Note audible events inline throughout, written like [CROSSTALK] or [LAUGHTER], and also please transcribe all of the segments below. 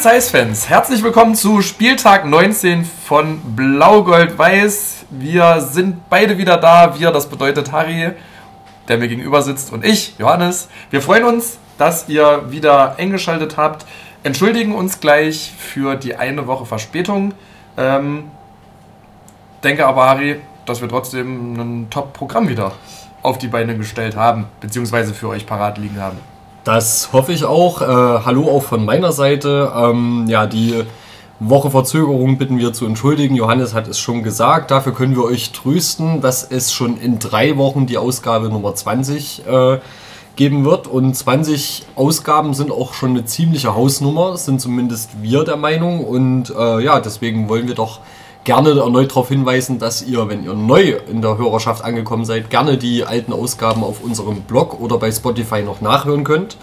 Zeiss-Fans, herzlich willkommen zu Spieltag 19 von Blau-Gold-Weiß. Wir sind beide wieder da. Wir, das bedeutet Harry, der mir gegenüber sitzt, und ich, Johannes. Wir freuen uns, dass ihr wieder eingeschaltet habt. Entschuldigen uns gleich für die eine Woche Verspätung. Ähm, denke aber, Harry, dass wir trotzdem ein Top-Programm wieder auf die Beine gestellt haben, beziehungsweise für euch parat liegen haben. Das hoffe ich auch. Äh, hallo auch von meiner Seite. Ähm, ja, die Woche Verzögerung bitten wir zu entschuldigen. Johannes hat es schon gesagt. Dafür können wir euch trösten, dass es schon in drei Wochen die Ausgabe Nummer 20 äh, geben wird. Und 20 Ausgaben sind auch schon eine ziemliche Hausnummer, sind zumindest wir der Meinung. Und äh, ja, deswegen wollen wir doch gerne erneut darauf hinweisen, dass ihr, wenn ihr neu in der Hörerschaft angekommen seid, gerne die alten Ausgaben auf unserem Blog oder bei Spotify noch nachhören könnt.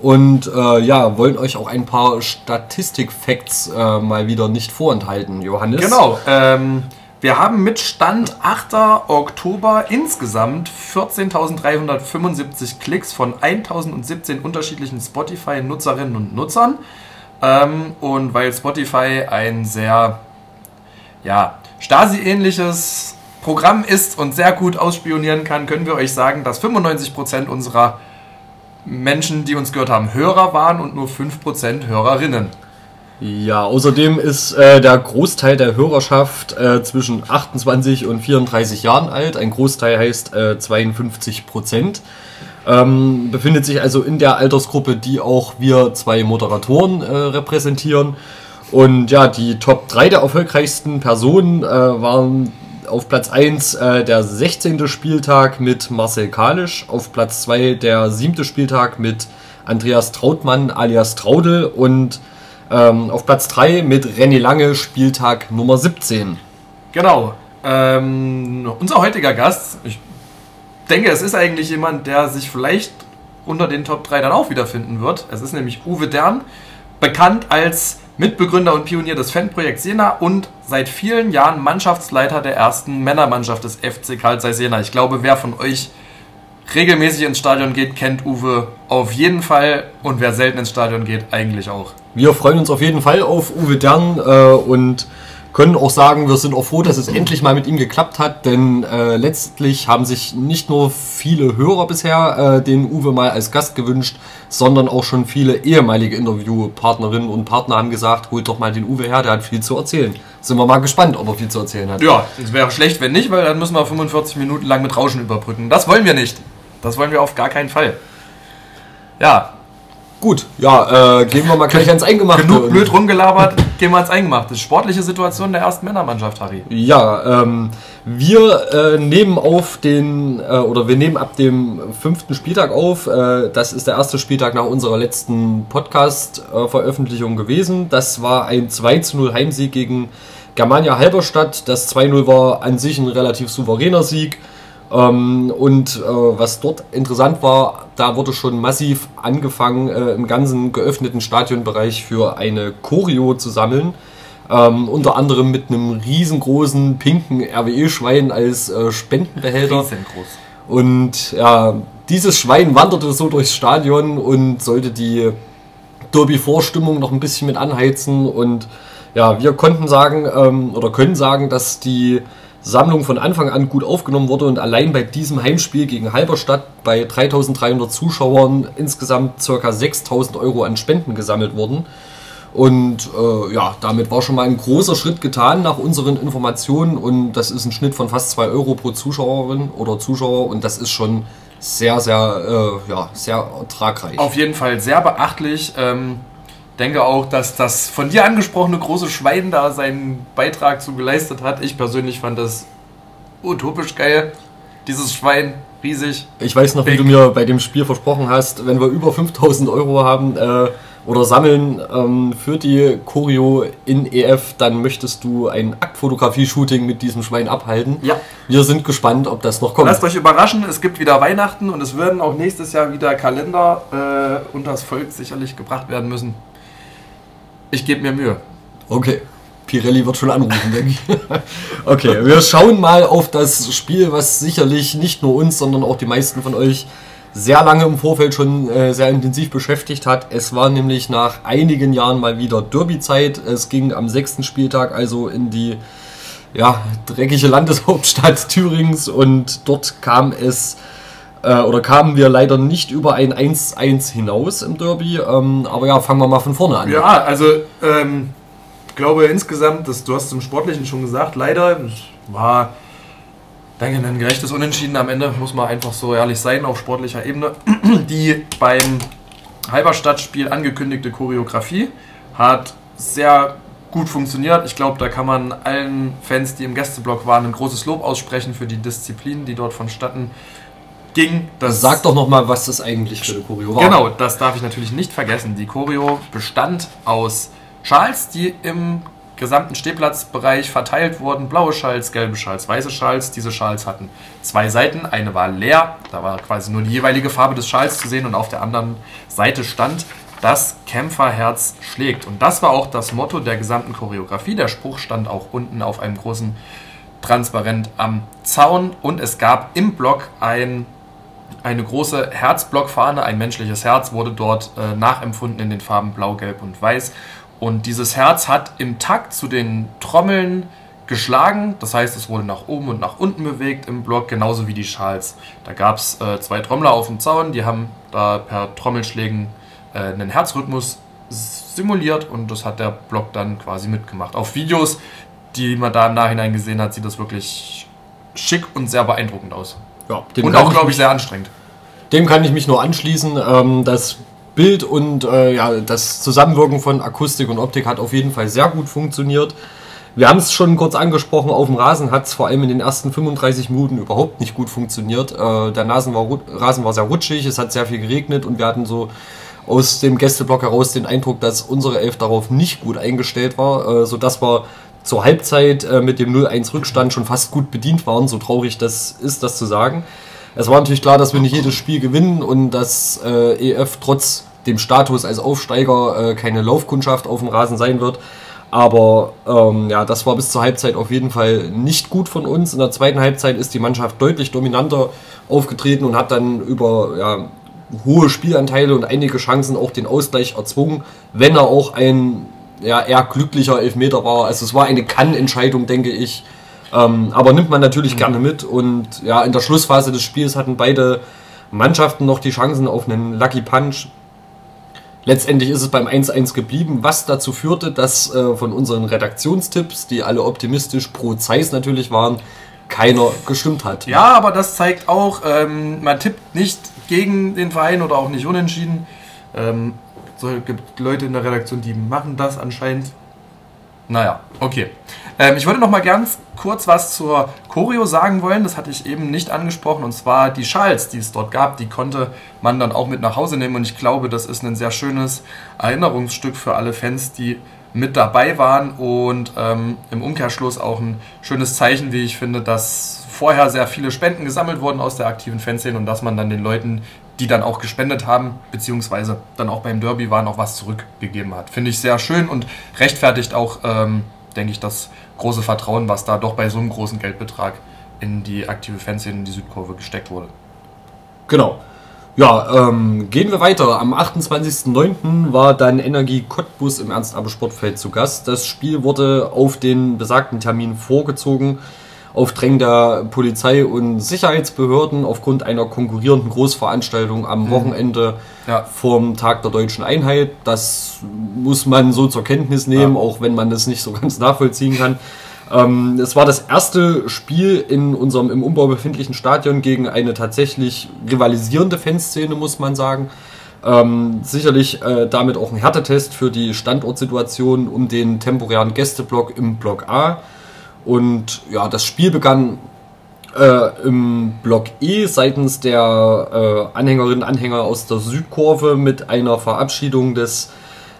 Und äh, ja, wollen euch auch ein paar Statistik-Facts äh, mal wieder nicht vorenthalten, Johannes. Genau. Ähm, wir haben mit Stand 8. Oktober insgesamt 14.375 Klicks von 1.017 unterschiedlichen Spotify-Nutzerinnen und Nutzern. Ähm, und weil Spotify ein sehr ja, Stasi-ähnliches Programm ist und sehr gut ausspionieren kann, können wir euch sagen, dass 95% unserer Menschen, die uns gehört haben, Hörer waren und nur 5% Hörerinnen. Ja, außerdem ist äh, der Großteil der Hörerschaft äh, zwischen 28 und 34 Jahren alt. Ein Großteil heißt äh, 52 Prozent. Ähm, befindet sich also in der Altersgruppe, die auch wir zwei Moderatoren äh, repräsentieren. Und ja, die Top 3 der erfolgreichsten Personen äh, waren auf Platz 1 äh, der 16. Spieltag mit Marcel Kalisch, auf Platz 2 der 7. Spieltag mit Andreas Trautmann alias Traudel und ähm, auf Platz 3 mit René Lange Spieltag Nummer 17. Genau. Ähm, unser heutiger Gast, ich denke, es ist eigentlich jemand, der sich vielleicht unter den Top 3 dann auch wiederfinden wird. Es ist nämlich Uwe Dern, bekannt als Mitbegründer und Pionier des Fanprojekts Jena und seit vielen Jahren Mannschaftsleiter der ersten Männermannschaft des FC Karl Zeiss Jena. Ich glaube, wer von euch regelmäßig ins Stadion geht, kennt Uwe auf jeden Fall und wer selten ins Stadion geht, eigentlich auch. Wir freuen uns auf jeden Fall auf Uwe Dern äh, und können auch sagen, wir sind auch froh, dass es endlich mal mit ihm geklappt hat, denn äh, letztlich haben sich nicht nur viele Hörer bisher äh, den Uwe mal als Gast gewünscht, sondern auch schon viele ehemalige Interviewpartnerinnen und Partner haben gesagt, holt doch mal den Uwe her, der hat viel zu erzählen. Sind wir mal gespannt, ob er viel zu erzählen hat. Ja, es wäre schlecht, wenn nicht, weil dann müssen wir 45 Minuten lang mit Rauschen überbrücken. Das wollen wir nicht. Das wollen wir auf gar keinen Fall. Ja, Gut, ja, äh, gehen wir mal gleich ans Eingemachte. Genug blöd rumgelabert, gehen wir ans Eingemachte. Sportliche Situation der ersten Männermannschaft, Harry. Ja, ähm, wir äh, nehmen auf den, äh, oder wir nehmen ab dem fünften Spieltag auf. Äh, das ist der erste Spieltag nach unserer letzten Podcast-Veröffentlichung gewesen. Das war ein 2 zu 0 Heimsieg gegen Germania Halberstadt. Das 2-0 war an sich ein relativ souveräner Sieg. Ähm, und äh, was dort interessant war, da wurde schon massiv angefangen, äh, im ganzen geöffneten Stadionbereich für eine Choreo zu sammeln. Ähm, unter anderem mit einem riesengroßen pinken RWE-Schwein als äh, Spendenbehälter. Riesengroß. Und ja, dieses Schwein wanderte so durchs Stadion und sollte die Derby-Vorstimmung noch ein bisschen mit anheizen. Und ja, wir konnten sagen ähm, oder können sagen, dass die Sammlung von Anfang an gut aufgenommen wurde und allein bei diesem Heimspiel gegen Halberstadt bei 3300 Zuschauern insgesamt ca. 6000 Euro an Spenden gesammelt wurden. Und äh, ja, damit war schon mal ein großer Schritt getan nach unseren Informationen und das ist ein Schnitt von fast 2 Euro pro Zuschauerin oder Zuschauer und das ist schon sehr, sehr, äh, ja, sehr ertragreich. Auf jeden Fall sehr beachtlich. Ähm, denke auch, dass das von dir angesprochene große Schwein da seinen Beitrag zu geleistet hat. Ich persönlich fand das utopisch geil. Dieses Schwein, riesig. Ich weiß noch, big. wie du mir bei dem Spiel versprochen hast, wenn wir über 5000 Euro haben äh, oder sammeln ähm, für die Choreo in EF, dann möchtest du ein Aktfotografie-Shooting mit diesem Schwein abhalten. Ja. Wir sind gespannt, ob das noch kommt. Lasst euch überraschen, es gibt wieder Weihnachten und es werden auch nächstes Jahr wieder Kalender äh, unters Volk sicherlich gebracht werden müssen. Ich gebe mir Mühe. Okay. Pirelli wird schon anrufen, denke ich. [LAUGHS] okay, wir schauen mal auf das Spiel, was sicherlich nicht nur uns, sondern auch die meisten von euch sehr lange im Vorfeld schon äh, sehr intensiv beschäftigt hat. Es war nämlich nach einigen Jahren mal wieder Derby-Zeit. Es ging am sechsten Spieltag also in die ja, dreckige Landeshauptstadt Thürings und dort kam es äh, oder kamen wir leider nicht über ein 1-1 hinaus im Derby. Ähm, aber ja, fangen wir mal von vorne an. Ja, also ähm, glaube insgesamt, dass du hast zum Sportlichen schon gesagt, leider war denke, ein gerechtes Unentschieden am Ende, muss man einfach so ehrlich sein, auf sportlicher Ebene. [CLEARS THROAT] Die beim Halberstadtspiel angekündigte Choreografie hat sehr gut funktioniert. Ich glaube, da kann man allen Fans, die im Gästeblock waren, ein großes Lob aussprechen für die Disziplin, die dort vonstatten ging. Das Sag doch nochmal, was das eigentlich für eine Choreo war. Genau, das darf ich natürlich nicht vergessen. Die Choreo bestand aus Schals, die im gesamten Stehplatzbereich verteilt wurden. Blaue Schals, gelbe Schals, weiße Schals. Diese Schals hatten zwei Seiten. Eine war leer, da war quasi nur die jeweilige Farbe des Schals zu sehen und auf der anderen Seite stand das Kämpferherz schlägt. Und das war auch das Motto der gesamten Choreografie. Der Spruch stand auch unten auf einem großen Transparent am Zaun und es gab im Block ein, eine große Herzblockfahne, ein menschliches Herz wurde dort äh, nachempfunden in den Farben Blau, Gelb und Weiß. Und dieses Herz hat im Takt zu den Trommeln geschlagen. Das heißt, es wurde nach oben und nach unten bewegt im Block, genauso wie die Schals. Da gab es äh, zwei Trommler auf dem Zaun, die haben da per Trommelschlägen äh, einen Herzrhythmus simuliert und das hat der Block dann quasi mitgemacht. Auf Videos, die man da im Nachhinein gesehen hat, sieht das wirklich schick und sehr beeindruckend aus. Ja, und auch, glaube ich, sehr anstrengend. Dem kann ich mich nur anschließen. Ähm, das Bild und äh, ja, das Zusammenwirken von Akustik und Optik hat auf jeden Fall sehr gut funktioniert. Wir haben es schon kurz angesprochen, auf dem Rasen hat es vor allem in den ersten 35 Minuten überhaupt nicht gut funktioniert. Äh, der Nasen war, Rasen war sehr rutschig, es hat sehr viel geregnet und wir hatten so aus dem Gästeblock heraus den Eindruck, dass unsere Elf darauf nicht gut eingestellt war, äh, sodass wir zur Halbzeit äh, mit dem 0-1 Rückstand schon fast gut bedient waren, so traurig das ist, das zu sagen. Es war natürlich klar, dass wir nicht jedes Spiel gewinnen und dass äh, EF trotz dem Status als Aufsteiger äh, keine Laufkundschaft auf dem Rasen sein wird. Aber ähm, ja, das war bis zur Halbzeit auf jeden Fall nicht gut von uns. In der zweiten Halbzeit ist die Mannschaft deutlich dominanter aufgetreten und hat dann über ja, hohe Spielanteile und einige Chancen auch den Ausgleich erzwungen, wenn er auch ein ja, eher glücklicher Elfmeter war. Also es war eine Kann-Entscheidung, denke ich. Ähm, aber nimmt man natürlich mhm. gerne mit. Und ja, in der Schlussphase des Spiels hatten beide Mannschaften noch die Chancen auf einen Lucky Punch. Letztendlich ist es beim 1-1 geblieben, was dazu führte, dass äh, von unseren Redaktionstipps, die alle optimistisch pro Zeiss natürlich waren, keiner gestimmt hat. Ja, aber das zeigt auch, ähm, man tippt nicht gegen den Verein oder auch nicht unentschieden. Ähm, so gibt Leute in der Redaktion, die machen das anscheinend. Naja, okay. Ähm, ich würde noch mal ganz kurz was zur Choreo sagen wollen. Das hatte ich eben nicht angesprochen. Und zwar die Schals, die es dort gab, die konnte man dann auch mit nach Hause nehmen. Und ich glaube, das ist ein sehr schönes Erinnerungsstück für alle Fans, die mit dabei waren. Und ähm, im Umkehrschluss auch ein schönes Zeichen, wie ich finde, dass vorher sehr viele Spenden gesammelt wurden aus der aktiven Fanszene und dass man dann den Leuten, die dann auch gespendet haben, beziehungsweise dann auch beim Derby waren, auch was zurückgegeben hat. Finde ich sehr schön und rechtfertigt auch, ähm, denke ich, das große Vertrauen, was da doch bei so einem großen Geldbetrag in die aktive Fanszene in die Südkurve gesteckt wurde. Genau. Ja, ähm, gehen wir weiter. Am 28.09. war dann Energie Cottbus im Ernst-Abbe-Sportfeld zu Gast. Das Spiel wurde auf den besagten Termin vorgezogen auf Drängen der Polizei und Sicherheitsbehörden aufgrund einer konkurrierenden Großveranstaltung am mhm. Wochenende ja. vom Tag der deutschen Einheit. Das muss man so zur Kenntnis nehmen, ja. auch wenn man das nicht so [LAUGHS] ganz nachvollziehen kann. Ähm, es war das erste Spiel in unserem im Umbau befindlichen Stadion gegen eine tatsächlich rivalisierende Fanszene, muss man sagen. Ähm, sicherlich äh, damit auch ein Härtetest für die Standortsituation um den temporären Gästeblock im Block A. Und ja, das Spiel begann äh, im Block E seitens der äh, Anhängerinnen und Anhänger aus der Südkurve mit einer Verabschiedung des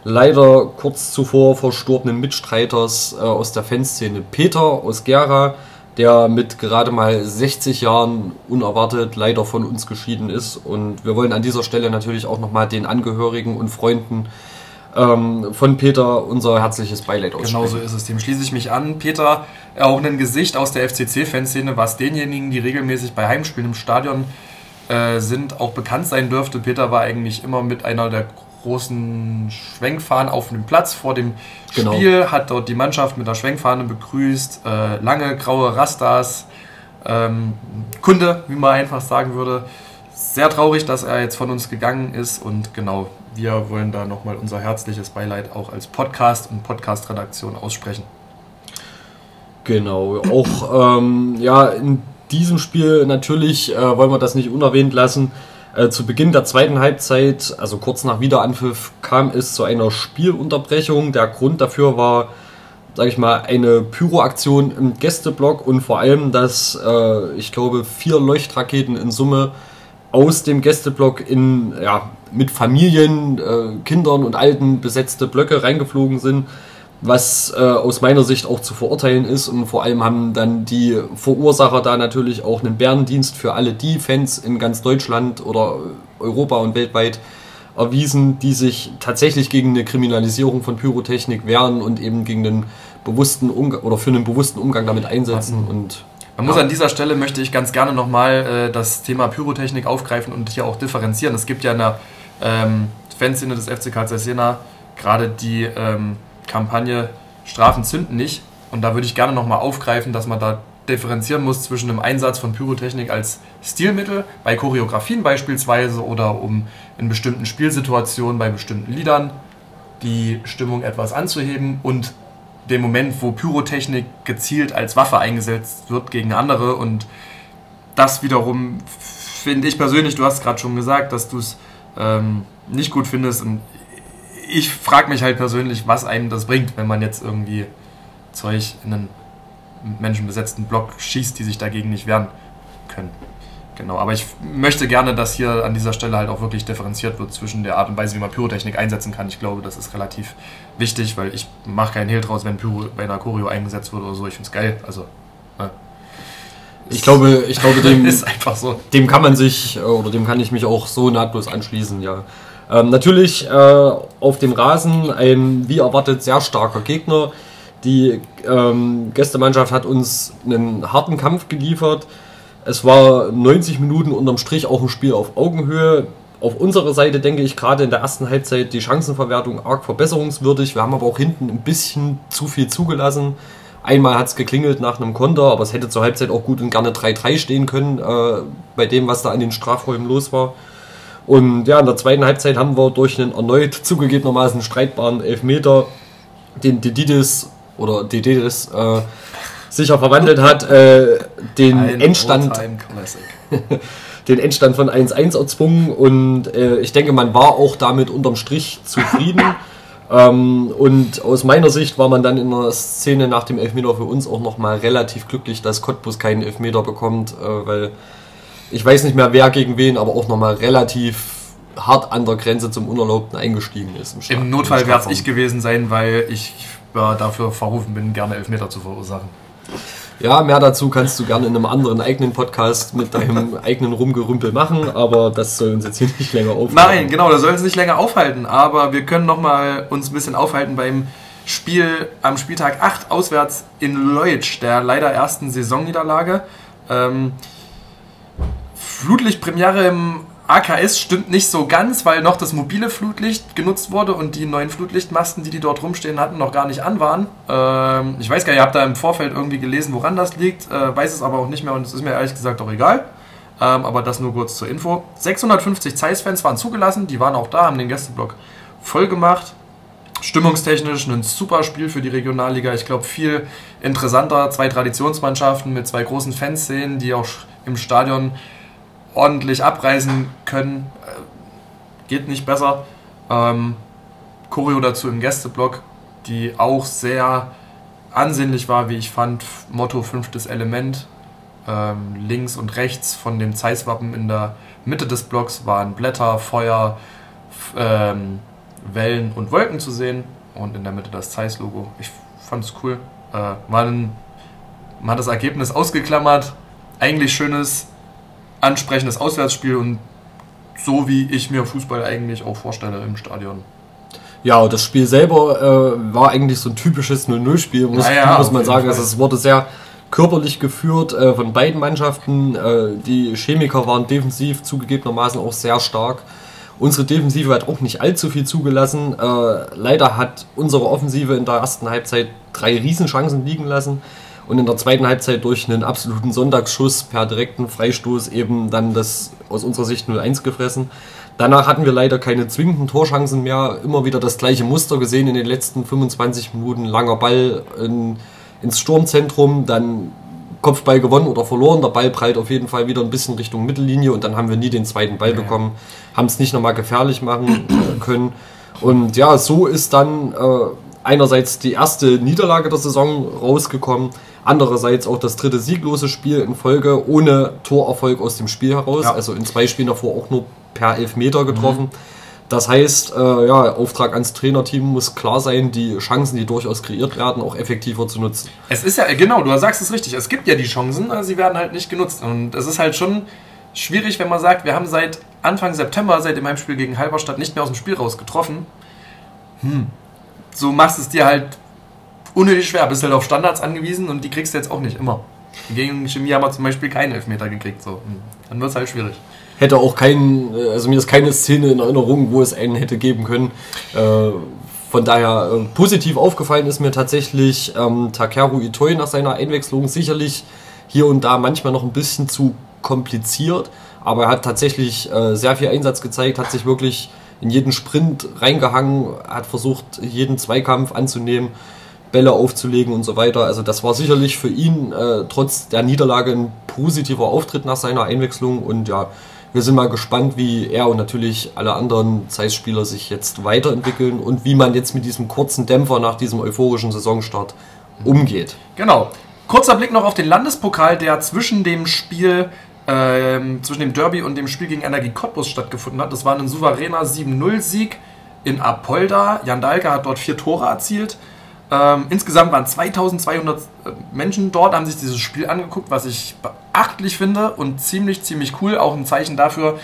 leider kurz zuvor verstorbenen Mitstreiters äh, aus der Fanszene Peter aus Gera, der mit gerade mal 60 Jahren unerwartet leider von uns geschieden ist. Und wir wollen an dieser Stelle natürlich auch nochmal den Angehörigen und Freunden ähm, von Peter unser herzliches Beileid aussprechen. Genau so ist es. Dem schließe ich mich an. Peter, auch ein Gesicht aus der FCC-Fanszene, was denjenigen, die regelmäßig bei Heimspielen im Stadion äh, sind, auch bekannt sein dürfte. Peter war eigentlich immer mit einer der großen Schwenkfahnen auf dem Platz vor dem genau. Spiel, hat dort die Mannschaft mit der Schwenkfahne begrüßt, äh, lange graue Rastas, ähm, Kunde, wie man einfach sagen würde. Sehr traurig, dass er jetzt von uns gegangen ist und genau, wir wollen da nochmal unser herzliches Beileid auch als Podcast und Podcast-Redaktion aussprechen. Genau, auch ähm, ja, in diesem Spiel natürlich äh, wollen wir das nicht unerwähnt lassen. Äh, zu Beginn der zweiten Halbzeit, also kurz nach Wiederanpfiff, kam es zu einer Spielunterbrechung. Der Grund dafür war, sage ich mal, eine Pyroaktion im Gästeblock und vor allem, dass äh, ich glaube vier Leuchtraketen in Summe aus dem Gästeblock in ja, mit Familien, äh, Kindern und Alten besetzte Blöcke reingeflogen sind was äh, aus meiner Sicht auch zu verurteilen ist. Und vor allem haben dann die Verursacher da natürlich auch einen Bärendienst für alle die Fans in ganz Deutschland oder Europa und weltweit erwiesen, die sich tatsächlich gegen eine Kriminalisierung von Pyrotechnik wehren und eben gegen den bewussten Umgang oder für einen bewussten Umgang damit einsetzen. Und man muss an dieser Stelle möchte ich ganz gerne nochmal äh, das Thema Pyrotechnik aufgreifen und hier auch differenzieren. Es gibt ja in der ähm, Fanszene des FC Karl Jena gerade die ähm, Kampagne Strafen zünden nicht. Und da würde ich gerne nochmal aufgreifen, dass man da differenzieren muss zwischen dem Einsatz von Pyrotechnik als Stilmittel, bei Choreografien beispielsweise oder um in bestimmten Spielsituationen, bei bestimmten Liedern die Stimmung etwas anzuheben und dem Moment, wo Pyrotechnik gezielt als Waffe eingesetzt wird gegen andere und das wiederum finde ich persönlich, du hast gerade schon gesagt, dass du es ähm, nicht gut findest und ich frage mich halt persönlich, was einem das bringt, wenn man jetzt irgendwie Zeug in einen menschenbesetzten Block schießt, die sich dagegen nicht wehren können. Genau, aber ich möchte gerne, dass hier an dieser Stelle halt auch wirklich differenziert wird zwischen der Art und Weise, wie man Pyrotechnik einsetzen kann. Ich glaube, das ist relativ wichtig, weil ich mache keinen Hehl draus, wenn Pyro bei einer Choreo eingesetzt wird oder so. Ich finde es geil. Also, ne. Ich glaube, ich glaube dem, [LAUGHS] ist einfach so. dem kann man sich oder dem kann ich mich auch so nahtlos anschließen, ja. Ähm, natürlich äh, auf dem Rasen ein wie erwartet sehr starker Gegner. Die ähm, Gästemannschaft hat uns einen harten Kampf geliefert. Es war 90 Minuten unterm Strich auch ein Spiel auf Augenhöhe. Auf unserer Seite denke ich gerade in der ersten Halbzeit die Chancenverwertung arg verbesserungswürdig. Wir haben aber auch hinten ein bisschen zu viel zugelassen. Einmal hat es geklingelt nach einem Konter, aber es hätte zur Halbzeit auch gut und gerne 3-3 stehen können, äh, bei dem, was da an den Strafräumen los war. Und ja, in der zweiten Halbzeit haben wir durch einen erneut zugegebenermaßen streitbaren Elfmeter, den Dididis oder Dididis äh, sicher verwandelt hat, äh, den Ein Endstand [LAUGHS] den Endstand von 1-1 erzwungen und äh, ich denke, man war auch damit unterm Strich zufrieden. [LAUGHS] ähm, und aus meiner Sicht war man dann in der Szene nach dem Elfmeter für uns auch nochmal relativ glücklich, dass Cottbus keinen Elfmeter bekommt, äh, weil ich weiß nicht mehr wer gegen wen, aber auch nochmal relativ hart an der Grenze zum Unerlaubten eingestiegen ist. Im, Im Notfall wäre es ich gewesen sein, weil ich ja, dafür verrufen bin, gerne Elfmeter zu verursachen. Ja, mehr dazu kannst du gerne in einem anderen eigenen Podcast mit deinem [LAUGHS] eigenen Rumgerümpel machen, aber das soll uns jetzt hier nicht länger aufhalten. Nein, genau, das soll uns nicht länger aufhalten, aber wir können nochmal uns ein bisschen aufhalten beim Spiel am Spieltag 8 auswärts in Leutsch, der leider ersten Saisonniederlage. Ähm, Flutlichtpremiere im AKS stimmt nicht so ganz, weil noch das mobile Flutlicht genutzt wurde und die neuen Flutlichtmasten, die die dort rumstehen hatten, noch gar nicht an waren. Ähm, ich weiß gar nicht, ihr habt da im Vorfeld irgendwie gelesen, woran das liegt, äh, weiß es aber auch nicht mehr und es ist mir ehrlich gesagt auch egal. Ähm, aber das nur kurz zur Info. 650 Zeiss-Fans waren zugelassen, die waren auch da, haben den Gästeblock voll gemacht. Stimmungstechnisch ein super Spiel für die Regionalliga. Ich glaube, viel interessanter. Zwei Traditionsmannschaften mit zwei großen Fanszenen, die auch im Stadion ordentlich abreißen können. Äh, geht nicht besser. Ähm, Choreo dazu im Gästeblock, die auch sehr ansehnlich war, wie ich fand. Motto fünftes Element. Ähm, links und rechts von dem Zeisswappen in der Mitte des Blocks waren Blätter, Feuer, ähm, Wellen und Wolken zu sehen. Und in der Mitte das Zeiss-Logo. Ich fand es cool. Äh, man, man hat das Ergebnis ausgeklammert. Eigentlich schönes ansprechendes Auswärtsspiel und so wie ich mir Fußball eigentlich auch vorstelle im Stadion. Ja, das Spiel selber äh, war eigentlich so ein typisches 0-0-Spiel, muss, naja, muss man sagen. Also es wurde sehr körperlich geführt äh, von beiden Mannschaften. Äh, die Chemiker waren defensiv zugegebenermaßen auch sehr stark. Unsere Defensive hat auch nicht allzu viel zugelassen. Äh, leider hat unsere Offensive in der ersten Halbzeit drei Riesenchancen liegen lassen und in der zweiten Halbzeit durch einen absoluten Sonntagsschuss per direkten Freistoß eben dann das aus unserer Sicht 0-1 gefressen. Danach hatten wir leider keine zwingenden Torchancen mehr. Immer wieder das gleiche Muster gesehen in den letzten 25 Minuten. Langer Ball in, ins Sturmzentrum, dann Kopfball gewonnen oder verloren. Der Ball prallt auf jeden Fall wieder ein bisschen Richtung Mittellinie und dann haben wir nie den zweiten Ball bekommen. Haben es nicht nochmal gefährlich machen [COUGHS] können. Und ja, so ist dann äh, einerseits die erste Niederlage der Saison rausgekommen. Andererseits auch das dritte sieglose Spiel in Folge ohne Torerfolg aus dem Spiel heraus. Ja. Also in zwei Spielen davor auch nur per Elfmeter getroffen. Mhm. Das heißt, äh, ja, Auftrag ans Trainerteam muss klar sein, die Chancen, die durchaus kreiert werden, auch effektiver zu nutzen. Es ist ja, genau, du sagst es richtig, es gibt ja die Chancen, sie werden halt nicht genutzt. Und es ist halt schon schwierig, wenn man sagt, wir haben seit Anfang September, seit dem Heimspiel gegen Halberstadt, nicht mehr aus dem Spiel raus getroffen. Hm. So machst es dir halt unnötig schwer, bist halt auf Standards angewiesen und die kriegst du jetzt auch nicht immer. Gegen Chemie haben wir zum Beispiel keinen Elfmeter gekriegt, so. Hm. Dann wird es halt schwierig hätte auch keinen, äh, also mir ist keine Szene in Erinnerung, wo es einen hätte geben können. Äh, von daher äh, positiv aufgefallen ist mir tatsächlich ähm, Takeru Itoi nach seiner Einwechslung sicherlich hier und da manchmal noch ein bisschen zu kompliziert, aber er hat tatsächlich äh, sehr viel Einsatz gezeigt, hat sich wirklich in jeden Sprint reingehangen, hat versucht, jeden Zweikampf anzunehmen, Bälle aufzulegen und so weiter. Also das war sicherlich für ihn äh, trotz der Niederlage ein positiver Auftritt nach seiner Einwechslung und ja, wir sind mal gespannt, wie er und natürlich alle anderen Zeiss-Spieler sich jetzt weiterentwickeln und wie man jetzt mit diesem kurzen Dämpfer nach diesem euphorischen Saisonstart umgeht. Genau. Kurzer Blick noch auf den Landespokal, der zwischen dem Spiel ähm, zwischen dem Derby und dem Spiel gegen Energie Cottbus stattgefunden hat. Das war ein souveräner 7-0-Sieg in Apolda. Jan Dahlke hat dort vier Tore erzielt. Ähm, insgesamt waren 2200 äh, Menschen dort, haben sich dieses Spiel angeguckt, was ich beachtlich finde und ziemlich, ziemlich cool. Auch ein Zeichen dafür,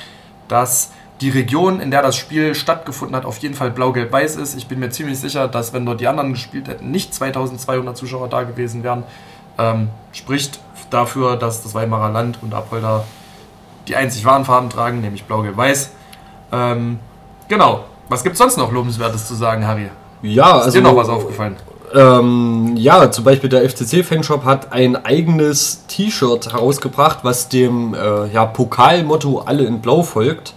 dass die Region, in der das Spiel stattgefunden hat, auf jeden Fall blau-gelb-weiß ist. Ich bin mir ziemlich sicher, dass wenn dort die anderen gespielt hätten, nicht 2200 Zuschauer da gewesen wären. Ähm, spricht dafür, dass das Weimarer Land und Apolda die einzig wahren Farben tragen, nämlich blau-gelb-weiß. Ähm, genau. Was gibt es sonst noch Lobenswertes zu sagen, Harry? Ja, ist also, dir noch was aufgefallen? Ähm, ja, zum Beispiel der FCC-Fanshop hat ein eigenes T-Shirt herausgebracht, was dem äh, ja, Pokalmotto Alle in Blau folgt.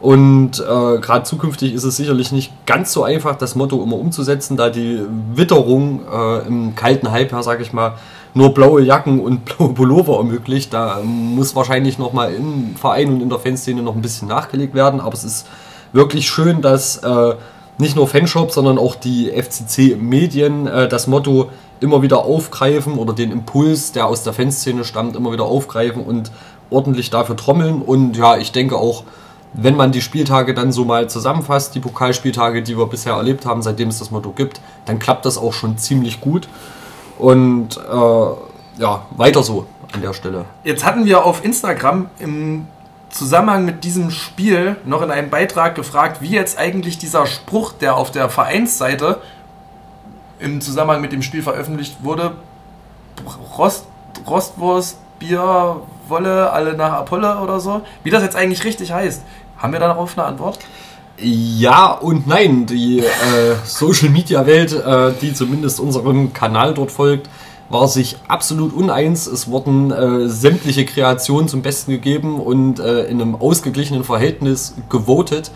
Und äh, gerade zukünftig ist es sicherlich nicht ganz so einfach, das Motto immer umzusetzen, da die Witterung äh, im kalten Halbjahr, sage ich mal, nur blaue Jacken und [LAUGHS] blaue Pullover ermöglicht. Da muss wahrscheinlich nochmal im Verein und in der Fanszene noch ein bisschen nachgelegt werden. Aber es ist wirklich schön, dass äh, nicht nur Fanshop, sondern auch die FCC-Medien äh, das Motto immer wieder aufgreifen oder den Impuls, der aus der Fanszene stammt, immer wieder aufgreifen und ordentlich dafür trommeln. Und ja, ich denke auch, wenn man die Spieltage dann so mal zusammenfasst, die Pokalspieltage, die wir bisher erlebt haben, seitdem es das Motto gibt, dann klappt das auch schon ziemlich gut. Und äh, ja, weiter so an der Stelle. Jetzt hatten wir auf Instagram im Zusammenhang mit diesem Spiel noch in einem Beitrag gefragt, wie jetzt eigentlich dieser Spruch, der auf der Vereinsseite im Zusammenhang mit dem Spiel veröffentlicht wurde, Rost, Rostwurst, Bier, Wolle, alle nach Apolle oder so, wie das jetzt eigentlich richtig heißt. Haben wir darauf eine Antwort? Ja und nein. Die äh, Social Media Welt, äh, die zumindest unserem Kanal dort folgt, war sich absolut uneins. Es wurden äh, sämtliche Kreationen zum Besten gegeben und äh, in einem ausgeglichenen Verhältnis gewotet,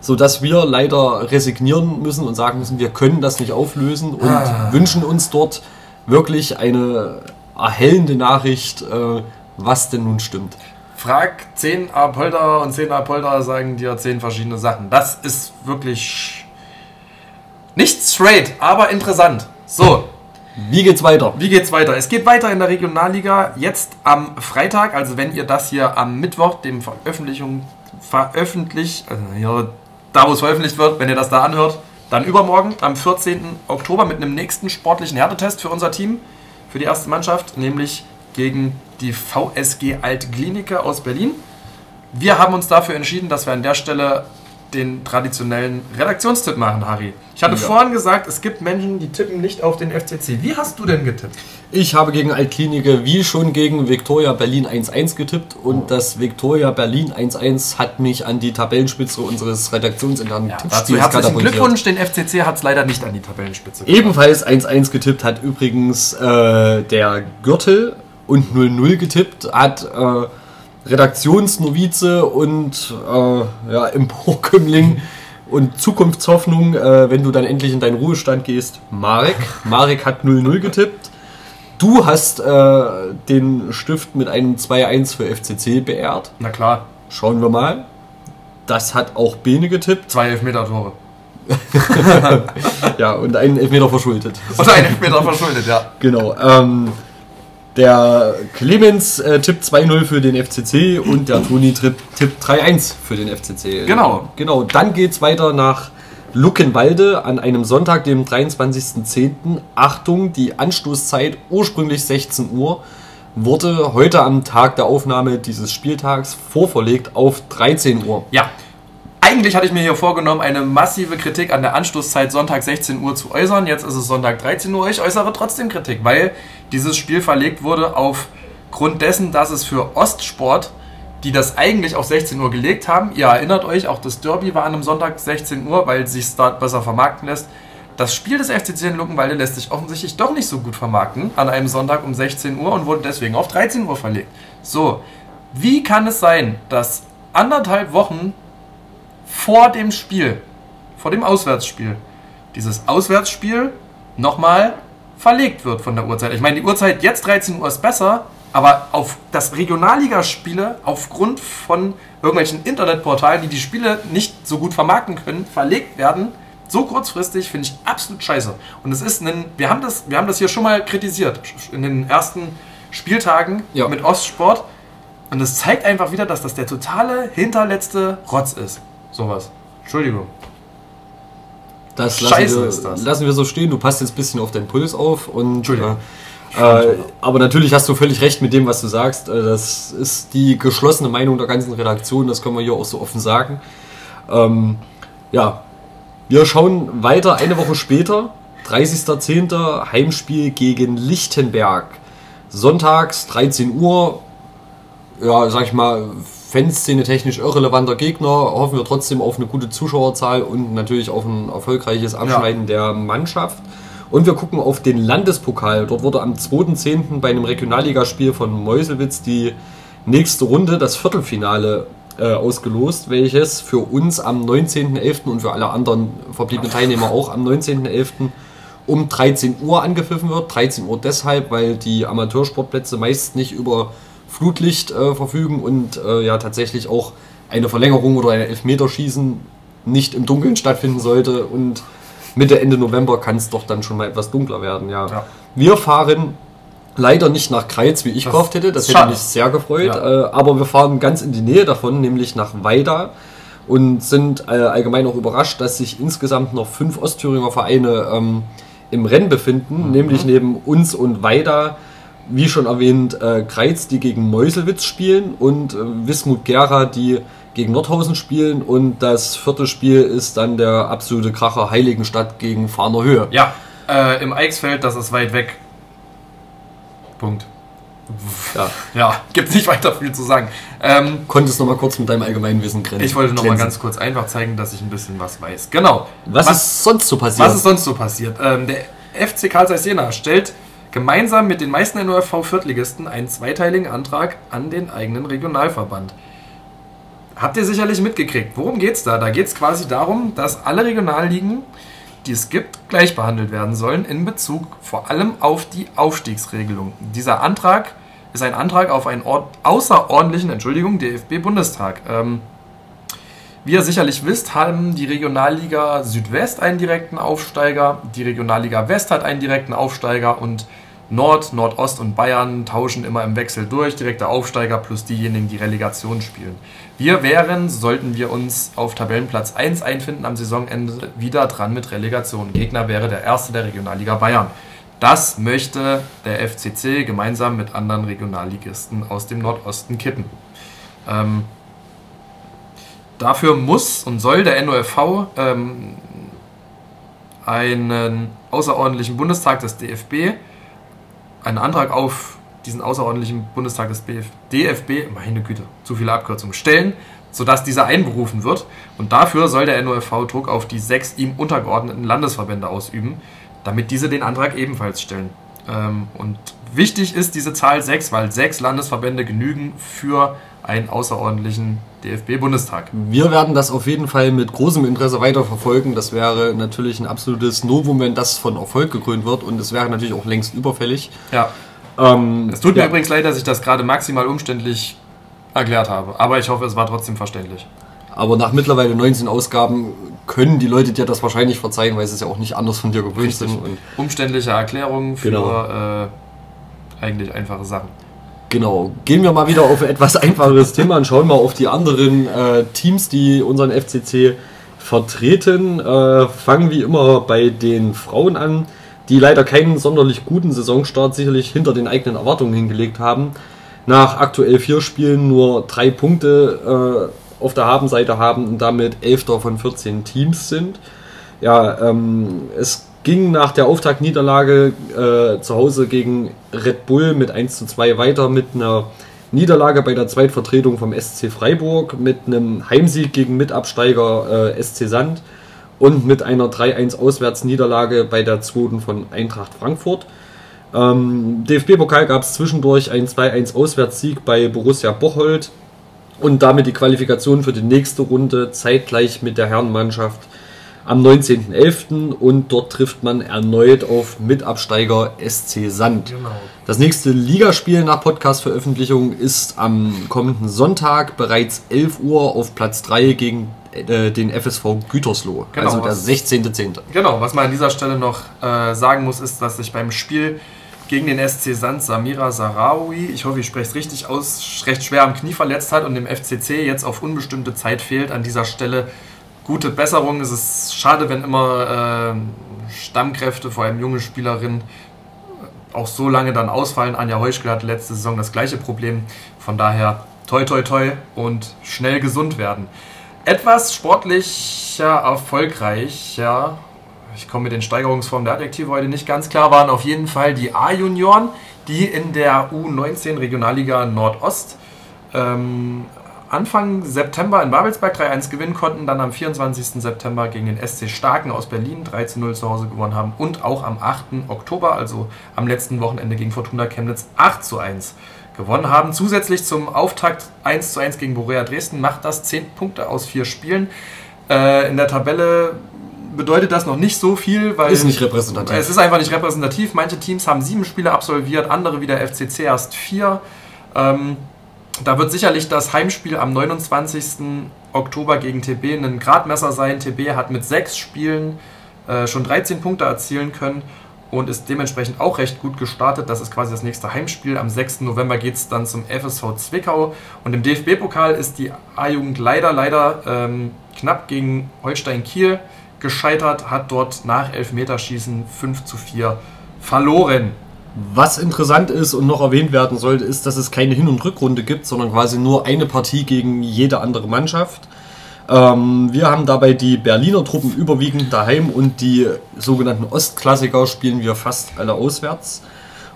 sodass wir leider resignieren müssen und sagen müssen, wir können das nicht auflösen und ah. wünschen uns dort wirklich eine erhellende Nachricht, äh, was denn nun stimmt. Frag 10 Apolder und 10 Apolder sagen dir 10 verschiedene Sachen. Das ist wirklich nicht straight, aber interessant. So, wie geht's weiter? Wie geht's weiter? Es geht weiter in der Regionalliga. Jetzt am Freitag, also wenn ihr das hier am Mittwoch, dem Veröffentlichung, veröffentlicht, also hier, da wo es veröffentlicht wird, wenn ihr das da anhört, dann übermorgen am 14. Oktober mit einem nächsten sportlichen Härtetest für unser Team, für die erste Mannschaft, nämlich gegen die VSG Altklinike aus Berlin. Wir haben uns dafür entschieden, dass wir an der Stelle den traditionellen Redaktionstipp machen, Harry. Ich hatte Ja. vorhin gesagt, es gibt Menschen, die tippen nicht auf den FCC. Wie hast du denn getippt? Ich habe gegen Altklinike wie schon gegen Viktoria Berlin 1-1 getippt und das Viktoria Berlin 1-1 hat mich an die Tabellenspitze unseres redaktionsinternen Ja, Tippspiels herzlichen. Glückwunsch. Den FCC hat es leider nicht an die Tabellenspitze Ebenfalls 1-1 getippt hat übrigens äh, der Gürtel und 0-0 getippt hat äh, Redaktionsnovize und äh, ja, Emporkömmling [LAUGHS] und Zukunftshoffnung, äh, wenn du dann endlich in deinen Ruhestand gehst, Marek. Marek hat 0-0 getippt. Du hast äh, den Stift mit einem 2-1 für FCC beehrt. Na klar, Schauen wir mal. Das hat auch Bene getippt. zwei Elfmeter-Tore. [LAUGHS] Ja, und einen Elfmeter verschuldet. Oder ein Elfmeter verschuldet, ja. Genau. Ähm, der Clemens äh, tippt 2-0 für den FCC und der Toni tippt, tippt 3-1 für den FCC. Genau. Genau. Dann geht's weiter nach Luckenwalde an einem Sonntag, dem 23.10. Achtung, die Anstoßzeit ursprünglich 16 Uhr wurde heute am Tag der Aufnahme dieses Spieltags vorverlegt auf 13 Uhr. Ja. Eigentlich hatte ich mir hier vorgenommen, eine massive Kritik an der Anstoßzeit Sonntag 16 Uhr zu äußern. Jetzt ist es Sonntag 13 Uhr. Ich äußere trotzdem Kritik, weil dieses Spiel verlegt wurde aufgrund dessen, dass es für Ostsport, die das eigentlich auf 16 Uhr gelegt haben, ihr erinnert euch, auch das Derby war an einem Sonntag 16 Uhr, weil sich dort besser vermarkten lässt. Das Spiel des FCC in Luckenwalde lässt sich offensichtlich doch nicht so gut vermarkten an einem Sonntag um 16 Uhr und wurde deswegen auf 13 Uhr verlegt. So, wie kann es sein, dass anderthalb Wochen vor dem Spiel, vor dem Auswärtsspiel, dieses Auswärtsspiel nochmal verlegt wird von der Uhrzeit. Ich meine, die Uhrzeit jetzt 13 Uhr ist besser, aber auf das Regionalligaspiele aufgrund von irgendwelchen Internetportalen, die die Spiele nicht so gut vermarkten können, verlegt werden, so kurzfristig finde ich absolut scheiße. Und es ist ein, wir haben das, wir haben das hier schon mal kritisiert in den ersten Spieltagen Ja. mit Ostsport. Und es zeigt einfach wieder, dass das der totale hinterletzte Rotz ist. Sowas. Entschuldigung. Das Scheiße lassen wir, ist das. lassen wir so stehen. Du passt jetzt ein bisschen auf deinen Puls auf. Und, Entschuldigung. äh, äh, aber natürlich hast du völlig recht mit dem, was du sagst. Äh, Das ist die geschlossene Meinung der ganzen Redaktion. Das können wir hier auch so offen sagen. Ähm, ja, wir schauen weiter eine Woche später. 30.10. Heimspiel gegen Lichtenberg. Sonntags 13 Uhr. Ja, sag ich mal, Fanszene technisch irrelevanter Gegner. Hoffen wir trotzdem auf eine gute Zuschauerzahl und natürlich auf ein erfolgreiches Abschneiden der Mannschaft. Und wir gucken auf den Landespokal. Dort wurde am 2.10. bei einem Regionalligaspiel von Meuselwitz die nächste Runde, das Viertelfinale, äh, ausgelost, welches für uns am 19.11. und für alle anderen verbliebenen Teilnehmer auch am 19.11. um 13 Uhr angepfiffen wird. 13 Uhr deshalb, weil die Amateursportplätze meist nicht über Flutlicht äh, verfügen und äh, ja tatsächlich auch eine Verlängerung oder ein Elfmeterschießen nicht im Dunkeln stattfinden sollte und Mitte, Ende November kann es doch dann schon mal etwas dunkler werden, ja. Ja. Wir fahren leider nicht nach Kreiz, wie ich Das gehofft hätte. Das hätte mich sehr gefreut. Ja. Äh, aber wir fahren ganz in die Nähe davon, nämlich nach Weida und sind äh, allgemein auch überrascht, dass sich insgesamt noch fünf Ostthüringer Vereine ähm, im Rennen befinden, Mhm. nämlich neben uns und Weida, wie schon erwähnt, äh, Kreiz, die gegen Meuselwitz spielen und äh, Wismut Gera, die gegen Nordhausen spielen und das vierte Spiel ist dann der absolute Kracher Heiligenstadt gegen Fahner Höhe. Ja, äh, im Eichsfeld, das ist weit weg. Punkt. Ja. Ja, gibt nicht weiter viel zu sagen. Ähm, Konntest noch mal kurz mit deinem allgemeinen Wissen grenzen. ich wollte noch mal glänzen. ganz kurz einfach zeigen, dass ich ein bisschen was weiß. Genau. Was, ist sonst so passiert? Was ist sonst so passiert? Ähm, der FC Karl Jena stellt gemeinsam mit den meisten NOFV-Viertligisten einen zweiteiligen Antrag an den eigenen Regionalverband. Habt ihr sicherlich mitgekriegt. Worum geht's da? Da geht es quasi darum, dass alle Regionalligen, die es gibt, gleich behandelt werden sollen in Bezug vor allem auf die Aufstiegsregelung. Dieser Antrag ist ein Antrag auf einen ord- außerordentlichen, Entschuldigung, DFB-Bundestag. Ähm, wie ihr sicherlich wisst, haben die Regionalliga Südwest einen direkten Aufsteiger, die Regionalliga West hat einen direkten Aufsteiger und Nord, Nordost und Bayern tauschen immer im Wechsel durch, direkter Aufsteiger plus diejenigen, die Relegation spielen. Wir wären, sollten wir uns auf Tabellenplatz 1 einfinden am Saisonende, wieder dran mit Relegation. Gegner wäre der erste der Regionalliga Bayern. Das möchte der FCC gemeinsam mit anderen Regionalligisten aus dem Nordosten kippen. Ähm, dafür muss und soll der NOFV ähm, einen außerordentlichen Bundestag des DFB, einen Antrag auf diesen außerordentlichen Bundestag des BF DFB, meine Güte, zu viele Abkürzungen, stellen, sodass dieser einberufen wird. Und dafür soll der NOFV Druck auf die sechs ihm untergeordneten Landesverbände ausüben, damit diese den Antrag ebenfalls stellen. Ähm, und wichtig ist diese Zahl sechs, weil sechs Landesverbände genügen für einen außerordentlichen DFB-Bundestag. Wir werden das auf jeden Fall mit großem Interesse weiterverfolgen. Das wäre natürlich ein absolutes Novum, wenn das von Erfolg gekrönt wird und es wäre natürlich auch längst überfällig. Ja. Ähm, es tut mir ja. übrigens leid, dass ich das gerade maximal umständlich erklärt habe, aber ich hoffe, es war trotzdem verständlich. Aber nach mittlerweile 19 Ausgaben können die Leute dir das wahrscheinlich verzeihen, weil sie es ja auch nicht anders von dir gewöhnt Richtig. sind. Und Umständliche Erklärungen für genau. äh, eigentlich einfache Sachen. Genau. Gehen wir mal wieder auf ein etwas einfacheres [LAUGHS] Thema und schauen mal auf die anderen äh, Teams, die unseren FCC vertreten. Äh, fangen wie immer bei den Frauen an, die leider keinen sonderlich guten Saisonstart sicherlich hinter den eigenen Erwartungen hingelegt haben. Nach aktuell vier Spielen nur drei Punkte äh, auf der Habenseite haben und damit elfter von 14 Teams sind. Ja, ähm, es ging nach der Auftaktniederlage äh, zu Hause gegen Red Bull mit 1 zu 2 weiter mit einer Niederlage bei der Zweitvertretung vom SC Freiburg, mit einem Heimsieg gegen Mitabsteiger äh, SC Sand und mit einer 3-1 Auswärtsniederlage bei der zweiten von Eintracht Frankfurt. Ähm, DFB-Pokal gab es zwischendurch einen 2-1 Auswärtssieg bei Borussia Bocholt und damit die Qualifikation für die nächste Runde zeitgleich mit der Herrenmannschaft am 19.11. und dort trifft man erneut auf Mitabsteiger SC Sand. Genau. Das nächste Ligaspiel nach Podcast-Veröffentlichung ist am kommenden Sonntag bereits 11 Uhr auf Platz 3 gegen äh, den FSV Gütersloh, genau, also der 16.10. Genau, was man an dieser Stelle noch äh, sagen muss, ist, dass sich beim Spiel gegen den SC Sand Samira Sarawi, ich hoffe, ich spreche es richtig aus, recht schwer am Knie verletzt hat und dem FCC jetzt auf unbestimmte Zeit fehlt. An dieser Stelle gute Besserung. Es ist schade, wenn immer äh, Stammkräfte, vor allem junge Spielerinnen, auch so lange dann ausfallen. Anja Heuschkel hatte letzte Saison das gleiche Problem. Von daher toi toi toi und schnell gesund werden. Etwas sportlicher erfolgreicher, ich komme mit den Steigerungsformen der Adjektive heute nicht ganz klar, waren auf jeden Fall die A-Junioren, die in der U19 Regionalliga Nordost ähm, Anfang September in Babelsberg 3-1 gewinnen konnten, dann am 24. September gegen den SC Starken aus Berlin 3-0 zu Hause gewonnen haben und auch am 8. Oktober, also am letzten Wochenende gegen Fortuna Chemnitz 8-1 gewonnen haben. Zusätzlich zum Auftakt 1-1 gegen Borea Dresden macht das 10 Punkte aus 4 Spielen. Äh, in der Tabelle bedeutet das noch nicht so viel, weil ist nicht repräsentativ. es ist einfach nicht repräsentativ. Manche Teams haben sieben Spiele absolviert, andere wie der FCC erst vier. Ähm, da wird sicherlich das Heimspiel am 29. Oktober gegen TB ein Gradmesser sein. TB hat mit sechs Spielen äh, schon 13 Punkte erzielen können und ist dementsprechend auch recht gut gestartet. Das ist quasi das nächste Heimspiel. Am 6. November geht es dann zum FSV Zwickau. Und im DFB-Pokal ist die A-Jugend leider, leider ähm, knapp gegen Holstein Kiel gescheitert, hat dort nach Elfmeterschießen 5 zu 4 verloren. Was interessant ist und noch erwähnt werden sollte, ist, dass es keine Hin- und Rückrunde gibt, sondern quasi nur eine Partie gegen jede andere Mannschaft. Ähm, wir haben dabei die Berliner Truppen überwiegend daheim und die sogenannten Ostklassiker spielen wir fast alle auswärts.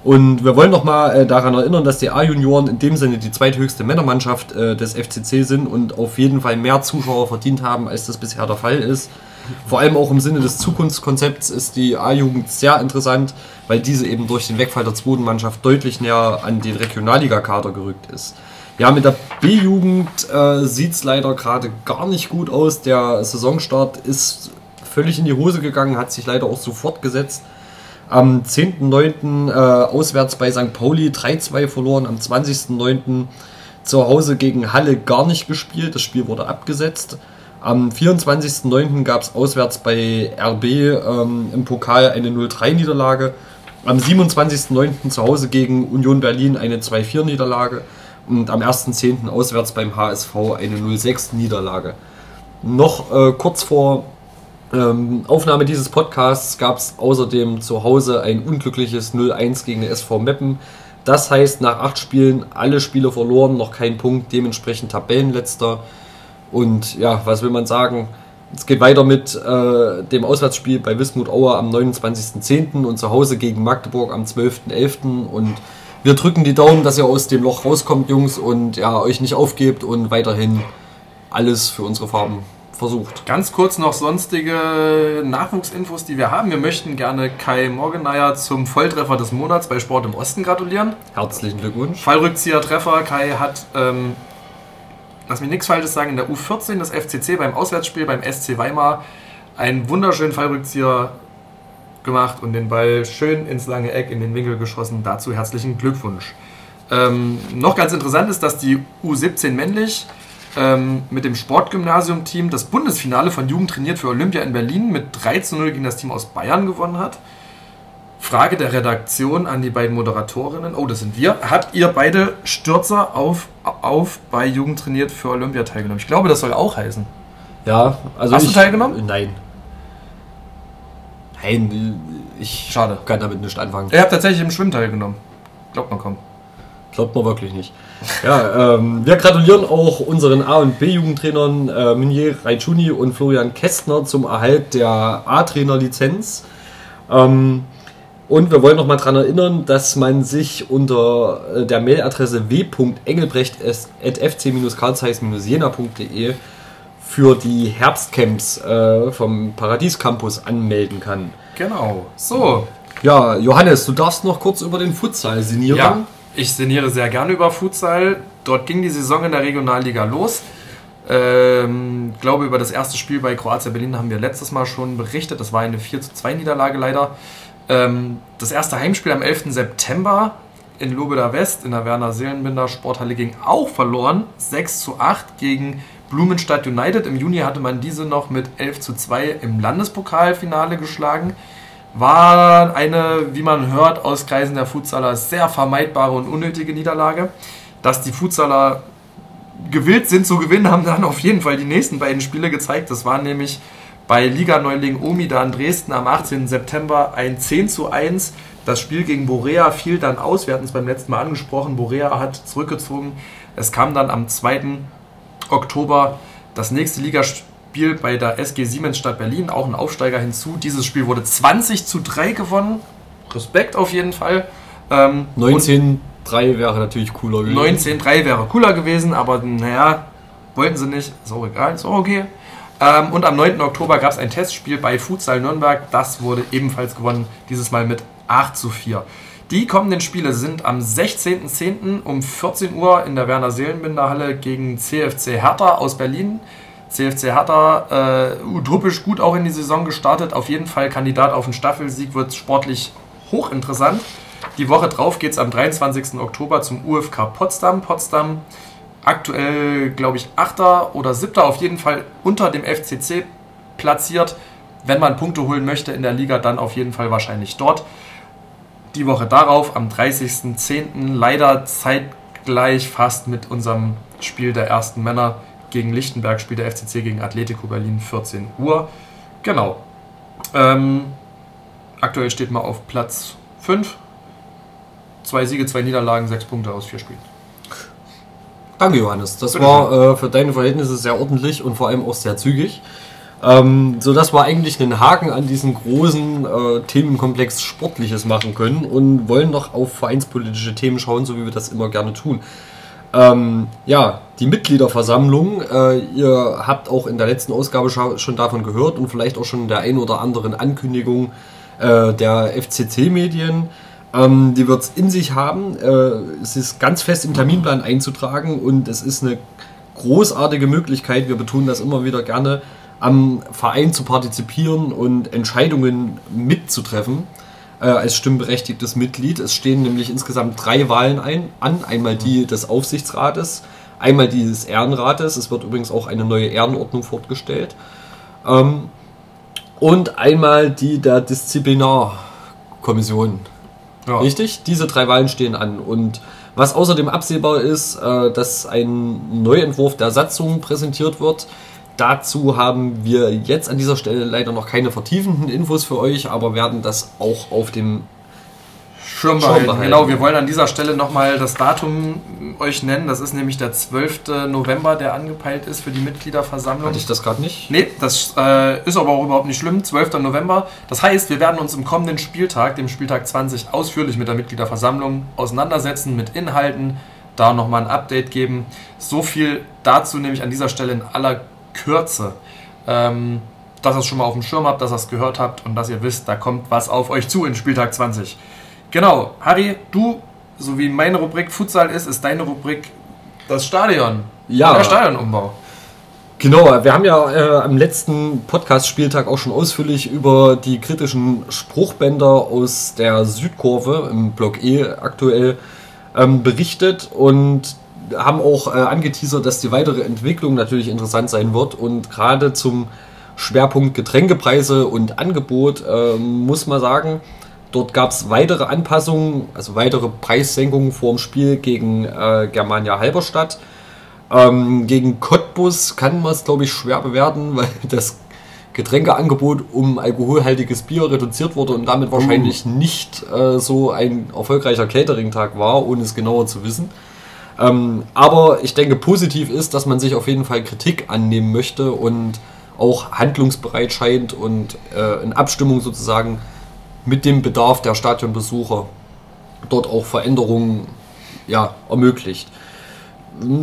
Und wir wollen nochmal äh, daran erinnern, dass die A-Junioren in dem Sinne die zweithöchste Männermannschaft äh, des FCC sind und auf jeden Fall mehr Zuschauer verdient haben, als das bisher der Fall ist. Vor allem auch im Sinne des Zukunftskonzepts ist die A-Jugend sehr interessant, weil diese eben durch den Wegfall der zweiten Mannschaft deutlich näher an den Regionalliga-Kader gerückt ist. Ja, mit der B-Jugend äh, sieht es leider gerade gar nicht gut aus. Der Saisonstart ist völlig in die Hose gegangen, hat sich leider auch so fortgesetzt. Am 10.9. Äh, auswärts bei St. Pauli 3-2 verloren, am 20.9. zu Hause gegen Halle gar nicht gespielt. Das Spiel wurde abgesetzt. Am 24.09. gab es auswärts bei RB ähm, im Pokal eine 0-3-Niederlage. Am 27.09. zu Hause gegen Union Berlin eine 2-4-Niederlage. Und am 1.10. auswärts beim HSV eine 0-6-Niederlage. Noch äh, kurz vor ähm, Aufnahme dieses Podcasts gab es außerdem zu Hause ein unglückliches 0-1 gegen den SV Meppen. Das heißt, nach acht Spielen alle Spiele verloren, noch kein Punkt, dementsprechend Tabellenletzter. Und ja, was will man sagen? Es geht weiter mit äh, dem Auswärtsspiel bei Wismut Auer am 29.10. und zu Hause gegen Magdeburg am 12.11. Und wir drücken die Daumen, dass ihr aus dem Loch rauskommt, Jungs, und ja, euch nicht aufgebt und weiterhin alles für unsere Farben versucht. Ganz kurz noch sonstige Nachwuchsinfos, die wir haben. Wir möchten gerne Kai Morgeneier zum Volltreffer des Monats bei Sport im Osten gratulieren. Herzlichen Glückwunsch. Fallrückzieher-Treffer. Kai hat, ähm, lass mich nichts Falsches sagen, in der U14 des FCC beim Auswärtsspiel beim SC Weimar einen wunderschönen Fallrückzieher gemacht und den Ball schön ins lange Eck in den Winkel geschossen. Dazu herzlichen Glückwunsch. Ähm, noch ganz interessant ist, dass die U17 männlich ähm, mit dem Sportgymnasium-Team das Bundesfinale von Jugend trainiert für Olympia in Berlin mit 3 zu 0 gegen das Team aus Bayern gewonnen hat. Frage der Redaktion an die beiden Moderatorinnen. Oh, das sind wir. Habt ihr beide Stürzer auf, auf bei Jugend trainiert für Olympia teilgenommen? Ich glaube, das soll auch heißen. Ja, also. Hast ich, du teilgenommen? Nein. Nein, ich Schade. kann damit nicht anfangen. Ihr habt tatsächlich im Schwimmen teilgenommen. Glaubt man kaum. Glaubt man wirklich nicht. Ja, ähm, wir gratulieren auch unseren A- und B-Jugendtrainern äh, Meunier Raichuni und Florian Kästner zum Erhalt der A-Trainer-Lizenz. Ähm, und wir wollen noch mal daran erinnern, dass man sich unter äh, der Mailadresse w.engelbrecht.fc-karlsheiß-jena.de für die Herbstcamps äh, vom Paradies Campus anmelden kann. Genau. So. Ja, Johannes, du darfst noch kurz über den Futsal sinnieren. Ja, ich sinniere sehr gerne über Futsal. Dort ging die Saison in der Regionalliga los. Ähm, glaube, über das erste Spiel bei Kroatia Berlin haben wir letztes Mal schon berichtet. Das war eine 4 zu 2 Niederlage leider. Ähm, das erste Heimspiel am 11. September in Lobeda West in der Werner Seelenbinder Sporthalle ging auch verloren. 6 zu 8 gegen Blumenstadt United. Im Juni hatte man diese noch mit 11 zu 2 im Landespokalfinale geschlagen. War eine, wie man hört, aus Kreisen der Futsaler sehr vermeidbare und unnötige Niederlage. Dass die Futsaler gewillt sind zu gewinnen, haben dann auf jeden Fall die nächsten beiden Spiele gezeigt. Das war nämlich bei Liga-Neuling Omida in Dresden am 18. September ein 10 zu 1. Das Spiel gegen Borea fiel dann aus. Wir hatten es beim letzten Mal angesprochen. Borea hat zurückgezogen. Es kam dann am 2. Oktober das nächste Ligaspiel bei der SG Siemens Stadt Berlin, auch ein Aufsteiger hinzu. Dieses Spiel wurde 20 zu 3 gewonnen. Respekt auf jeden Fall. Ähm, 19 3 wäre natürlich cooler gewesen. 19-3 wäre cooler gewesen, aber naja, wollten sie nicht. Ist auch egal, ist auch okay. Ähm, und am 9. Oktober gab es ein Testspiel bei Futsal Nürnberg. Das wurde ebenfalls gewonnen, dieses Mal mit 8 zu 4. Die kommenden Spiele sind am 16.10. um 14 Uhr in der Werner Seelenbinder Halle gegen CFC Hertha aus Berlin. CFC Hertha äh, utopisch gut auch in die Saison gestartet. Auf jeden Fall Kandidat auf den Staffelsieg, wird sportlich hochinteressant. Die Woche drauf geht es am 23. Oktober zum UFK Potsdam. Potsdam aktuell, glaube ich, 8. oder 7. auf jeden Fall unter dem FCC platziert. Wenn man Punkte holen möchte in der Liga, dann auf jeden Fall wahrscheinlich dort. Die Woche darauf, am 30.10., leider zeitgleich fast mit unserem Spiel der ersten Männer gegen Lichtenberg, spielt der FCC gegen Atletico Berlin, 14 Uhr. Genau. Ähm, aktuell steht man auf Platz 5. Zwei Siege, zwei Niederlagen, sechs Punkte aus vier Spielen. Danke, Johannes. Das Bitte war äh, für deine Verhältnisse sehr ordentlich und vor allem auch sehr zügig. Ähm, so dass wir eigentlich einen Haken an diesen großen äh, Themenkomplex Sportliches machen können und wollen noch auf vereinspolitische Themen schauen, so wie wir das immer gerne tun. Ähm, ja, die Mitgliederversammlung, äh, ihr habt auch in der letzten Ausgabe schon davon gehört und vielleicht auch schon in der ein oder anderen Ankündigung äh, der FCC-Medien. Ähm, die wird es in sich haben. Äh, es ist ganz fest im Terminplan einzutragen und es ist eine großartige Möglichkeit, wir betonen das immer wieder gerne, am Verein zu partizipieren und Entscheidungen mitzutreffen äh, als stimmberechtigtes Mitglied. Es stehen nämlich insgesamt drei Wahlen ein, an. Einmal die des Aufsichtsrates, einmal die des Ehrenrates. Es wird übrigens auch eine neue Ehrenordnung fortgestellt. Ähm, und einmal die der Disziplinarkommission. Ja. Richtig? Diese drei Wahlen stehen an. Und was außerdem absehbar ist, äh, dass ein Neuentwurf der Satzung präsentiert wird. Dazu haben wir jetzt an dieser Stelle leider noch keine vertiefenden Infos für euch, aber werden das auch auf dem Schirm behalten. Genau, wir wollen an dieser Stelle nochmal das Datum euch nennen. Das ist nämlich der 12. November, der angepeilt ist für die Mitgliederversammlung. Hatte ich das gerade nicht? Nee, das äh, ist aber auch überhaupt nicht schlimm. 12. November. Das heißt, wir werden uns im kommenden Spieltag, dem Spieltag 20, ausführlich mit der Mitgliederversammlung auseinandersetzen, mit Inhalten, da nochmal ein Update geben. So viel dazu nämlich an dieser Stelle in aller Kürze. Ähm, dass ihr es schon mal auf dem Schirm habt, dass ihr es gehört habt und dass ihr wisst, da kommt was auf euch zu in Spieltag 20. Genau, Harry, du, so wie meine Rubrik Futsal ist, ist deine Rubrik das Stadion. Ja. Der Stadionumbau. Genau, wir haben ja äh, am letzten Podcast-Spieltag auch schon ausführlich über die kritischen Spruchbänder aus der Südkurve im Block E aktuell ähm, berichtet und haben auch äh, angeteasert, dass die weitere Entwicklung natürlich interessant sein wird und gerade zum Schwerpunkt Getränkepreise und Angebot äh, muss man sagen, Dort gab es weitere Anpassungen, also weitere Preissenkungen vor dem Spiel gegen äh, Germania Halberstadt. Ähm, gegen Cottbus kann man es, glaube ich, schwer bewerten, [LAUGHS] weil das Getränkeangebot um alkoholhaltiges Bier reduziert wurde und damit wahrscheinlich uh. nicht äh, so ein erfolgreicher Catering-Tag war, ohne es genauer zu wissen. Ähm, aber ich denke, positiv ist, dass man sich auf jeden Fall Kritik annehmen möchte und auch handlungsbereit scheint und äh, in Abstimmung sozusagen mit dem Bedarf der Stadionbesucher dort auch Veränderungen ja, ermöglicht.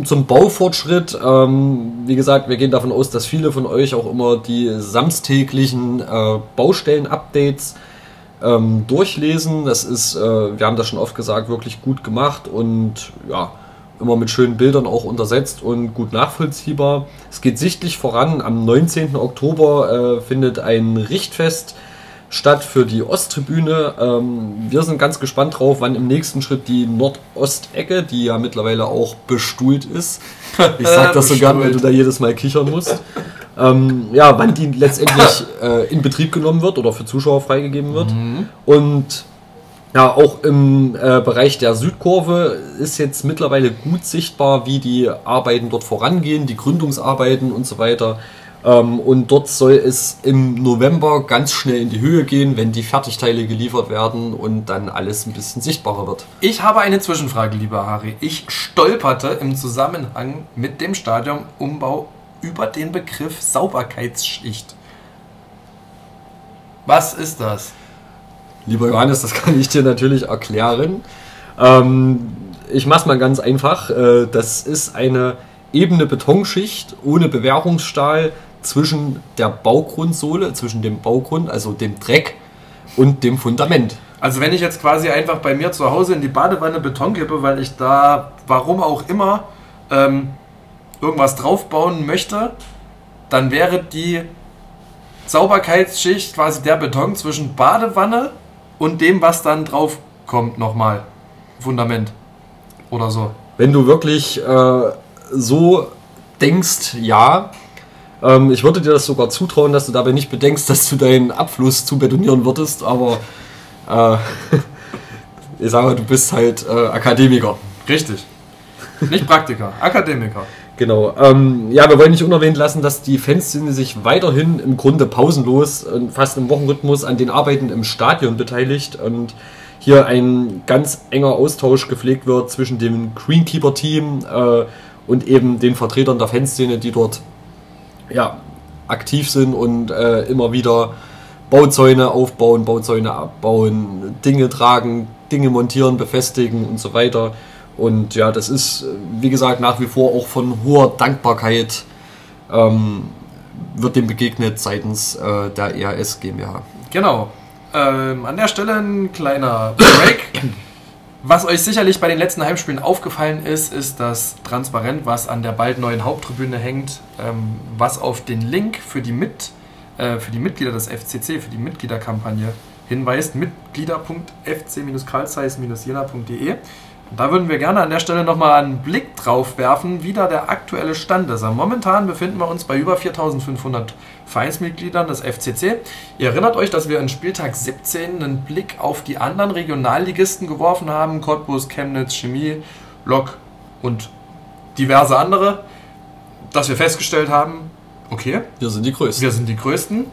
Zum Baufortschritt, ähm, wie gesagt, wir gehen davon aus, dass viele von euch auch immer die samstäglichen äh, Baustellen-Updates ähm, durchlesen. Das ist, äh, wir haben das schon oft gesagt, wirklich gut gemacht und ja, immer mit schönen Bildern auch untersetzt und gut nachvollziehbar. Es geht sichtlich voran. Am 19. Oktober äh, findet ein Richtfest statt für die Osttribüne. Ähm, wir sind ganz gespannt drauf, wann im nächsten Schritt die Nordostecke, die ja mittlerweile auch bestuhlt ist. Ich sag das so gern, weil du da jedes Mal kichern musst. Ähm, ja, wann die letztendlich [LAUGHS] äh, in Betrieb genommen wird oder für Zuschauer freigegeben wird. Mhm. Und ja, auch im äh, Bereich der Südkurve ist jetzt mittlerweile gut sichtbar, wie die Arbeiten dort vorangehen, die Gründungsarbeiten und so weiter. Ähm, und dort soll es im November ganz schnell in die Höhe gehen, wenn die Fertigteile geliefert werden und dann alles ein bisschen sichtbarer wird. Ich habe eine Zwischenfrage, lieber Harry. Ich stolperte im Zusammenhang mit dem Stadionumbau über den Begriff Sauberkeitsschicht. Was ist das? Lieber Johannes, das kann ich dir natürlich erklären. Ähm, ich mache es mal ganz einfach. Äh, das ist eine ebene Betonschicht ohne Bewährungsstahl zwischen der Baugrundsohle, zwischen dem Baugrund, also dem Dreck und dem Fundament. Also wenn ich jetzt quasi einfach bei mir zu Hause in die Badewanne Beton kippe, weil ich da, warum auch immer, ähm, irgendwas draufbauen möchte, dann wäre die Sauberkeitsschicht quasi der Beton zwischen Badewanne und dem, was dann drauf kommt, nochmal. Fundament oder so. Wenn du wirklich äh, so denkst, ja, ähm, ich würde dir das sogar zutrauen, dass du dabei nicht bedenkst, dass du deinen Abfluss zu betonieren würdest, aber äh, [LAUGHS] ich sage, du bist halt äh, Akademiker. Richtig. Nicht Praktiker, Akademiker. Genau. Ähm, ja, wir wollen nicht unerwähnt lassen, dass die Fanszene sich weiterhin im Grunde pausenlos, und fast im Wochenrhythmus an den Arbeiten im Stadion beteiligt und hier ein ganz enger Austausch gepflegt wird zwischen dem Greenkeeper-Team äh, und eben den Vertretern der Fanszene, die dort ja, aktiv sind und äh, immer wieder Bauzäune aufbauen, Bauzäune abbauen, Dinge tragen, Dinge montieren, befestigen und so weiter. Und ja, das ist, wie gesagt, nach wie vor auch von hoher Dankbarkeit ähm, wird dem begegnet seitens äh, der ERS GmbH. Genau. Ähm, an der Stelle ein kleiner Break. [COUGHS] Was euch sicherlich bei den letzten Heimspielen aufgefallen ist, ist das Transparent, was an der bald neuen Haupttribüne hängt, ähm, was auf den Link für die, Mit, äh, für die Mitglieder des FCC, für die Mitgliederkampagne hinweist, mitglieder.fc-karlsheis-jena.de. Da würden wir gerne an der Stelle nochmal einen Blick drauf werfen, wie da der aktuelle Stand ist. Momentan befinden wir uns bei über 4500 Vereinsmitgliedern des FCC. Ihr erinnert euch, dass wir in Spieltag 17 einen Blick auf die anderen Regionalligisten geworfen haben: Cottbus, Chemnitz, Chemie, Lok und diverse andere. Dass wir festgestellt haben, okay, wir sind die Größten. Wir sind die Größten.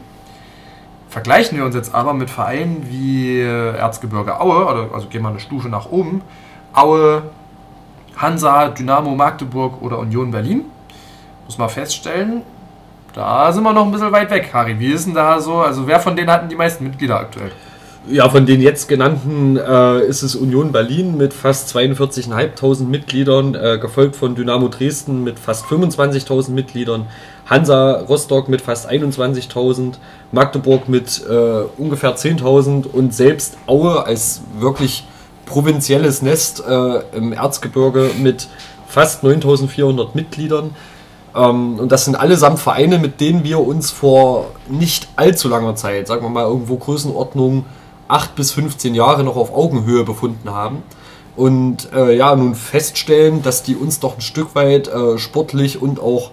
Vergleichen wir uns jetzt aber mit Vereinen wie Erzgebirge Aue, also gehen wir eine Stufe nach oben, Aue, Hansa, Dynamo Magdeburg oder Union Berlin, muss man feststellen, da sind wir noch ein bisschen weit weg, Harry. Wie ist denn da so? Also, wer von denen hatten die meisten Mitglieder aktuell? Ja, von den jetzt genannten äh, ist es Union Berlin mit fast 42.500 Mitgliedern, äh, gefolgt von Dynamo Dresden mit fast 25.000 Mitgliedern, Hansa Rostock mit fast 21.000, Magdeburg mit äh, ungefähr 10.000 und selbst Aue als wirklich provinzielles Nest äh, im Erzgebirge mit fast 9.400 Mitgliedern. Ähm, und das sind allesamt Vereine, mit denen wir uns vor nicht allzu langer Zeit, sagen wir mal irgendwo Größenordnung 8 bis 15 Jahre noch auf Augenhöhe befunden haben. Und äh, ja, nun feststellen, dass die uns doch ein Stück weit äh, sportlich und auch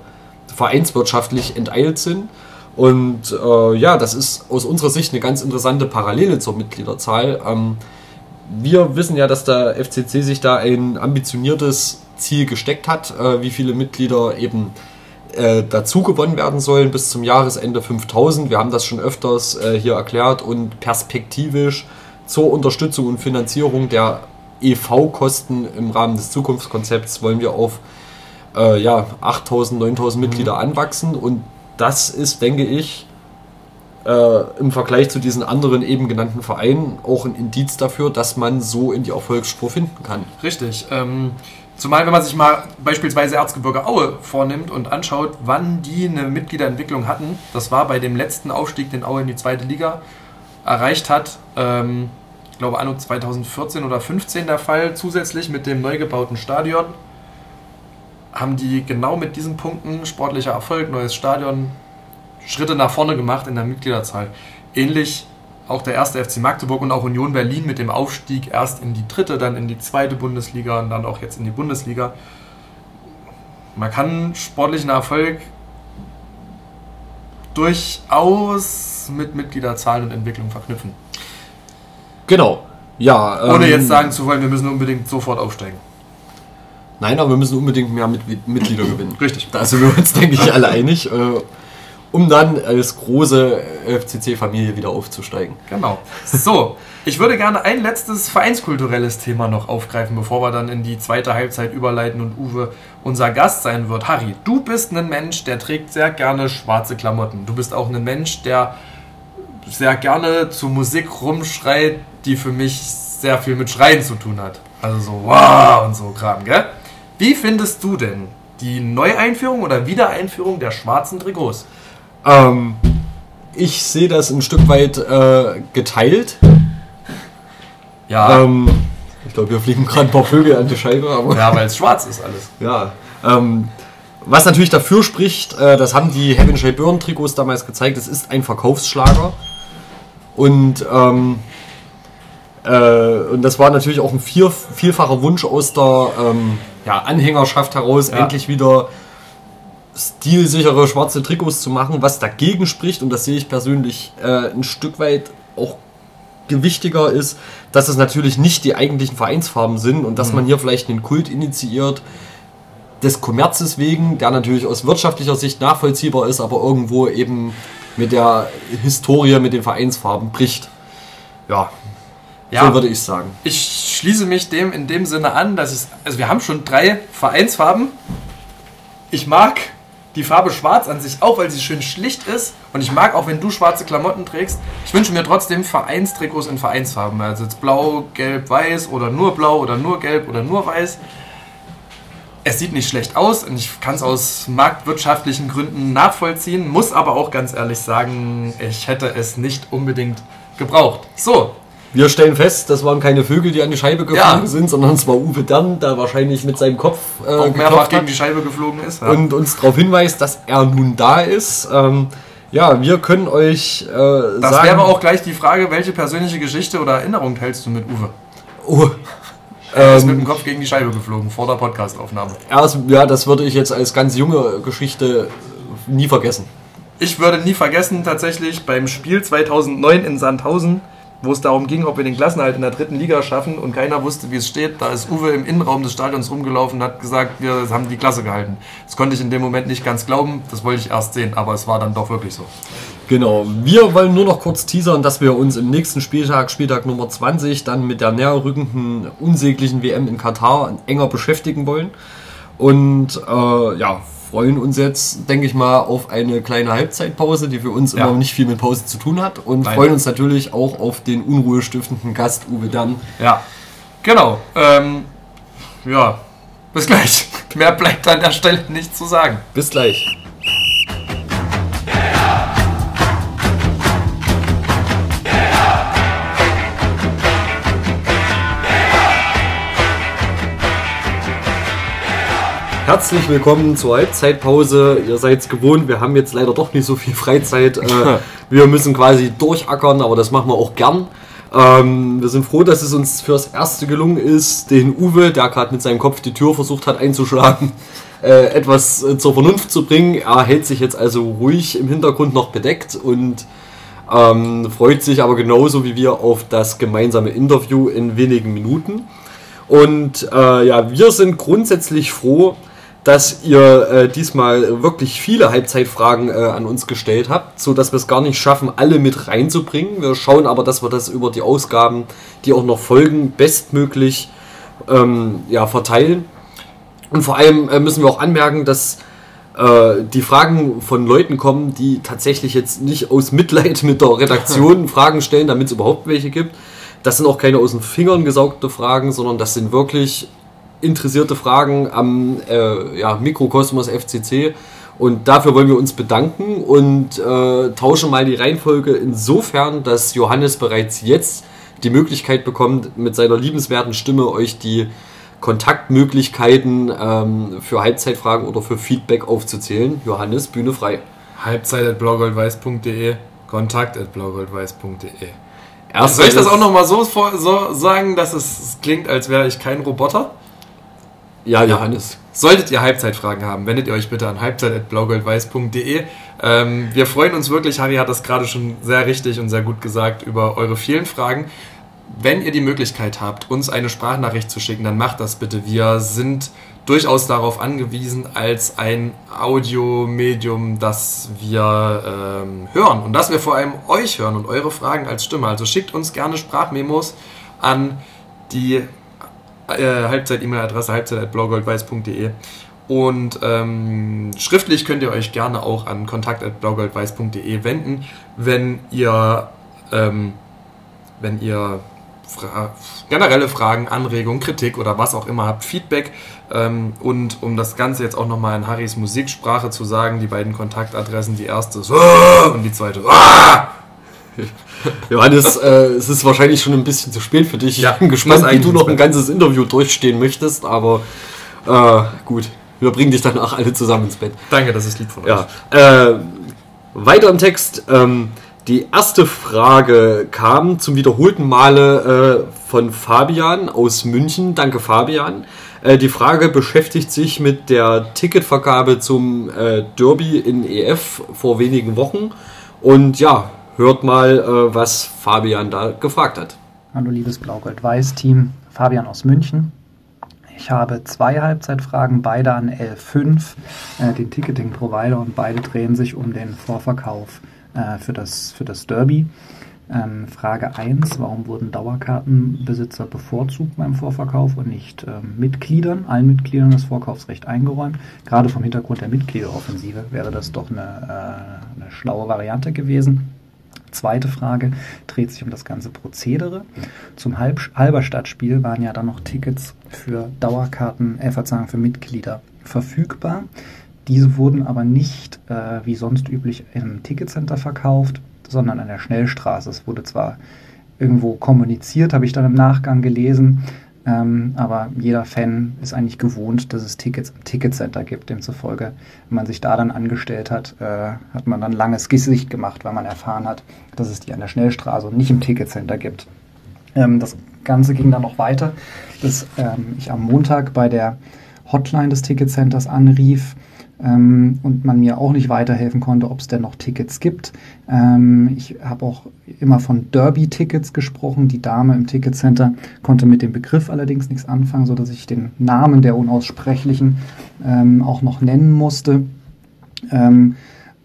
vereinswirtschaftlich enteilt sind. Und äh, ja, das ist aus unserer Sicht eine ganz interessante Parallele zur Mitgliederzahl. Ähm, wir wissen ja, dass der FCC sich da ein ambitioniertes Ziel gesteckt hat, äh, wie viele Mitglieder eben äh, dazu gewonnen werden sollen bis zum Jahresende 5000. Wir haben das schon öfters äh, hier erklärt und perspektivisch zur Unterstützung und Finanzierung der EV-Kosten im Rahmen des Zukunftskonzepts wollen wir auf äh, ja, 8000, 9000 Mitglieder mhm. anwachsen und das ist, denke ich, äh, im Vergleich zu diesen anderen eben genannten Vereinen auch ein Indiz dafür, dass man so in die Erfolgsspur finden kann. Richtig. Ähm, zumal, wenn man sich mal beispielsweise Erzgebirge Aue vornimmt und anschaut, wann die eine Mitgliederentwicklung hatten, das war bei dem letzten Aufstieg, den Aue in die zweite Liga erreicht hat, ähm, ich glaube anno 2014 oder 2015 der Fall, zusätzlich mit dem neu gebauten Stadion, haben die genau mit diesen Punkten sportlicher Erfolg, neues Stadion, Schritte nach vorne gemacht in der Mitgliederzahl. Ähnlich auch der erste FC Magdeburg und auch Union Berlin mit dem Aufstieg erst in die dritte, dann in die zweite Bundesliga und dann auch jetzt in die Bundesliga. Man kann sportlichen Erfolg durchaus mit Mitgliederzahlen und Entwicklung verknüpfen. Genau. Ja, Ohne ähm, jetzt sagen zu wollen, wir müssen unbedingt sofort aufsteigen. Nein, aber wir müssen unbedingt mehr Mitglieder gewinnen. Richtig. Da sind wir uns, denke ich, alle einig. Äh, um dann als große FCC-Familie wieder aufzusteigen. Genau. So, ich würde gerne ein letztes vereinskulturelles Thema noch aufgreifen, bevor wir dann in die zweite Halbzeit überleiten und Uwe unser Gast sein wird. Harry, du bist ein Mensch, der trägt sehr gerne schwarze Klamotten. Du bist auch ein Mensch, der sehr gerne zu Musik rumschreit, die für mich sehr viel mit Schreien zu tun hat. Also so wow und so Kram, gell? Wie findest du denn die Neueinführung oder Wiedereinführung der schwarzen Trikots? Ähm, ich sehe das ein Stück weit äh, geteilt. Ja. Ähm, ich glaube, wir fliegen gerade ein paar Vögel an die Scheibe. Aber ja, weil es schwarz ist alles. [LAUGHS] Ja. Ähm, was natürlich dafür spricht, äh, das haben die Heaven Shade Burn Trikots damals gezeigt, es ist ein Verkaufsschlager. Und, ähm, äh, und das war natürlich auch ein vier, vielfacher Wunsch aus der ähm, ja, Anhängerschaft heraus, ja. endlich wieder stilsichere schwarze Trikots zu machen, was dagegen spricht, und das sehe ich persönlich äh, ein Stück weit auch gewichtiger ist, dass es natürlich nicht die eigentlichen Vereinsfarben sind und dass mhm. man hier vielleicht einen Kult initiiert des Kommerzes wegen, der natürlich aus wirtschaftlicher Sicht nachvollziehbar ist, aber irgendwo eben mit der Historie, mit den Vereinsfarben bricht. Ja, ja, so würde ich sagen. Ich schließe mich dem in dem Sinne an, dass es, also wir haben schon drei Vereinsfarben. Ich mag die Farbe Schwarz an sich auch, weil sie schön schlicht ist. Und ich mag auch, wenn du schwarze Klamotten trägst. Ich wünsche mir trotzdem Vereinstrikots in Vereinsfarben. Also jetzt blau, gelb, weiß oder nur blau oder nur gelb oder nur weiß. Es sieht nicht schlecht aus und ich kann es aus marktwirtschaftlichen Gründen nachvollziehen, muss aber auch ganz ehrlich sagen, ich hätte es nicht unbedingt gebraucht. So, wir stellen fest, das waren keine Vögel, die an die Scheibe geflogen ja. sind, sondern es war Uwe Dern, der wahrscheinlich mit seinem Kopf äh, auch mehrfach gegen die Scheibe geflogen ist. Ja. Und uns darauf hinweist, dass er nun da ist. Ähm, ja, wir können euch äh, das sagen... wäre auch gleich die Frage, welche persönliche Geschichte oder Erinnerung teilst du mit Uwe? Oh, er ist ähm, mit dem Kopf gegen die Scheibe geflogen, vor der Podcastaufnahme. Ja, das würde ich jetzt als ganz junge Geschichte nie vergessen. Ich würde nie vergessen, tatsächlich beim Spiel 2009 in Sandhausen wo es darum ging, ob wir den Klassenhalt in der dritten Liga schaffen und keiner wusste, wie es steht. Da ist Uwe im Innenraum des Stadions rumgelaufen und hat gesagt, wir haben die Klasse gehalten. Das konnte ich in dem Moment nicht ganz glauben, das wollte ich erst sehen, aber es war dann doch wirklich so. Genau, wir wollen nur noch kurz teasern, dass wir uns im nächsten Spieltag, Spieltag Nummer 20, dann mit der näher rückenden unsäglichen WM in Katar enger beschäftigen wollen. Und äh, ja, freuen uns jetzt, denke ich mal, auf eine kleine Halbzeitpause, die für uns ja. immer nicht viel mit Pause zu tun hat. Und Nein. freuen uns natürlich auch auf den unruhestiftenden Gast Uwe Dann. Ja, genau. Ähm, ja, bis gleich. [LAUGHS] Mehr bleibt an der Stelle nicht zu sagen. Bis gleich. Herzlich willkommen zur Halbzeitpause. Ihr seid es gewohnt, wir haben jetzt leider doch nicht so viel Freizeit. Äh, [LAUGHS] wir müssen quasi durchackern, aber das machen wir auch gern. Ähm, wir sind froh, dass es uns fürs Erste gelungen ist, den Uwe, der gerade mit seinem Kopf die Tür versucht hat einzuschlagen, [LAUGHS] äh, etwas äh, zur Vernunft zu bringen. Er hält sich jetzt also ruhig im Hintergrund noch bedeckt und ähm, freut sich aber genauso wie wir auf das gemeinsame Interview in wenigen Minuten. Und äh, ja, wir sind grundsätzlich froh, dass ihr äh, diesmal wirklich viele Halbzeitfragen äh, an uns gestellt habt, so dass wir es gar nicht schaffen, alle mit reinzubringen. Wir schauen aber, dass wir das über die Ausgaben, die auch noch folgen, bestmöglich ähm, ja, verteilen. Und vor allem äh, müssen wir auch anmerken, dass äh, die Fragen von Leuten kommen, die tatsächlich jetzt nicht aus Mitleid mit der Redaktion [LAUGHS] Fragen stellen, damit es überhaupt welche gibt. Das sind auch keine aus den Fingern gesaugte Fragen, sondern das sind wirklich interessierte Fragen am äh, ja, Mikrokosmos FCC. Und dafür wollen wir uns bedanken und äh, tauschen mal die Reihenfolge insofern, dass Johannes bereits jetzt die Möglichkeit bekommt, mit seiner liebenswerten Stimme euch die Kontaktmöglichkeiten ähm, für Halbzeitfragen oder für Feedback aufzuzählen. Johannes, Bühne frei. Halbzeit at blaugoldweiß.de, kontakt at blaugoldweiß.de. Soll ich das auch nochmal so, so sagen, dass es klingt, als wäre ich kein Roboter? Ja, Johannes. Solltet ihr Halbzeitfragen haben, wendet ihr euch bitte an halbzeit.blaugoldweiß.de. Ähm, wir freuen uns wirklich, Harry hat das gerade schon sehr richtig und sehr gut gesagt, über eure vielen Fragen. Wenn ihr die Möglichkeit habt, uns eine Sprachnachricht zu schicken, dann macht das bitte. Wir sind durchaus darauf angewiesen, als ein Audiomedium, das wir ähm, hören und dass wir vor allem euch hören und eure Fragen als Stimme. Also schickt uns gerne Sprachmemos an die äh, Halbzeit-E-Mail-Adresse halbzeit.blaugoldweiß.de. Und ähm, schriftlich könnt ihr euch gerne auch an kontakt.blaugoldweiß.de wenden, wenn ihr, ähm, wenn ihr fra generelle Fragen, Anregungen, Kritik oder was auch immer habt, Feedback. Ähm, und um das Ganze jetzt auch nochmal in Harrys Musiksprache zu sagen, die beiden Kontaktadressen, die erste ist und die zweite ist Johannes, äh, es ist wahrscheinlich schon ein bisschen zu spät für dich. Ja, ich bin gespannt, wie du noch ein ganzes Interview durchstehen möchtest, aber äh, gut, wir bringen dich danach alle zusammen ins Bett. Danke, das ist lieb von ja. euch. Äh, weiter im Text. Ähm, die erste Frage kam zum wiederholten Male äh, von Fabian aus München. Danke, Fabian. Äh, die Frage beschäftigt sich mit der Ticketvergabe zum äh, Derby in EF vor wenigen Wochen. Und ja, hört mal, äh, was Fabian da gefragt hat. Hallo liebes Blau-Gold-Weiß-Team, Fabian aus München. Ich habe zwei Halbzeitfragen, beide an L5, äh, den Ticketing-Provider, und beide drehen sich um den Vorverkauf äh, für, das, für das Derby. Ähm, Frage 1, warum wurden Dauerkartenbesitzer bevorzugt beim Vorverkauf und nicht ähm, Mitgliedern, allen Mitgliedern das Vorkaufsrecht eingeräumt? Gerade vom Hintergrund der Mitgliederoffensive wäre das doch eine, äh, eine schlaue Variante gewesen. Zweite Frage dreht sich um das ganze Prozedere. Zum Halb Halberstadtspiel waren ja dann noch Tickets für Dauerkarten, äh, Verzeihung, für Mitglieder verfügbar. Diese wurden aber nicht äh, wie sonst üblich im Ticketcenter verkauft, sondern an der Schnellstraße. Es wurde zwar irgendwo kommuniziert, habe ich dann im Nachgang gelesen, ähm, aber jeder Fan ist eigentlich gewohnt, dass es Tickets im Ticketcenter gibt. Demzufolge, wenn man sich da dann angestellt hat, äh, hat man dann langes Gesicht gemacht, weil man erfahren hat, dass es die an der Schnellstraße und nicht im Ticketcenter gibt. Ähm, das Ganze ging dann noch weiter, dass ähm, ich am Montag bei der Hotline des Ticketcenters anrief ähm, und man mir auch nicht weiterhelfen konnte, ob es denn noch Tickets gibt. Ähm, ich habe auch immer von Derby-Tickets gesprochen. Die Dame im Ticketcenter konnte mit dem Begriff allerdings nichts anfangen, sodass ich den Namen der Unaussprechlichen ähm, auch noch nennen musste. Ähm,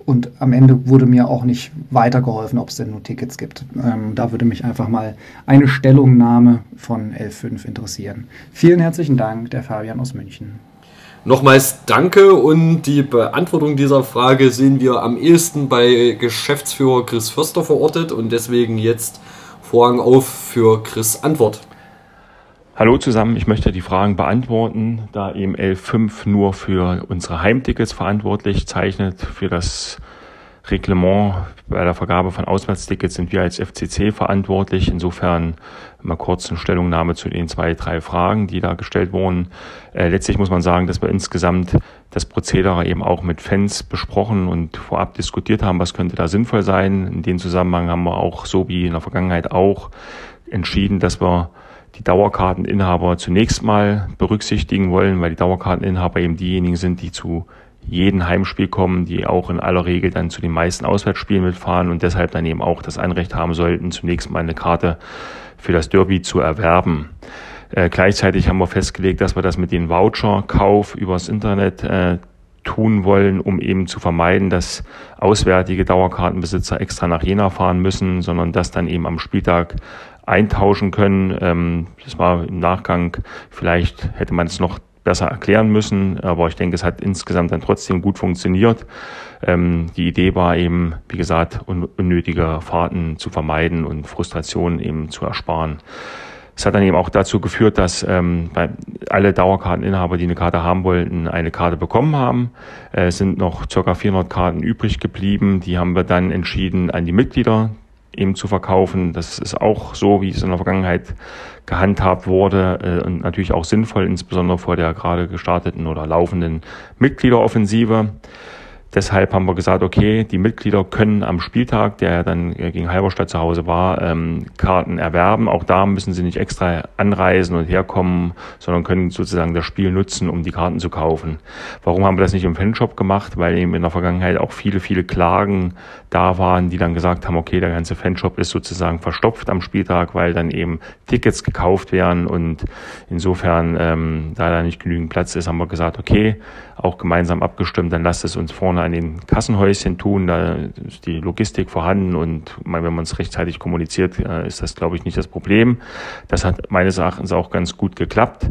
und am Ende wurde mir auch nicht weitergeholfen, ob es denn nur Tickets gibt. Ähm, da würde mich einfach mal eine Stellungnahme von L5 interessieren. Vielen herzlichen Dank, der Fabian aus München. Nochmals danke und die Beantwortung dieser Frage sehen wir am ehesten bei Geschäftsführer Chris Förster verortet und deswegen jetzt Vorhang auf für Chris Antwort. Hallo zusammen, ich möchte die Fragen beantworten, da eben L5 nur für unsere Heimtickets verantwortlich zeichnet. Für das Reglement bei der Vergabe von Auswärtstickets sind wir als FCC verantwortlich. Insofern mal kurz eine Stellungnahme zu den zwei, drei Fragen, die da gestellt wurden. Äh, letztlich muss man sagen, dass wir insgesamt das Prozedere eben auch mit Fans besprochen und vorab diskutiert haben, was könnte da sinnvoll sein. In dem Zusammenhang haben wir auch, so wie in der Vergangenheit auch, entschieden, dass wir die Dauerkarteninhaber zunächst mal berücksichtigen wollen, weil die Dauerkarteninhaber eben diejenigen sind, die zu jedem Heimspiel kommen, die auch in aller Regel dann zu den meisten Auswärtsspielen mitfahren und deshalb dann eben auch das Anrecht haben sollten, zunächst mal eine Karte für das Derby zu erwerben. Äh, gleichzeitig haben wir festgelegt, dass wir das mit dem Voucherkauf übers Internet äh, tun wollen, um eben zu vermeiden, dass auswärtige Dauerkartenbesitzer extra nach Jena fahren müssen, sondern das dann eben am Spieltag eintauschen können. Ähm, das war im Nachgang, vielleicht hätte man es noch besser erklären müssen, aber ich denke, es hat insgesamt dann trotzdem gut funktioniert. Ähm, die Idee war eben, wie gesagt, unnötige Fahrten zu vermeiden und Frustrationen eben zu ersparen. Es hat dann eben auch dazu geführt, dass ähm, alle Dauerkarteninhaber, die eine Karte haben wollten, eine Karte bekommen haben. Äh, es sind noch ca. 400 Karten übrig geblieben. Die haben wir dann entschieden, an die Mitglieder eben zu verkaufen. Das ist auch so, wie es in der Vergangenheit gehandhabt wurde äh, und natürlich auch sinnvoll, insbesondere vor der gerade gestarteten oder laufenden Mitgliederoffensive. Deshalb haben wir gesagt, okay, die Mitglieder können am Spieltag, der dann gegen Halberstadt zu Hause war, ähm, Karten erwerben. Auch da müssen sie nicht extra anreisen und herkommen, sondern können sozusagen das Spiel nutzen, um die Karten zu kaufen. Warum haben wir das nicht im Fanshop gemacht? Weil eben in der Vergangenheit auch viele, viele Klagen da waren, die dann gesagt haben, okay, der ganze Fanshop ist sozusagen verstopft am Spieltag, weil dann eben Tickets gekauft werden und insofern, ähm, da da nicht genügend Platz ist, haben wir gesagt, okay, auch gemeinsam abgestimmt, dann lasst es uns vorne an den Kassenhäuschen tun, da ist die Logistik vorhanden und wenn man es rechtzeitig kommuniziert, äh, ist das, glaube ich, nicht das Problem. Das hat meines Erachtens auch ganz gut geklappt.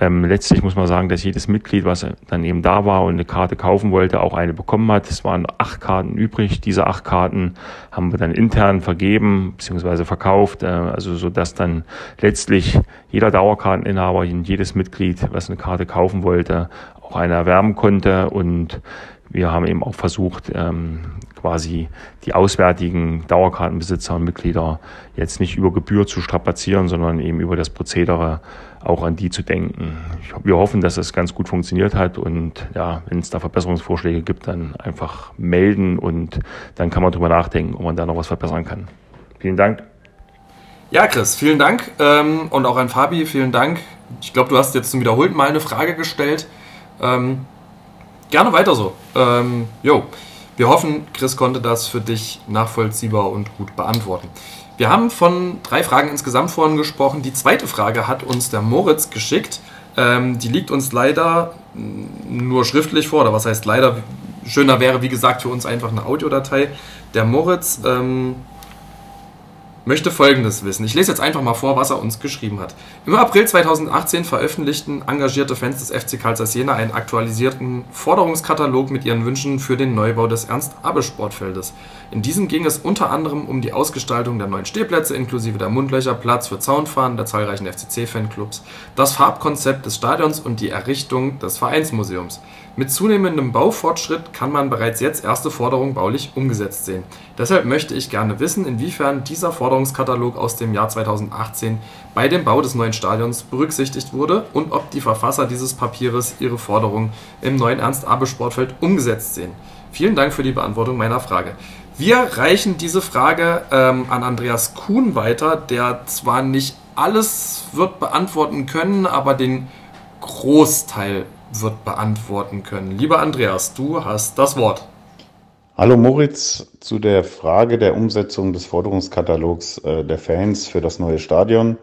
Ähm, letztlich muss man sagen, dass jedes Mitglied, was dann eben da war und eine Karte kaufen wollte, auch eine bekommen hat. Es waren acht Karten übrig. Diese acht Karten haben wir dann intern vergeben bzw. verkauft, äh, also so dass dann letztlich jeder Dauerkarteninhaber und jedes Mitglied, was eine Karte kaufen wollte, auch eine erwerben konnte und wir haben eben auch versucht, ähm, quasi die auswärtigen Dauerkartenbesitzer und Mitglieder jetzt nicht über Gebühr zu strapazieren, sondern eben über das Prozedere auch an die zu denken. Wir hoffen, dass es ganz gut funktioniert hat und ja, wenn es da Verbesserungsvorschläge gibt, dann einfach melden und dann kann man drüber nachdenken, ob man da noch was verbessern kann. Vielen Dank. Ja, Chris, vielen Dank ähm, und auch an Fabi, vielen Dank. Ich glaube, du hast jetzt zum wiederholten Mal eine Frage gestellt. Ähm, gerne weiter so. Ähm, jo, wir hoffen, Chris konnte das für dich nachvollziehbar und gut beantworten. Wir haben von drei Fragen insgesamt vorhin gesprochen. Die zweite Frage hat uns der Moritz geschickt. Ähm, die liegt uns leider nur schriftlich vor, oder was heißt leider? Schöner wäre, wie gesagt, für uns einfach eine Audiodatei. Der Moritz ähm, möchte Folgendes wissen. Ich lese jetzt einfach mal vor, was er uns geschrieben hat. Im April 2018 veröffentlichten engagierte Fans des FC Karl Jena einen aktualisierten Forderungskatalog mit ihren Wünschen für den Neubau des Ernst-Abbe-Sportfeldes. In diesem ging es unter anderem um die Ausgestaltung der neuen Stehplätze inklusive der Mundlöcher, Platz für Zaunfahren der zahlreichen FCC-Fanclubs, das Farbkonzept des Stadions und die Errichtung des Vereinsmuseums. Mit zunehmendem Baufortschritt kann man bereits jetzt erste Forderungen baulich umgesetzt sehen. Deshalb möchte ich gerne wissen, inwiefern dieser Forderungskatalog aus dem Jahr 2018 bei dem Bau des neuen Stadions berücksichtigt wurde und ob die Verfasser dieses Papieres ihre Forderungen im neuen Ernst-Abbe-Sportfeld umgesetzt sehen. Vielen Dank für die Beantwortung meiner Frage. Wir reichen diese Frage ähm, an Andreas Kuhn weiter, der zwar nicht alles wird beantworten können, aber den Großteil wird beantworten können. Lieber Andreas, du hast das Wort. Hallo Moritz, zu der Frage der Umsetzung des Forderungskatalogs äh, der Fans für das neue Stadion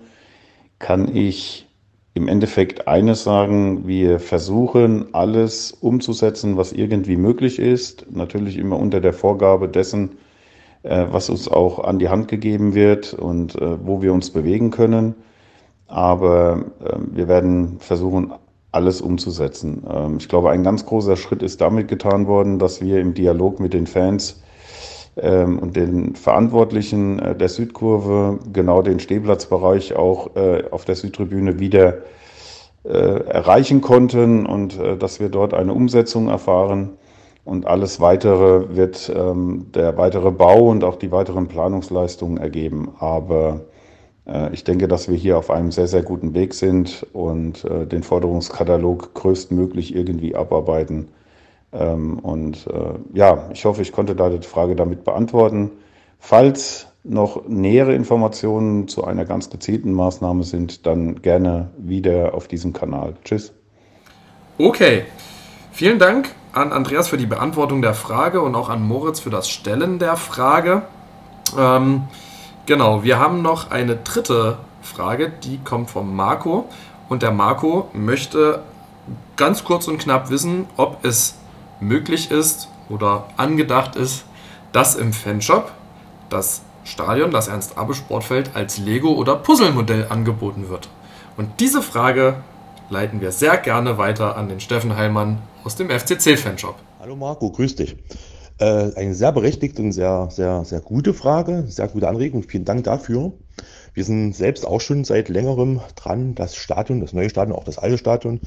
kann ich im Endeffekt eines sagen, wir versuchen alles umzusetzen, was irgendwie möglich ist. Natürlich immer unter der Vorgabe dessen, äh, was uns auch an die Hand gegeben wird und äh, wo wir uns bewegen können. Aber äh, wir werden versuchen, alles umzusetzen. Ähm, ich glaube, ein ganz großer Schritt ist damit getan worden, dass wir im Dialog mit den Fans ähm, und den Verantwortlichen äh, der Südkurve genau den Stehplatzbereich auch äh, auf der Südtribüne wieder äh, erreichen konnten und äh, dass wir dort eine Umsetzung erfahren. Und alles weitere wird ähm, der weitere Bau und auch die weiteren Planungsleistungen ergeben. Aber ich denke, dass wir hier auf einem sehr, sehr guten Weg sind und äh, den Forderungskatalog größtmöglich irgendwie abarbeiten. Ähm, und äh, ja, ich hoffe, ich konnte da die Frage damit beantworten. Falls noch nähere Informationen zu einer ganz gezielten Maßnahme sind, dann gerne wieder auf diesem Kanal. Tschüss. Okay, vielen Dank an Andreas für die Beantwortung der Frage und auch an Moritz für das Stellen der Frage. Ähm, Genau, wir haben noch eine dritte Frage, die kommt vom Marco. Und der Marco möchte ganz kurz und knapp wissen, ob es möglich ist oder angedacht ist, dass im Fanshop das Stadion, das Ernst-Abbe-Sportfeld als Lego- oder Puzzlemodell angeboten wird. Und diese Frage leiten wir sehr gerne weiter an den Steffen Heilmann aus dem FCC-Fanshop. Hallo Marco, grüß dich. Äh, eine sehr berechtigte und sehr, sehr, sehr gute Frage, sehr gute Anregung. Vielen Dank dafür. Wir sind selbst auch schon seit längerem dran, das Stadion, das neue Stadion, auch das alte Stadion,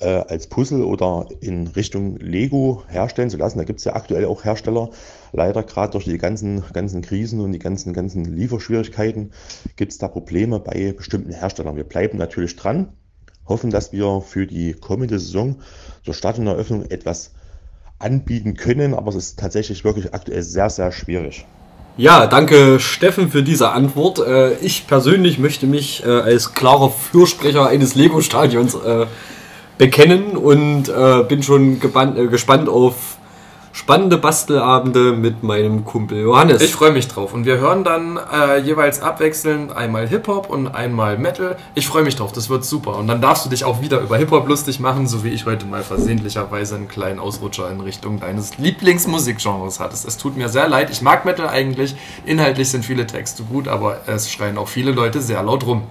äh, als Puzzle oder in Richtung Lego herstellen zu lassen. Da gibt es ja aktuell auch Hersteller. Leider gerade durch die ganzen, ganzen Krisen und die ganzen, ganzen Lieferschwierigkeiten gibt es da Probleme bei bestimmten Herstellern. Wir bleiben natürlich dran, hoffen, dass wir für die kommende Saison zur Stadioneröffnung etwas anbieten können, aber es ist tatsächlich wirklich aktuell sehr, sehr schwierig. Ja, danke Steffen für diese Antwort. Äh, ich persönlich möchte mich äh, als klarer Fürsprecher eines Lego-Stadions äh, bekennen und bin schon gespannt auf spannende Bastelabende mit meinem Kumpel Johannes. Ich freue mich drauf. Und wir hören dann äh, jeweils abwechselnd einmal Hip-Hop und einmal Metal. Ich freue mich drauf, das wird super. Und dann darfst du dich auch wieder über Hip-Hop lustig machen, so wie ich heute mal versehentlicherweise einen kleinen Ausrutscher in Richtung deines Lieblingsmusikgenres hattest. Es tut mir sehr leid. Ich mag Metal eigentlich. Inhaltlich sind viele Texte gut, aber es schreien auch viele Leute sehr laut rum.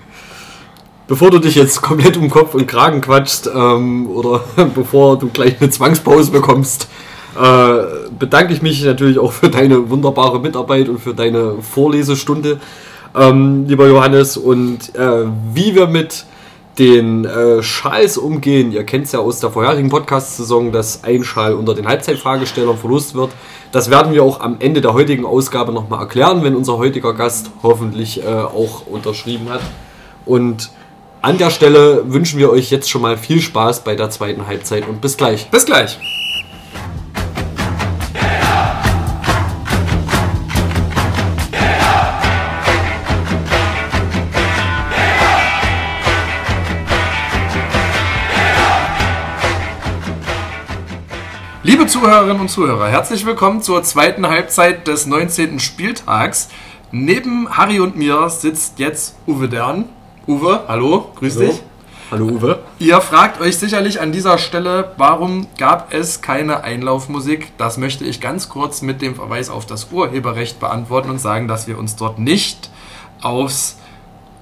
Bevor du dich jetzt komplett um Kopf und Kragen quatschst ähm, oder [LAUGHS] bevor du gleich eine Zwangspause bekommst, äh, bedanke ich mich natürlich auch für deine wunderbare Mitarbeit und für deine Vorlesestunde, ähm, lieber Johannes. Und äh, wie wir mit den äh, Schals umgehen, ihr kennt es ja aus der vorherigen Podcast-Saison, dass ein Schal unter den Halbzeitfragestellern verlost wird. Das werden wir auch am Ende der heutigen Ausgabe nochmal erklären, wenn unser heutiger Gast hoffentlich äh, auch unterschrieben hat. Und an der Stelle wünschen wir euch jetzt schon mal viel Spaß bei der zweiten Halbzeit und bis gleich. Bis gleich. Zuhörerinnen und Zuhörer, herzlich willkommen zur zweiten Halbzeit des 19. Spieltags. Neben Harry und mir sitzt jetzt Uwe Dern. Uwe, hallo, grüß hallo. dich. Hallo Uwe. Ihr fragt euch sicherlich an dieser Stelle, warum gab es keine Einlaufmusik? Das möchte ich ganz kurz mit dem Verweis auf das Urheberrecht beantworten und sagen, dass wir uns dort nicht aufs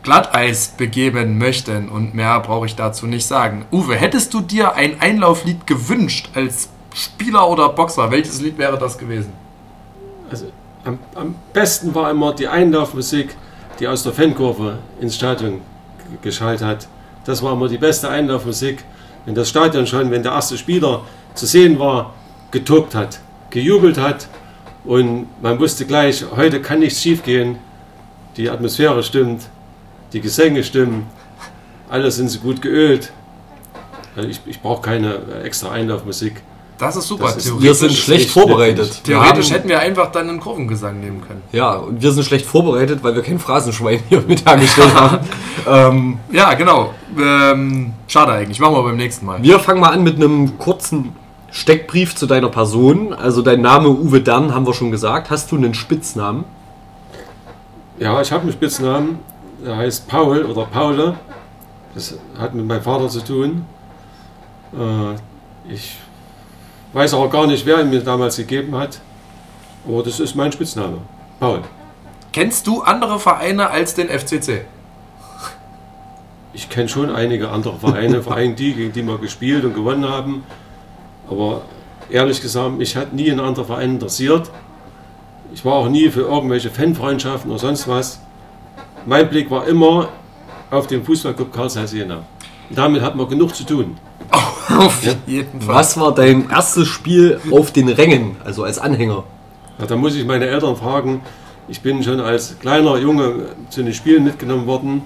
Glatteis begeben möchten. Und mehr brauche ich dazu nicht sagen. Uwe, hättest du dir ein Einlauflied gewünscht als Spieler oder Boxer, welches Lied wäre das gewesen? Also am, am besten war immer die Einlaufmusik, die aus der Fankurve ins Stadion geschaltet hat. Das war immer die beste Einlaufmusik. Wenn das Stadion schon, wenn der erste Spieler zu sehen war, getobt hat, gejubelt hat und man wusste gleich, heute kann nichts schiefgehen. Die Atmosphäre stimmt, die Gesänge stimmen, alle sind so gut geölt. Also ich, ich brauche keine extra Einlaufmusik. Das ist super. Das ist, wir sind schlecht vorbereitet. Theoretisch hätten wir einfach dann einen Kurvengesang nehmen können. Ja, und wir sind schlecht vorbereitet, weil wir kein Phrasenschwein hier mit hergestellt haben. [LAUGHS] ähm, ja, genau. Ähm, schade eigentlich. Machen wir beim nächsten Mal. Wir fangen mal an mit einem kurzen Steckbrief zu deiner Person. Also dein Name Uwe Dern haben wir schon gesagt. Hast du einen Spitznamen? Ja, ich habe einen Spitznamen. Der heißt Paul oder Paule. Das hat mit meinem Vater zu tun. Äh, ich weiß auch gar nicht, wer ihn mir damals gegeben hat. Aber das ist mein Spitzname. Paul. Kennst du andere Vereine als den FCC? Ich kenne schon einige andere Vereine, [LAUGHS] vor allem die, gegen die wir gespielt und gewonnen haben. Aber ehrlich gesagt, mich hat nie ein anderer Verein interessiert. Ich war auch nie für irgendwelche Fanfreundschaften oder sonst was. Mein Blick war immer auf den Fußballclub Karl Zeiss Jena. Und damit hat man genug zu tun. [LAUGHS] Auf jeden Fall. Was war dein erstes Spiel auf den Rängen, also als Anhänger? Ja, da muss ich meine Eltern fragen. Ich bin schon als kleiner Junge zu den Spielen mitgenommen worden.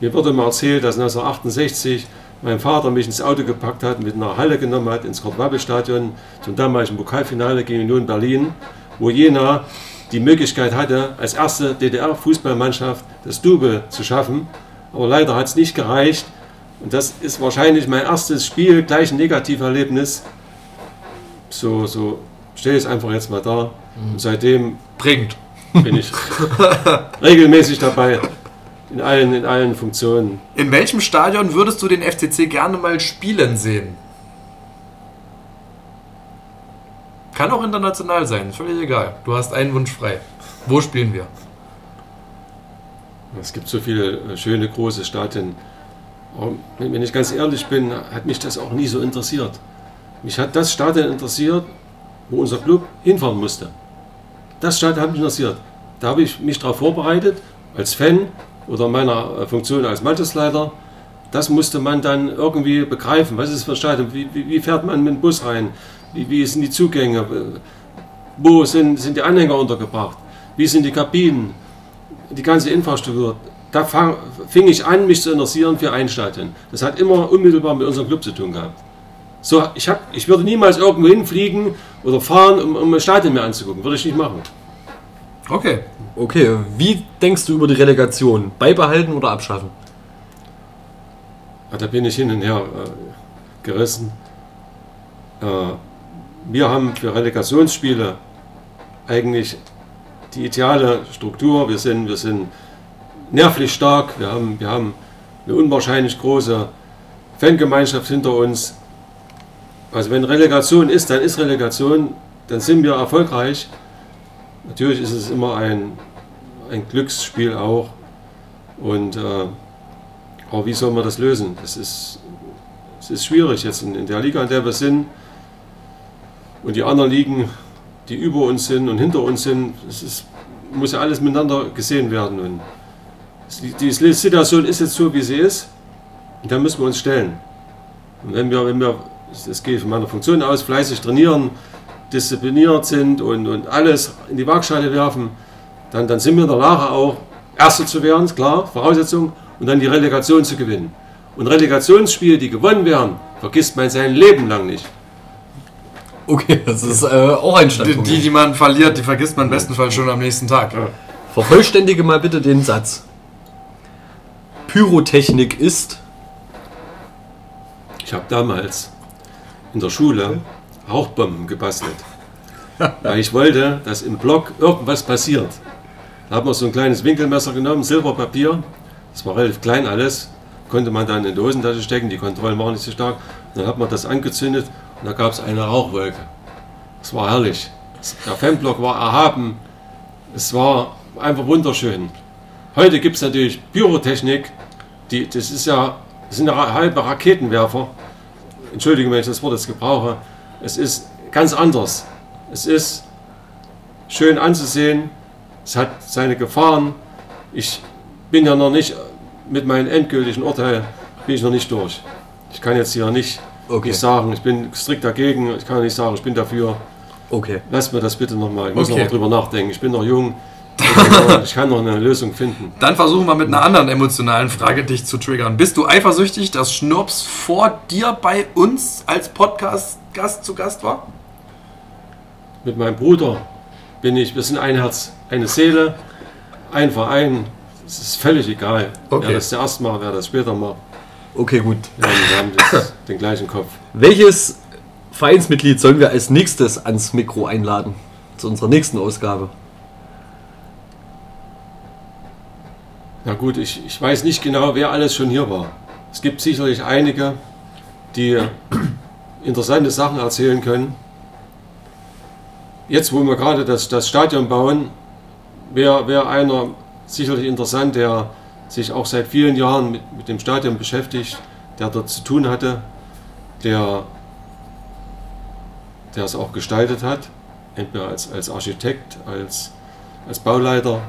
Mir wurde mal erzählt, dass 1968 mein Vater mich ins Auto gepackt hat, mit einer Halle genommen hat, ins Kurt-Wabbel-Stadion zum damaligen Pokalfinale gegen Union Berlin, wo Jena die Möglichkeit hatte, als erste DDR-Fußballmannschaft das Double zu schaffen. Aber leider hat es nicht gereicht. Und das ist wahrscheinlich mein erstes Spiel, gleich ein Negativerlebnis. So, so stelle ich es einfach jetzt mal da. Und seitdem Prägend. bin ich [LAUGHS] regelmäßig dabei in allen, in allen Funktionen. In welchem Stadion würdest du den FCC gerne mal spielen sehen? Kann auch international sein, völlig egal. Du hast einen Wunsch frei. Wo spielen wir? Es gibt so viele äh, schöne große Stadien. Aber wenn ich ganz ehrlich bin, hat mich das auch nie so interessiert. Mich hat das Stadion interessiert, wo unser Club hinfahren musste. Das Stadion hat mich interessiert. Da habe ich mich darauf vorbereitet, als Fan oder meiner äh, Funktion als Mannschaftsleiter. Das musste man dann irgendwie begreifen. Was ist für ein Stadion? Wie, wie, wie fährt man mit dem Bus rein? Wie, wie sind die Zugänge? Wo sind, sind die Anhänger untergebracht? Wie sind die Kabinen? Die ganze Infrastruktur. Da fang, fing ich an, mich zu interessieren für ein Stadion. Das hat immer unmittelbar mit unserem Club zu tun gehabt. So, ich, hab, ich würde niemals irgendwo hinfliegen oder fahren, um, um ein Stadion mir anzugucken. Würde ich nicht machen. Okay. Okay, wie denkst du über die Relegation? Beibehalten oder abschaffen? Ja, da bin ich hin und her äh, gerissen. Äh, wir haben für Relegationsspiele eigentlich die ideale Struktur. Wir sind, wir sind nervlich stark. Wir haben, wir haben eine unwahrscheinlich große Fangemeinschaft hinter uns. Also wenn Relegation ist, dann ist Relegation, dann sind wir erfolgreich. Natürlich ist es immer ein, ein Glücksspiel auch. Und, äh, aber wie soll man das lösen? Das ist, es ist schwierig jetzt in, in der Liga, in der wir sind. Und die anderen Ligen, die über uns sind und hinter uns sind, es muss ja alles miteinander gesehen werden. Und die, die Situation ist jetzt so, wie sie ist. Und da müssen wir uns stellen. Und wenn wir, wenn wir, das geht von meiner Funktion aus, fleißig trainieren, diszipliniert sind und, und alles in die Waagschale werfen, dann, dann sind wir in der Lage auch, Erster zu werden, ist klar, Voraussetzung, und dann die Relegation zu gewinnen. Und Relegationsspiele, die gewonnen werden, vergisst man sein Leben lang nicht. Okay, das ist äh, auch ein Die, Standpunkt. die, die man verliert, die vergisst man im besten Fall schon am nächsten Tag. Vervollständige mal bitte den Satz. Pyrotechnik ist. Ich habe damals in der Schule Rauchbomben gebastelt. Weil ich wollte, dass im Block irgendwas passiert. Da haben wir so ein kleines Winkelmesser genommen, Silberpapier. Das war relativ klein alles. Konnte man dann in die Hosentasche stecken, die Kontrollen waren nicht so stark. Und dann hat man das angezündet und da gab es eine Rauchwolke. Das war herrlich. Der Fanblock war erhaben. Es war einfach wunderschön. Heute gibt es natürlich Pyrotechnik. Die, das ist ja, das sind ja halbe Raketenwerfer. Entschuldigung, wenn ich das Wort jetzt gebrauche. Es ist ganz anders. Es ist schön anzusehen. Es hat seine Gefahren. Ich bin ja noch nicht mit meinem endgültigen Urteil bin ich noch nicht durch. Ich kann jetzt hier nicht, Okay. nicht sagen, ich bin strikt dagegen. Ich kann nicht sagen, ich bin dafür. Okay. Lass mir das bitte nochmal. Ich muss Okay. noch mal drüber nachdenken. Ich bin noch jung. Ich kann noch eine Lösung finden. Dann versuchen wir mit einer anderen emotionalen Frage dich zu triggern. Bist du eifersüchtig, dass Schnurps vor dir bei uns als Podcast-Gast zu Gast war? Mit meinem Bruder bin ich, wir sind ein Herz, eine Seele, ein Verein. Es ist völlig egal, Okay. wer das zuerst macht, wer das später macht. Okay, gut. Wir haben, wir haben das, [LAUGHS] den gleichen Kopf. Welches Vereinsmitglied sollen wir als nächstes ans Mikro einladen? Zu unserer nächsten Ausgabe. Na gut, ich, ich weiß nicht genau, wer alles schon hier war. Es gibt sicherlich einige, die [CLEARS THROAT] interessante Sachen erzählen können. Jetzt, wo wir gerade das, das Stadion bauen, wäre wär einer sicherlich interessant, der sich auch seit vielen Jahren mit, mit dem Stadion beschäftigt, der dort zu tun hatte, der, der es auch gestaltet hat, entweder als, als Architekt, als, als Bauleiter.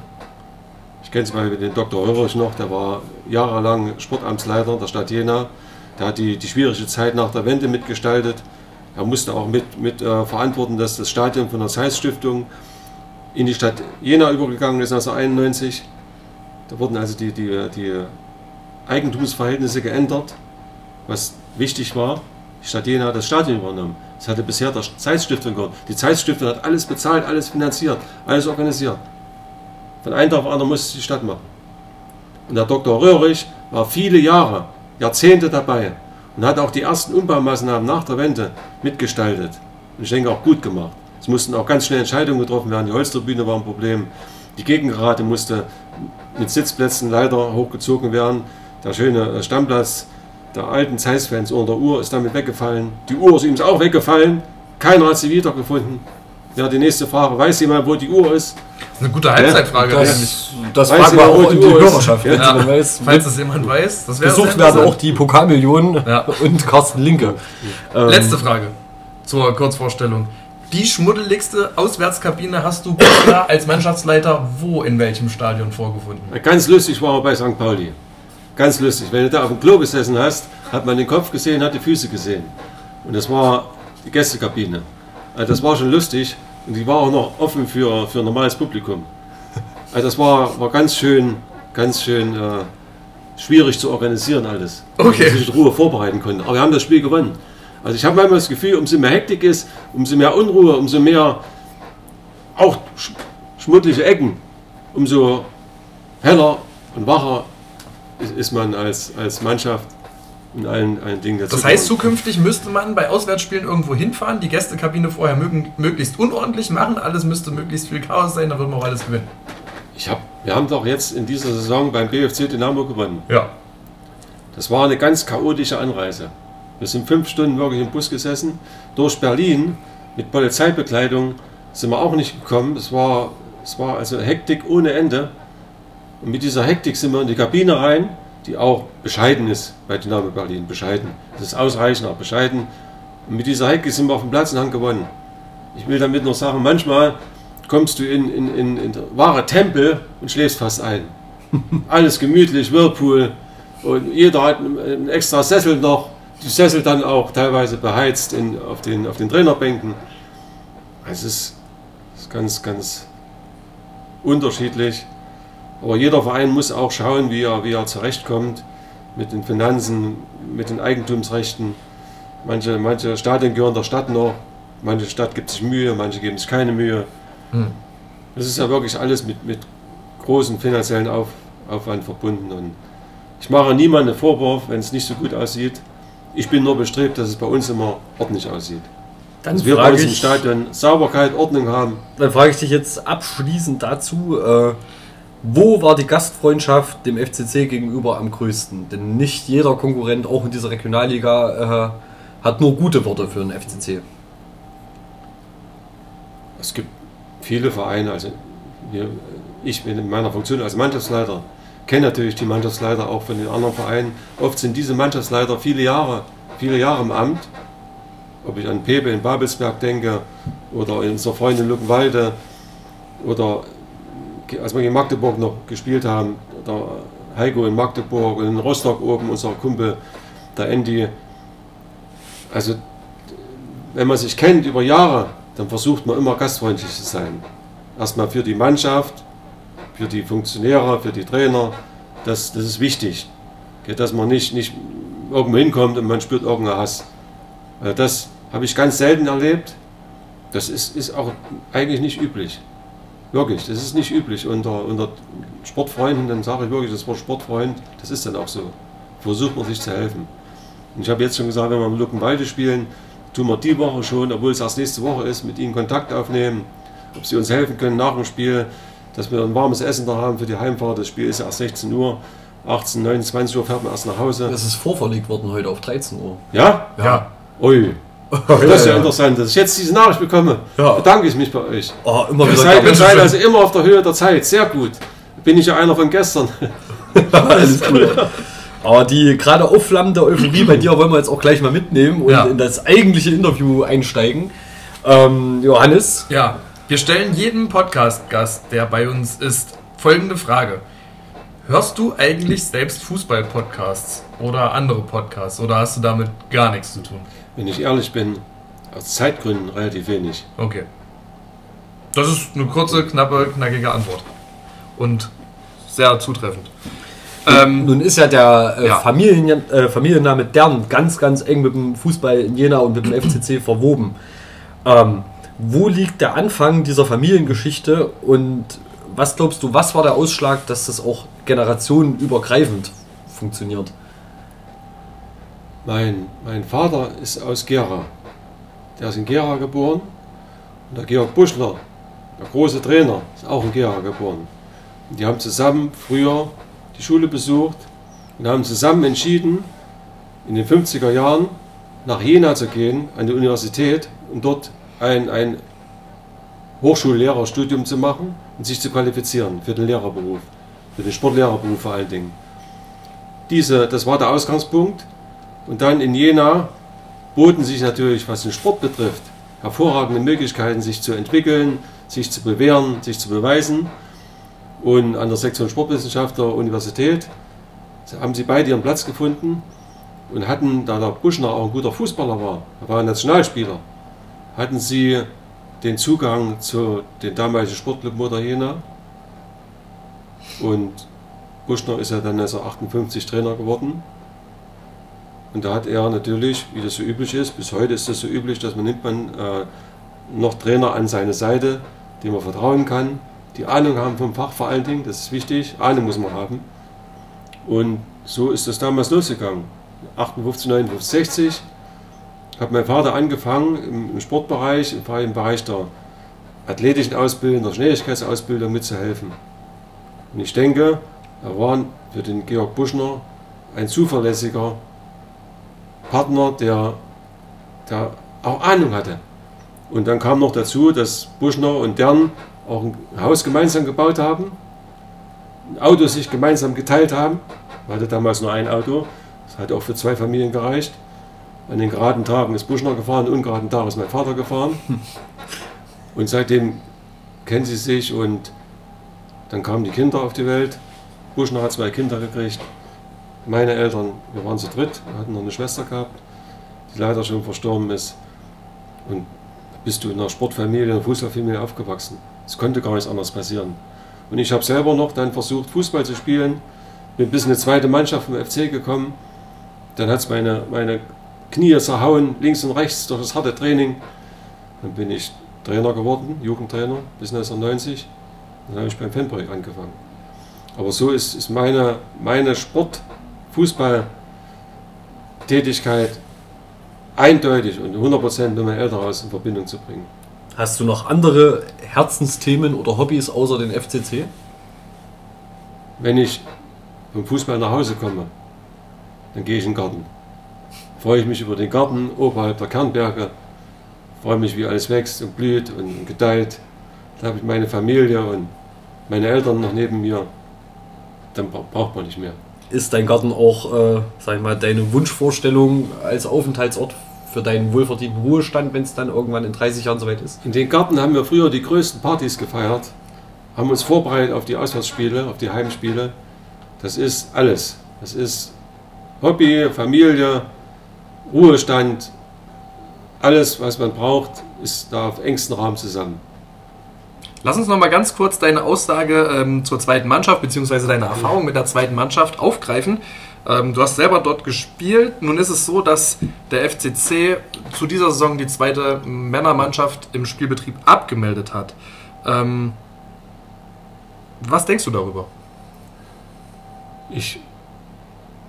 Ich kenne zum Beispiel den Dr. Röhrig noch, der war jahrelang Sportamtsleiter der Stadt Jena. Der hat die, die schwierige Zeit nach der Wende mitgestaltet. Er musste auch mit, mit äh, verantworten, dass das Stadion von der Zeiss Stiftung in die Stadt Jena übergegangen ist 1991. Da wurden also die, die, die Eigentumsverhältnisse geändert, was wichtig war. Die Stadt Jena hat das Stadion übernommen. Das hatte bisher der Zeiss Stiftung gehört. Die Zeiss Stiftung hat alles bezahlt, alles finanziert, alles organisiert. Von einem Tag auf den anderen musste die Stadt machen. Und der Dr. Röhrig war viele Jahre, Jahrzehnte dabei und hat auch die ersten Umbaumaßnahmen nach der Wende mitgestaltet. Und ich denke auch gut gemacht. Es mussten auch ganz schnell Entscheidungen getroffen werden. Die Holztribüne war ein Problem. Die Gegengerade musste mit Sitzplätzen leider hochgezogen werden. Der schöne Stammplatz der alten Zeiss-Fans unter der Uhr ist damit weggefallen. Die Uhr ist ihm auch weggefallen. Keiner hat sie wiedergefunden. Ja, die nächste Frage, weiß jemand, wo die Uhr ist? Das ist eine gute Halbzeitfrage Das, eigentlich. das Weiß fragen wir auch in die die Uhr ist? Hörerschaft. Ja. jemand weiß, Falls es jemand weiß, das wäre Gesucht sehr werden auch die Pokalmillionen Ja. [LAUGHS] und Carsten Linke. Ähm, Letzte Frage zur Kurzvorstellung. Die schmuddeligste Auswärtskabine hast du bisher als Mannschaftsleiter wo in welchem Stadion vorgefunden? Ganz lustig war er bei St. Pauli. Ganz lustig. Wenn du da auf dem Klo gesessen hast, hat man den Kopf gesehen, hat die Füße gesehen. Und das war die Gästekabine. Also das war schon lustig und die war auch noch offen für, für normales Publikum. Also das war, war ganz schön, ganz schön äh, schwierig zu organisieren alles. Okay. Dass sich in Ruhe vorbereiten konnte. Aber wir haben das Spiel gewonnen. Also ich habe manchmal das Gefühl, umso mehr Hektik ist, umso mehr Unruhe, umso mehr auch sch schmuddlige Ecken, umso heller und wacher ist, ist man als, als Mannschaft in allen, allen Dingen dazu. Das heißt, zukünftig müsste man bei Auswärtsspielen irgendwo hinfahren, die Gästekabine vorher mögen, möglichst unordentlich machen, alles müsste möglichst viel Chaos sein, dann würden wir auch alles gewinnen. ich hab, wir haben doch jetzt in dieser Saison beim BFC Dynamo gewonnen. Ja. Das war eine ganz chaotische Anreise. Wir sind fünf Stunden wirklich im Bus gesessen. Durch Berlin mit Polizeibekleidung sind wir auch nicht gekommen. Es war, es war also Hektik ohne Ende. Und mit dieser Hektik sind wir in die Kabine rein, die auch bescheiden ist bei Dynamo Berlin. Bescheiden. Das ist ausreichend, aber bescheiden. Und mit dieser Hektik sind wir auf dem Platz und haben gewonnen. Ich will damit noch sagen, manchmal kommst du in, in, in, in wahre Tempel und schläfst fast ein. [LAUGHS] Alles gemütlich, Whirlpool. Und jeder hat einen extra Sessel noch. Die Sessel dann auch teilweise beheizt in, auf, den, auf den Trainerbänken. Also es ist, es ist ganz, ganz unterschiedlich. Aber jeder Verein muss auch schauen, wie er, wie er zurechtkommt mit den Finanzen, mit den Eigentumsrechten. Manche, manche Stadien gehören der Stadt noch, manche Stadt gibt sich Mühe, manche geben sich keine Mühe. Hm. Das ist ja wirklich alles mit, mit großem finanziellen Auf, Aufwand verbunden. Und ich mache niemandem einen Vorwurf, wenn es nicht so gut aussieht. Ich bin nur bestrebt, dass es bei uns immer ordentlich aussieht. Dann Dass wir bei uns im Stadion Sauberkeit, Ordnung haben. dann frage ich dich jetzt abschließend dazu, äh, wo war die Gastfreundschaft dem FCC gegenüber am größten? Denn nicht jeder Konkurrent, auch in dieser Regionalliga, äh, hat nur gute Worte für den FCC. Es gibt viele Vereine, also wir, ich bin in meiner Funktion als Mannschaftsleiter, kenne natürlich die Mannschaftsleiter auch von den anderen Vereinen. Oft sind diese Mannschaftsleiter viele Jahre, viele Jahre im Amt. Ob ich an Pepe in Babelsberg denke oder in unserer Freundin Luckenwalde oder als wir in Magdeburg noch gespielt haben, der Heiko in Magdeburg und in Rostock oben, unser Kumpel, der Andy. Also, wenn man sich kennt über Jahre, dann versucht man immer gastfreundlich zu sein. Erstmal für die Mannschaft, für die Funktionäre, für die Trainer. Das, das ist wichtig. Dass man nicht, nicht irgendwo hinkommt und man spürt irgendeinen Hass. Also das habe ich ganz selten erlebt. Das ist, ist auch eigentlich nicht üblich. Wirklich, das ist nicht üblich unter, unter Sportfreunden. Dann sage ich wirklich, das Wort Sportfreund, das ist dann auch so. Versucht man sich zu helfen. Und ich habe jetzt schon gesagt, wenn wir im Luckenwalde spielen, tun wir die Woche schon, obwohl es erst nächste Woche ist, mit ihnen Kontakt aufnehmen, ob sie uns helfen können nach dem Spiel, dass wir ein warmes Essen da haben für die Heimfahrt. Das Spiel ist ja erst 16 Uhr. 18, 19, 20 Uhr fährt man erst nach Hause. Das ist vorverlegt worden heute auf 13 Uhr. Ja? Ja. Ui. Das ist ja interessant, dass ich jetzt diese Nachricht bekomme. Ja. Bedanke ich mich bei euch. Oh, immer Ihr wieder seid, ihr seid also immer auf der Höhe der Zeit. Sehr gut. Bin ich ja einer von gestern. [LAUGHS] Alles cool. Aber die gerade aufflammende Euphorie bei dir wollen wir jetzt auch gleich mal mitnehmen und Ja. in das eigentliche Interview einsteigen. Ähm, Johannes, Ja, wir stellen jedem Podcast-Gast, der bei uns ist, folgende Frage. Hörst du eigentlich selbst Fußball-Podcasts oder andere Podcasts oder hast du damit gar nichts zu tun? Wenn ich ehrlich bin, aus Zeitgründen relativ wenig. Okay. Das ist eine kurze, knappe, knackige Antwort. Und sehr zutreffend. Ähm, nun ist ja der äh, Ja. Familien, äh, Familienname Dern ganz, ganz eng mit dem Fußball in Jena und mit dem FCC [CLEARS THROAT] verwoben. Ähm, wo liegt der Anfang dieser Familiengeschichte und was glaubst du, was war der Ausschlag, dass das auch generationenübergreifend funktioniert? Mein, mein Vater ist aus Gera. Der ist in Gera geboren. Und der Georg Buschler, der große Trainer, ist auch in Gera geboren. Und die haben zusammen früher die Schule besucht und haben zusammen entschieden, in den 50er Jahren nach Jena zu gehen, an die Universität, und dort ein, ein Hochschullehrerstudium zu machen und sich zu qualifizieren für den Lehrerberuf, für den Sportlehrerberuf vor allen Dingen. Diese, das war der Ausgangspunkt. Und dann in Jena boten sich natürlich, was den Sport betrifft, hervorragende Möglichkeiten, sich zu entwickeln, sich zu bewähren, sich zu beweisen. Und an der Sektion Sportwissenschaft der Universität haben sie beide ihren Platz gefunden und hatten, da der Buschner auch ein guter Fußballer war, er war ein Nationalspieler, hatten sie den Zugang zu den damaligen Sportclub Motor Jena. Und Buschner ist ja dann 1958 Trainer geworden. Und da hat er natürlich, wie das so üblich ist, bis heute ist das so üblich, dass man nimmt man äh, noch Trainer an seine Seite, dem man vertrauen kann, die Ahnung haben vom Fach vor allen Dingen, das ist wichtig, Ahnung muss man haben. Und so ist das damals losgegangen. 58, 59, 60 hat mein Vater angefangen im, im Sportbereich, im, im Bereich der athletischen Ausbildung, der Schnelligkeitsausbildung mitzuhelfen. Und ich denke, er war für den Georg Buschner ein zuverlässiger Partner, der, der auch Ahnung hatte. Und dann kam noch dazu, dass Buschner und Dern auch ein Haus gemeinsam gebaut haben, ein Auto sich gemeinsam geteilt haben. Man hatte damals nur ein Auto, das hat auch für zwei Familien gereicht. An den geraden Tagen ist Buschner gefahren, an ungeraden Tagen ist mein Vater gefahren. [LAUGHS] Und seitdem kennen sie sich und dann kamen die Kinder auf die Welt. Buschner hat zwei Kinder gekriegt. Meine Eltern, wir waren zu dritt, wir hatten noch eine Schwester gehabt, die leider schon verstorben ist. Und bist du in einer Sportfamilie, einer Fußballfamilie aufgewachsen. Es konnte gar nichts anderes passieren. Und ich habe selber noch dann versucht, Fußball zu spielen, bin bis in eine zweite Mannschaft vom FC gekommen. Dann hat es meine, meine Knie zerhauen, links und rechts durch das harte Training. Dann bin ich Trainer geworden, Jugendtrainer bis 1990. Dann habe ich beim Fanprojekt angefangen. Aber so ist, ist meine, meine Sport, Fußball-Tätigkeit eindeutig und 100% mit meinem Elternhaus in Verbindung zu bringen. Hast du noch andere Herzensthemen oder Hobbys außer den FCC? Wenn ich vom Fußball nach Hause komme, dann gehe ich in den Garten. Freue ich mich über den Garten oberhalb der Kernberge, freue mich, wie alles wächst und blüht und gedeiht. Da habe ich meine Familie und meine Eltern noch neben mir. Dann bra- braucht man nicht mehr. Ist dein Garten auch, äh, sag ich mal, deine Wunschvorstellung als Aufenthaltsort für deinen wohlverdienten Ruhestand, wenn es dann irgendwann in 30 Jahren soweit ist? In den Garten haben wir früher die größten Partys gefeiert, haben uns vorbereitet auf die Auswärtsspiele, auf die Heimspiele. Das ist alles. Das ist Hobby, Familie, Ruhestand. Alles, was man braucht, ist da auf engstem Rahmen zusammen. Lass uns noch mal ganz kurz deine Aussage ähm, zur zweiten Mannschaft bzw. deine Erfahrung mit der zweiten Mannschaft aufgreifen. Ähm, du hast selber dort gespielt. Nun ist es so, dass der FCC zu dieser Saison die zweite Männermannschaft im Spielbetrieb abgemeldet hat. Ähm, was denkst du darüber? Ich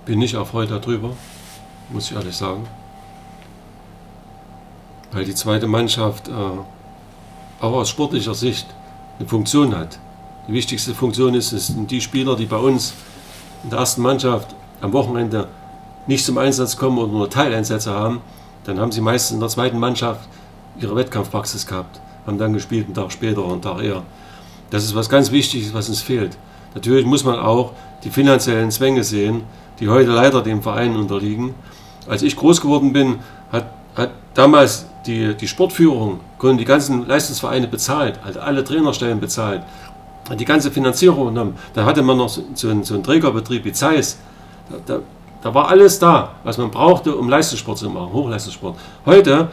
bin nicht erfreut darüber, muss ich ehrlich sagen. Weil die zweite Mannschaft äh, auch aus sportlicher Sicht eine Funktion hat. Die wichtigste Funktion ist, es sind die Spieler, die bei uns in der ersten Mannschaft am Wochenende nicht zum Einsatz kommen oder nur Teileinsätze haben, dann haben sie meistens in der zweiten Mannschaft ihre Wettkampfpraxis gehabt, haben dann gespielt einen Tag später oder einen Tag eher. Das ist was ganz Wichtiges, was uns fehlt. Natürlich muss man auch die finanziellen Zwänge sehen, die heute leider dem Verein unterliegen. Als ich groß geworden bin, hat, damals die, die Sportführung, konnten die ganzen Leistungsvereine bezahlt, hat alle Trainerstellen bezahlt, hat die ganze Finanzierung genommen. Da hatte man noch so, so, einen, so einen Trägerbetrieb wie Zeiss. Da, da, da war alles da, was man brauchte, um Leistungssport zu machen, Hochleistungssport. Heute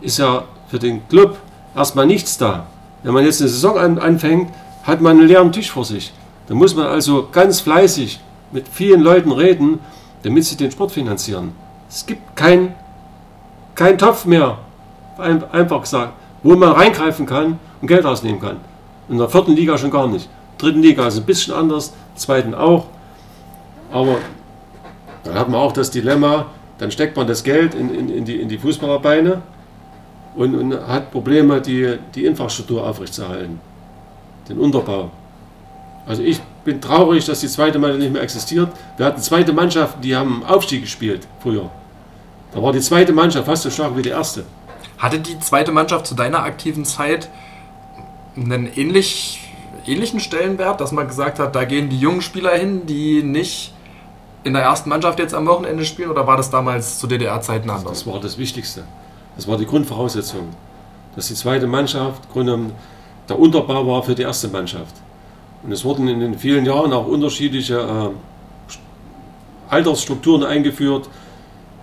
ist ja für den Club erstmal nichts da. Wenn man jetzt eine Saison an, anfängt, hat man einen leeren Tisch vor sich. Da muss man also ganz fleißig mit vielen Leuten reden, damit sie den Sport finanzieren. Es gibt keinen kein Topf mehr, einfach gesagt, wo man reingreifen kann und Geld ausnehmen kann. In der vierten Liga schon gar nicht. Dritten Liga ist ein bisschen anders, zweiten auch. Aber dann hat man auch das Dilemma, dann steckt man das Geld in, in, in, die, in die Fußballerbeine und, und hat Probleme, die, die Infrastruktur aufrechtzuerhalten, den Unterbau. Also ich bin traurig, dass die zweite Mannschaft nicht mehr existiert. Wir hatten zweite Mannschaften, die haben Aufstieg gespielt früher. Da war die zweite Mannschaft fast so stark wie die erste. Hatte die zweite Mannschaft zu deiner aktiven Zeit einen ähnlich, ähnlichen Stellenwert, dass man gesagt hat, da gehen die jungen Spieler hin, die nicht in der ersten Mannschaft jetzt am Wochenende spielen, oder war das damals zu DDR-Zeiten anders? Das war das Wichtigste. Das war die Grundvoraussetzung. Dass die zweite Mannschaft der Unterbau war für die erste Mannschaft. Und es wurden in den vielen Jahren auch unterschiedliche äh, Altersstrukturen eingeführt.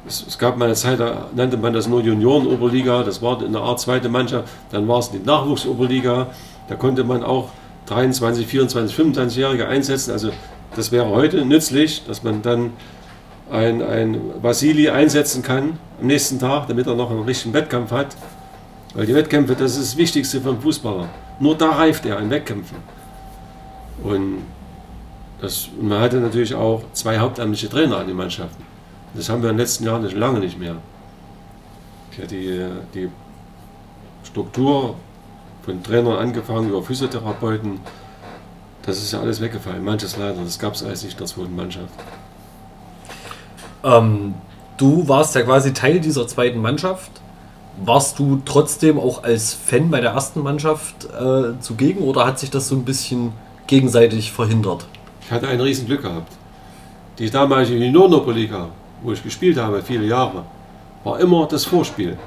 Es, es, gab mal eine Zeit, da nannte man das nur Junioren-Oberliga, das war eine Art zweite Mannschaft. Dann war es die Nachwuchsoberliga, da konnte man auch 23, 24, 25-Jährige einsetzen. Also das wäre heute nützlich, dass man dann ein, ein Vasili einsetzen kann am nächsten Tag, damit er noch einen richtigen Wettkampf hat. Weil die Wettkämpfe, das ist das Wichtigste einen Fußballer. Nur da reift er in Wettkämpfen. Und das, man hatte natürlich auch zwei hauptamtliche Trainer an den Mannschaften. Das haben wir in den letzten Jahren nicht, lange nicht mehr. Die, die Struktur von Trainern angefangen über Physiotherapeuten, das ist ja alles weggefallen. Manches leider, das gab es alles nicht in der zweiten Mannschaft. Ähm, du warst ja quasi Teil dieser zweiten Mannschaft. Warst du trotzdem auch als Fan bei der ersten Mannschaft äh, zugegen oder hat sich das so ein bisschen gegenseitig verhindert? Ich hatte ein Riesenglück gehabt. Die damalige Junioren-Oberliga, wo ich gespielt habe, viele Jahre, war immer das Vorspiel.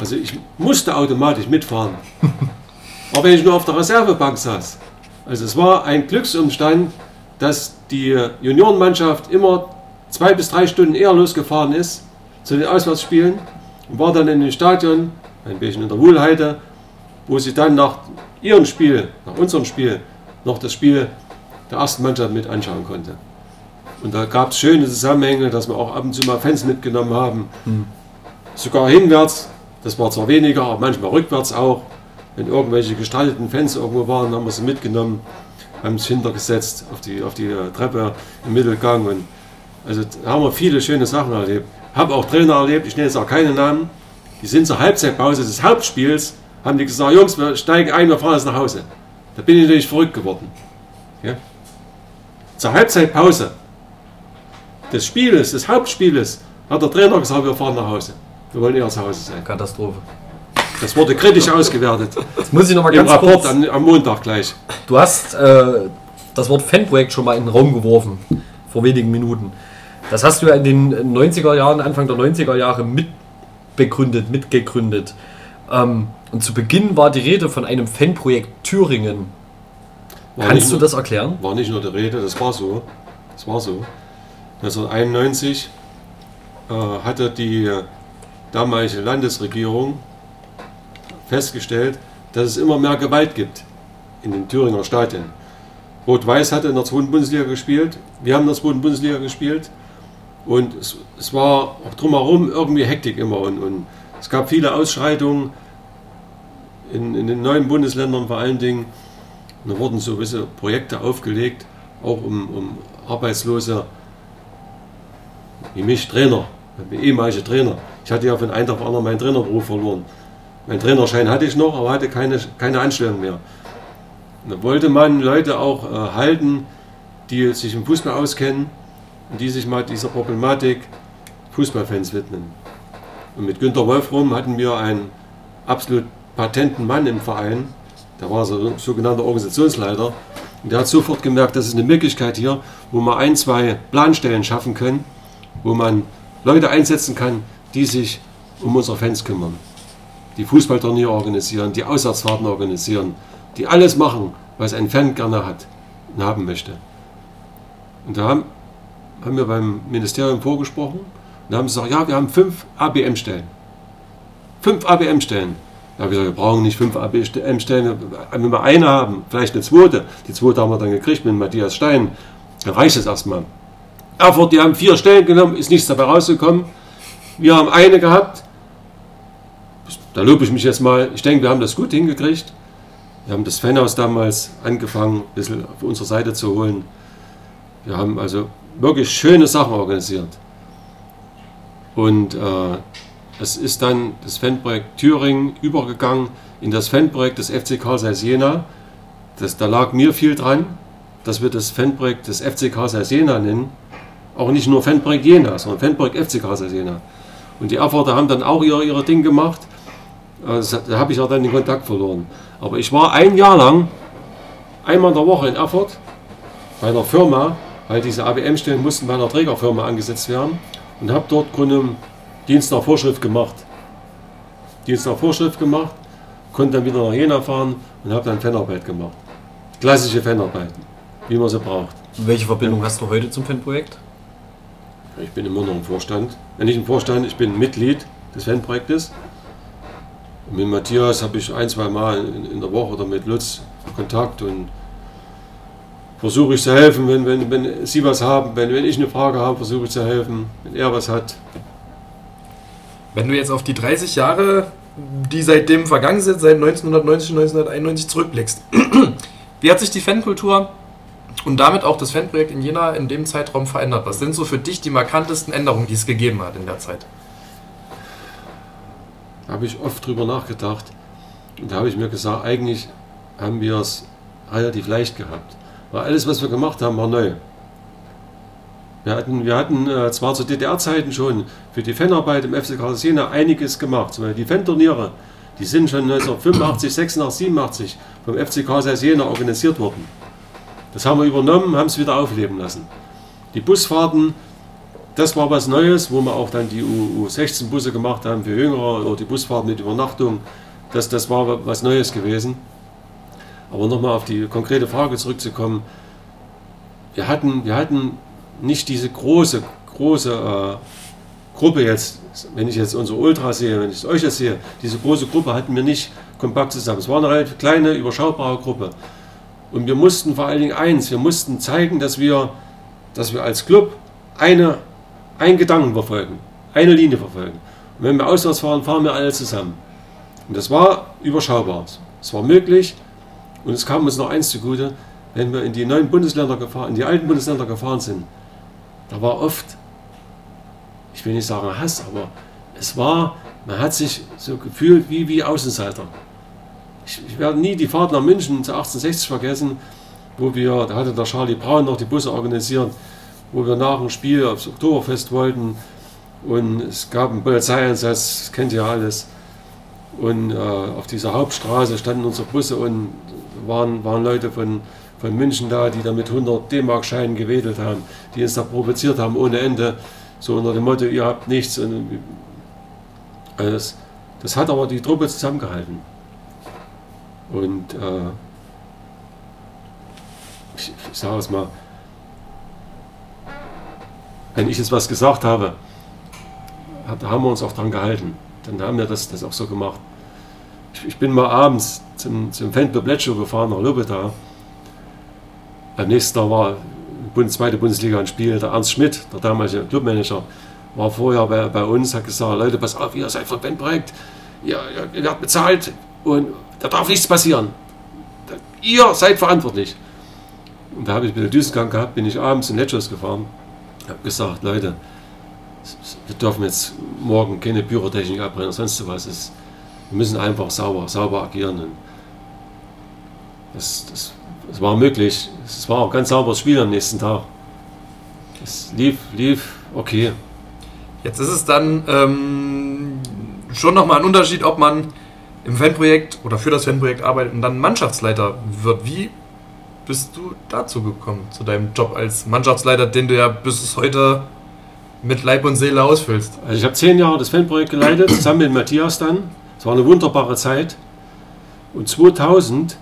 Also ich musste automatisch mitfahren. [LAUGHS] Aber wenn ich nur auf der Reservebank saß. Also es war ein Glücksumstand, dass die Juniorenmannschaft immer zwei bis drei Stunden eher losgefahren ist zu den Auswärtsspielen und war dann in den Stadion, ein bisschen in der Wohlheide, wo sie dann nach ihrem Spiel, nach unserem Spiel, noch das Spiel der ersten Mannschaft mit anschauen konnte. Und da gab es schöne Zusammenhänge, dass wir auch ab und zu mal Fans mitgenommen haben. Hm. Sogar hinwärts, das war zwar weniger, aber manchmal rückwärts auch. Wenn irgendwelche gestalteten Fans irgendwo waren, haben wir sie mitgenommen, haben es hintergesetzt auf die, auf die Treppe im Mittelgang. Und also da haben wir viele schöne Sachen erlebt. Habe auch Trainer erlebt, ich nenne jetzt auch keine Namen. Die sind zur Halbzeitpause des Hauptspiels, haben die gesagt, Jungs, wir steigen ein, wir fahren jetzt nach Hause. Da bin ich natürlich verrückt geworden. Ja? Zur Halbzeitpause des Spieles, des Hauptspieles, hat der Trainer gesagt, wir fahren nach Hause. Wir wollen eher zu Hause sein. Katastrophe. Das wurde kritisch ausgewertet. Jetzt muss ich noch mal Im ganz Rapport kurz. am, am Montag gleich. Du hast äh, das Wort Fanprojekt schon mal in den Raum geworfen, vor wenigen Minuten. Das hast du ja in den 90er Jahren, Anfang der 90er Jahre mitbegründet, mitgegründet. Ähm, und zu Beginn war die Rede von einem Fanprojekt Thüringen. War Kannst du nur- das erklären? War nicht nur die Rede, das war so. Das war so. 1991 äh, hatte die damalige Landesregierung festgestellt, dass es immer mehr Gewalt gibt in den Thüringer Stadien. Rot-Weiß hatte in der zweiten Bundesliga gespielt, wir haben in der zweiten Bundesliga gespielt und es, es war auch drumherum irgendwie Hektik immer und, und es gab viele Ausschreitungen in, in den neuen Bundesländern vor allen Dingen. Und da wurden so gewisse Projekte aufgelegt, auch um, um Arbeitslose wie mich, Trainer, wie ehemalige Trainer. Ich hatte ja von einem Tag auf anderen meinen Trainerberuf verloren. Mein Trainerschein hatte ich noch, aber hatte keine, keine Anstellung mehr. Da wollte man Leute auch äh, halten, die sich im Fußball auskennen und die sich mal dieser Problematik Fußballfans widmen. Und mit Günter Wolfrum hatten wir einen absolut patenten Mann im Verein, der war so sogenannter Organisationsleiter, und der hat sofort gemerkt, das ist eine Möglichkeit hier, wo wir ein, zwei Planstellen schaffen können, wo man Leute einsetzen kann, die sich um unsere Fans kümmern, die Fußballturniere organisieren, die Auswärtsfahrten organisieren, die alles machen, was ein Fan gerne hat und haben möchte. Und da haben, haben wir beim Ministerium vorgesprochen und haben gesagt, ja, wir haben fünf ABM-Stellen. Fünf ABM-Stellen. Da habe ich gesagt, wir brauchen nicht fünf ABM-Stellen, wenn wir eine haben, vielleicht eine zweite. Die zweite haben wir dann gekriegt mit Matthias Stein. Dann reicht es erstmal. Erfurt, die haben vier Stellen genommen, ist nichts dabei rausgekommen. Wir haben eine gehabt. Da lobe ich mich jetzt mal. Ich denke, wir haben das gut hingekriegt. Wir haben das Fanhaus damals angefangen, ein bisschen auf unsere Seite zu holen. Wir haben also wirklich schöne Sachen organisiert. Und äh, es ist dann das Fanprojekt Thüringen übergegangen in das Fanprojekt des FC Karl Zeiss Jena. Das, da lag mir viel dran, dass wir das Fanprojekt des FC Karl Zeiss Jena nennen. Auch nicht nur Fanprojekt Jena, sondern Fanprojekt FC Zeiss Jena. Und die Erfurter haben dann auch ihre, ihre Ding gemacht. Also, da habe ich auch dann den Kontakt verloren. Aber ich war ein Jahr lang, einmal in der Woche in Erfurt, bei einer Firma, weil diese ABM-Stellen mussten bei einer Trägerfirma angesetzt werden und habe dort Grunde Dienst nach Vorschrift gemacht. Dienst nach Vorschrift gemacht, konnte dann wieder nach Jena fahren und habe dann Fanarbeit gemacht. Klassische Fanarbeiten, wie man sie braucht. Welche Verbindung hast du heute zum Fanprojekt? Ich bin immer noch im Vorstand. Wenn ich im Vorstand, ich bin Mitglied des Fanprojektes. Und mit Matthias habe ich ein, zwei Mal in, in, der Woche oder mit Lutz Kontakt und versuche ich zu helfen, wenn, wenn, wenn sie was haben. Wenn, wenn ich eine Frage habe, versuche ich zu helfen. Wenn er was hat. Wenn du jetzt auf die 30 Jahre, die seitdem vergangen sind, seit 1990, 1991 zurückblickst, [CLEARS THROAT] wie hat sich die Fankultur und damit auch das Fanprojekt in Jena in dem Zeitraum verändert? Was sind so für dich die markantesten Änderungen, die es gegeben hat in der Zeit? Da habe ich oft drüber nachgedacht und da habe ich mir gesagt, eigentlich haben wir es relativ leicht gehabt. Weil alles, was wir gemacht haben, war neu. Wir hatten, wir hatten äh, zwar zu DDR-Zeiten schon für die Fanarbeit im FC Karl Jena einiges gemacht. Zum Beispiel die Fanturniere, die sind schon 1985, 86, 87 vom FC Karl Jena organisiert worden. Das haben wir übernommen, haben es wieder aufleben lassen. Die Busfahrten, das war was Neues, wo wir auch dann die U16-Busse gemacht haben für Jüngere oder die Busfahrten mit Übernachtung. Das, das war was Neues gewesen. Aber nochmal auf die konkrete Frage zurückzukommen. Wir hatten, wir hatten nicht diese große, große äh, Gruppe jetzt, wenn ich jetzt unsere Ultra sehe, wenn ich euch jetzt sehe, diese große Gruppe hatten wir nicht kompakt zusammen. Es war eine relativ kleine, überschaubare Gruppe. Und wir mussten vor allen Dingen eins, wir mussten zeigen, dass wir, dass wir als Club eine, einen Gedanken verfolgen, eine Linie verfolgen. Und wenn wir auswärts fahren, fahren wir alle zusammen. Und das war überschaubar. Es war möglich und es kam uns noch eins zugute, wenn wir in die neuen Bundesländer gefahren, in die alten Bundesländer gefahren sind, da war oft, ich will nicht sagen Hass, aber es war, man hat sich so gefühlt wie, wie Außenseiter. Ich, ich werde nie die Fahrt nach München zu 1860 vergessen, wo wir, da hatte der Charlie Braun noch die Busse organisiert, wo wir nach dem Spiel aufs Oktoberfest wollten und es gab einen Polizeieinsatz, das kennt ihr alles. Und äh, auf dieser Hauptstraße standen unsere Busse und waren, waren Leute von von München da, die da mit 100 D-Mark-Scheinen gewedelt haben, die uns da provoziert haben ohne Ende, so unter dem Motto, ihr habt nichts. Und, also das, das hat aber die Truppe zusammengehalten. Und äh, ich, ich sage es mal, wenn ich jetzt was gesagt habe, da haben wir uns auch dran gehalten. Dann haben wir das, das auch so gemacht. Ich, ich bin mal abends zum, zum Fanclub Lecce gefahren nach Lübbeta am nächsten Tag war Bund, zweite Bundesliga ein Spiel. Der Ernst Schmidt, der damalige Clubmanager, war vorher bei, bei uns, hat gesagt, Leute, pass auf, ihr seid von Bandprojekt, ihr, ihr, ihr werdet bezahlt und da darf nichts passieren. Ihr seid verantwortlich. Und da habe ich mit der Düsengang gehabt, bin ich abends in Netschos gefahren, habe gesagt, Leute, wir dürfen jetzt morgen keine Pyrotechnik abbrennen, sonst was. wir müssen einfach sauber, sauber agieren. Und das, das, das war möglich. Es war auch ganz sauberes Spiel am nächsten Tag. Es lief, lief okay. Jetzt ist es dann ähm, schon nochmal ein Unterschied, ob man im Fanprojekt oder für das Fanprojekt arbeitet und dann Mannschaftsleiter wird. Wie bist du dazu gekommen, zu deinem Job als Mannschaftsleiter, den du ja bis heute mit Leib und Seele ausfüllst? Also ich habe zehn Jahre das Fanprojekt geleitet, zusammen mit Matthias dann. Es war eine wunderbare Zeit. Und 2000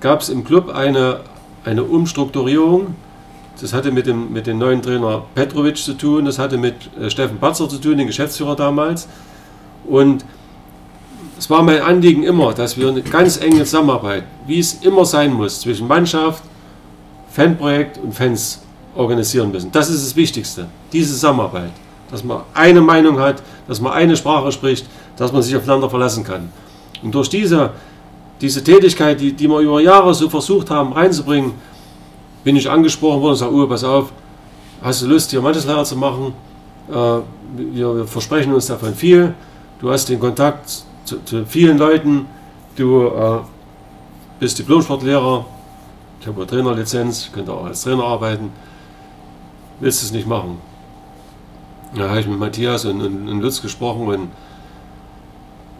gab es im Club eine, eine Umstrukturierung. Das hatte mit dem, mit dem neuen Trainer Petrovic zu tun, das hatte mit äh, Steffen Batzer zu tun, den Geschäftsführer damals. Und es war mein Anliegen immer, dass wir eine ganz enge Zusammenarbeit, wie es immer sein muss, zwischen Mannschaft, Fanprojekt und Fans organisieren müssen. Das ist das Wichtigste, diese Zusammenarbeit. Dass man eine Meinung hat, dass man eine Sprache spricht, dass man sich aufeinander verlassen kann. Und durch diese, diese Tätigkeit, die, die wir über Jahre so versucht haben reinzubringen, bin ich angesprochen worden und sage, Uwe, pass auf, hast du Lust, hier Mannschaftslehrer zu machen? Äh, wir, wir versprechen uns davon viel. Du hast den Kontakt zu, zu vielen Leuten. Du äh, bist Diplom-Sportlehrer. Ich habe eine Trainerlizenz, könnte auch als Trainer arbeiten. Willst du es nicht machen? Da habe ich mit Matthias und, und, und Lutz gesprochen und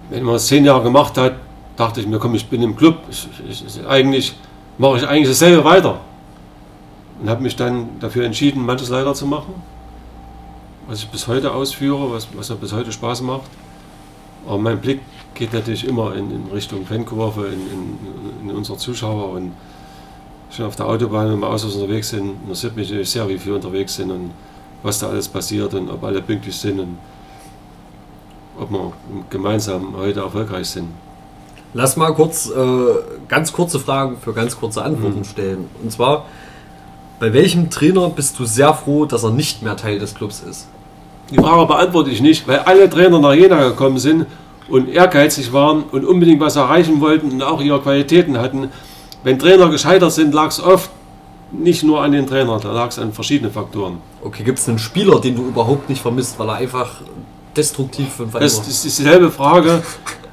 wenn man es zehn Jahre gemacht hat, dachte ich mir, komm, ich bin im Club. Ich, ich, ich, eigentlich mache ich eigentlich dasselbe weiter. Und habe mich dann dafür entschieden, manches Leiter zu machen, was ich bis heute ausführe, was, was mir bis heute Spaß macht. Aber mein Blick geht natürlich immer in, in Richtung Fankurve, in, in, in unsere Zuschauer und schon auf der Autobahn, wenn wir aus unterwegs sind, interessiert mich natürlich sehr, wie viel unterwegs sind und was da alles passiert und ob alle pünktlich sind und ob wir gemeinsam heute erfolgreich sind. Lass mal kurz äh, ganz kurze Fragen für ganz kurze Antworten mhm. stellen. Und zwar, bei welchem Trainer bist du sehr froh, dass er nicht mehr Teil des Clubs ist? Die Frage beantworte ich nicht, weil alle Trainer nach Jena gekommen sind und ehrgeizig waren und unbedingt was erreichen wollten und auch ihre Qualitäten hatten. Wenn Trainer gescheitert sind, lag es oft nicht nur an den Trainern, da lag es an verschiedenen Faktoren. Okay, gibt es einen Spieler, den du überhaupt nicht vermisst, weil er einfach destruktiv von Das ist dieselbe Frage.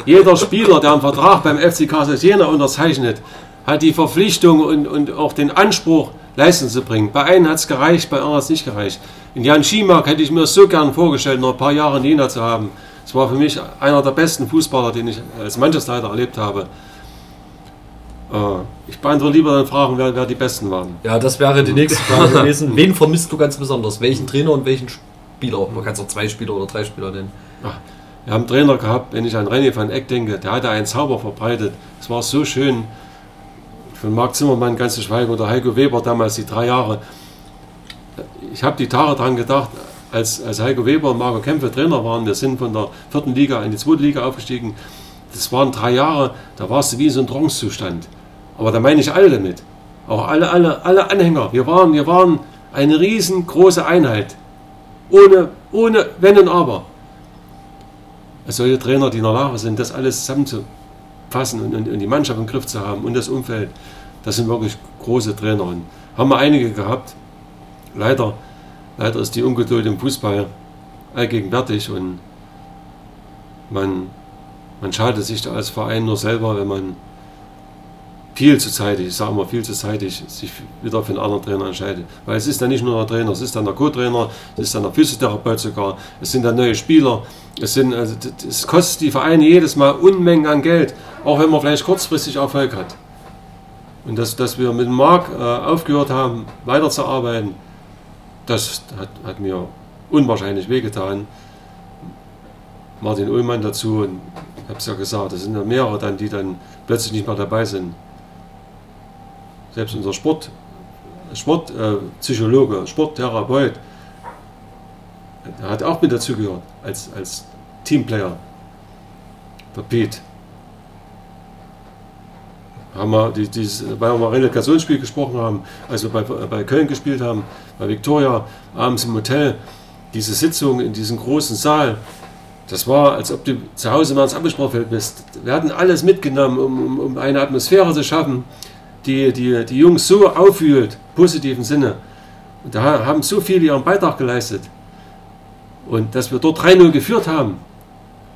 Jeder Spieler, der einen Vertrag beim FC Kassel Jena unterzeichnet, hat die Verpflichtung und, und auch den Anspruch, Leistung zu bringen. Bei einem hat es gereicht, bei anderen hat es nicht gereicht. In Jan Schimak hätte ich mir so gern vorgestellt, noch ein paar Jahre in Jena zu haben. Es war für mich einer der besten Fußballer, den ich als Mannschaftsleiter erlebt habe. Äh, ich beantworte lieber dann Fragen, wer, wer die Besten waren. Ja, das wäre die nächste Frage [LAUGHS] gewesen. Wen vermisst du ganz besonders? Welchen Trainer und welchen Spieler? Man kann es auch zwei Spieler oder drei Spieler nennen. Ach, wir haben einen Trainer gehabt, wenn ich an René van Eck denke, der hatte einen Zauber verbreitet. Es war so schön. Von Marc Zimmermann ganz zu schweigen oder Heiko Weber damals die drei Jahre. Ich habe die Tage daran gedacht, als, als Heiko Weber und Marco Kämpfe Trainer waren. Wir sind von der vierten Liga in die zweite Liga aufgestiegen. Das waren drei Jahre, da warst du wie in so einem Trance-Zustand. Aber da meine ich alle damit. Auch alle, alle, alle Anhänger. Wir waren, wir waren eine riesengroße Einheit. Ohne, ohne Wenn und Aber. Also solche Trainer, die in der Lage sind, das alles zusammenzufassen fassen und, und, und, die Mannschaft im Griff zu haben und das Umfeld. Das sind wirklich große Trainer. Und haben wir einige gehabt. Leider, leider ist die Ungeduld im Fußball allgegenwärtig und man, man schadet sich da als Verein nur selber, wenn man viel zu zeitig, ich sage mal viel zu zeitig, sich wieder für einen anderen Trainer entscheidet. Weil es ist dann nicht nur der Trainer, es ist dann der Co-Trainer, es ist dann der Physiotherapeut sogar, es sind dann neue Spieler, es, sind, also, es kostet die Vereine jedes Mal Unmengen an Geld, auch wenn man vielleicht kurzfristig Erfolg hat. Und dass, dass wir mit Marc äh, aufgehört haben, weiterzuarbeiten, das hat, hat mir unwahrscheinlich wehgetan. Martin Ullmann dazu, und ich habe es ja gesagt, es sind ja mehrere dann, die dann plötzlich nicht mehr dabei sind selbst unser Sport, Sportpsychologe, äh, Sporttherapeut, hat auch mit dazugehört als, als Teamplayer. Der Pete. Haben wir die, dieses, weil wir mal Relegationsspiel gesprochen haben, als wir bei, bei Köln gespielt haben, bei Victoria, abends im Hotel, diese Sitzung in diesem großen Saal, das war, als ob du zu Hause mal ins Abgesprochen bist. Wir hatten alles mitgenommen, um, um, um eine Atmosphäre zu schaffen, die, die, die Jungs so aufwühlt, positiven Sinne. Und da haben so viele ihren Beitrag geleistet. Und dass wir dort 3-0 geführt haben,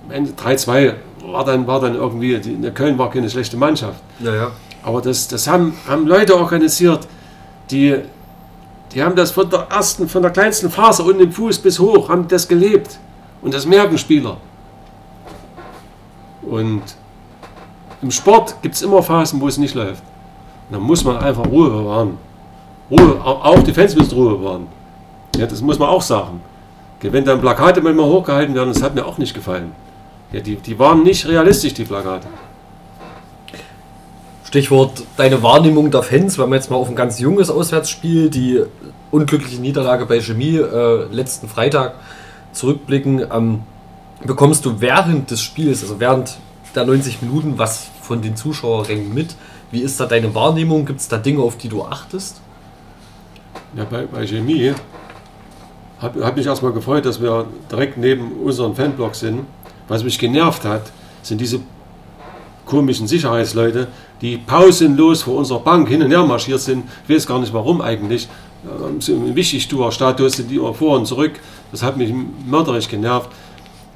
am Ende 3-2 war dann, war dann irgendwie, die, Köln war keine schlechte Mannschaft. Ja, ja. Aber das, das haben, haben Leute organisiert, die, die haben das von der ersten, von der kleinsten Faser unten im Fuß bis hoch, haben das gelebt. Und das merken Spieler. Und im Sport gibt es immer Phasen, wo es nicht läuft. Und dann muss man einfach Ruhe bewahren. Ruhe, auch die Fans müssen Ruhe bewahren. Ja, das muss man auch sagen. Wenn dann Plakate manchmal hochgehalten werden, das hat mir auch nicht gefallen. Ja, die, die waren nicht realistisch, die Plakate. Stichwort deine Wahrnehmung der Fans, wenn man jetzt mal auf ein ganz junges Auswärtsspiel, die unglückliche Niederlage bei Chemie äh, letzten Freitag zurückblicken, ähm, bekommst du während des Spiels, also während der 90 Minuten, was von den Zuschauerrängen mit? Wie ist da deine Wahrnehmung? Gibt es da Dinge, auf die du achtest? Ja, bei, bei Chemie habe hab mich erstmal gefreut, dass wir direkt neben unseren Fanblock sind. Was mich genervt hat, sind diese komischen Sicherheitsleute, die pausenlos vor unserer Bank hin und her marschiert sind. Ich weiß gar nicht warum eigentlich. So ein Wichtigtuer-Status sind die immer vor und zurück. Das hat mich mörderisch genervt.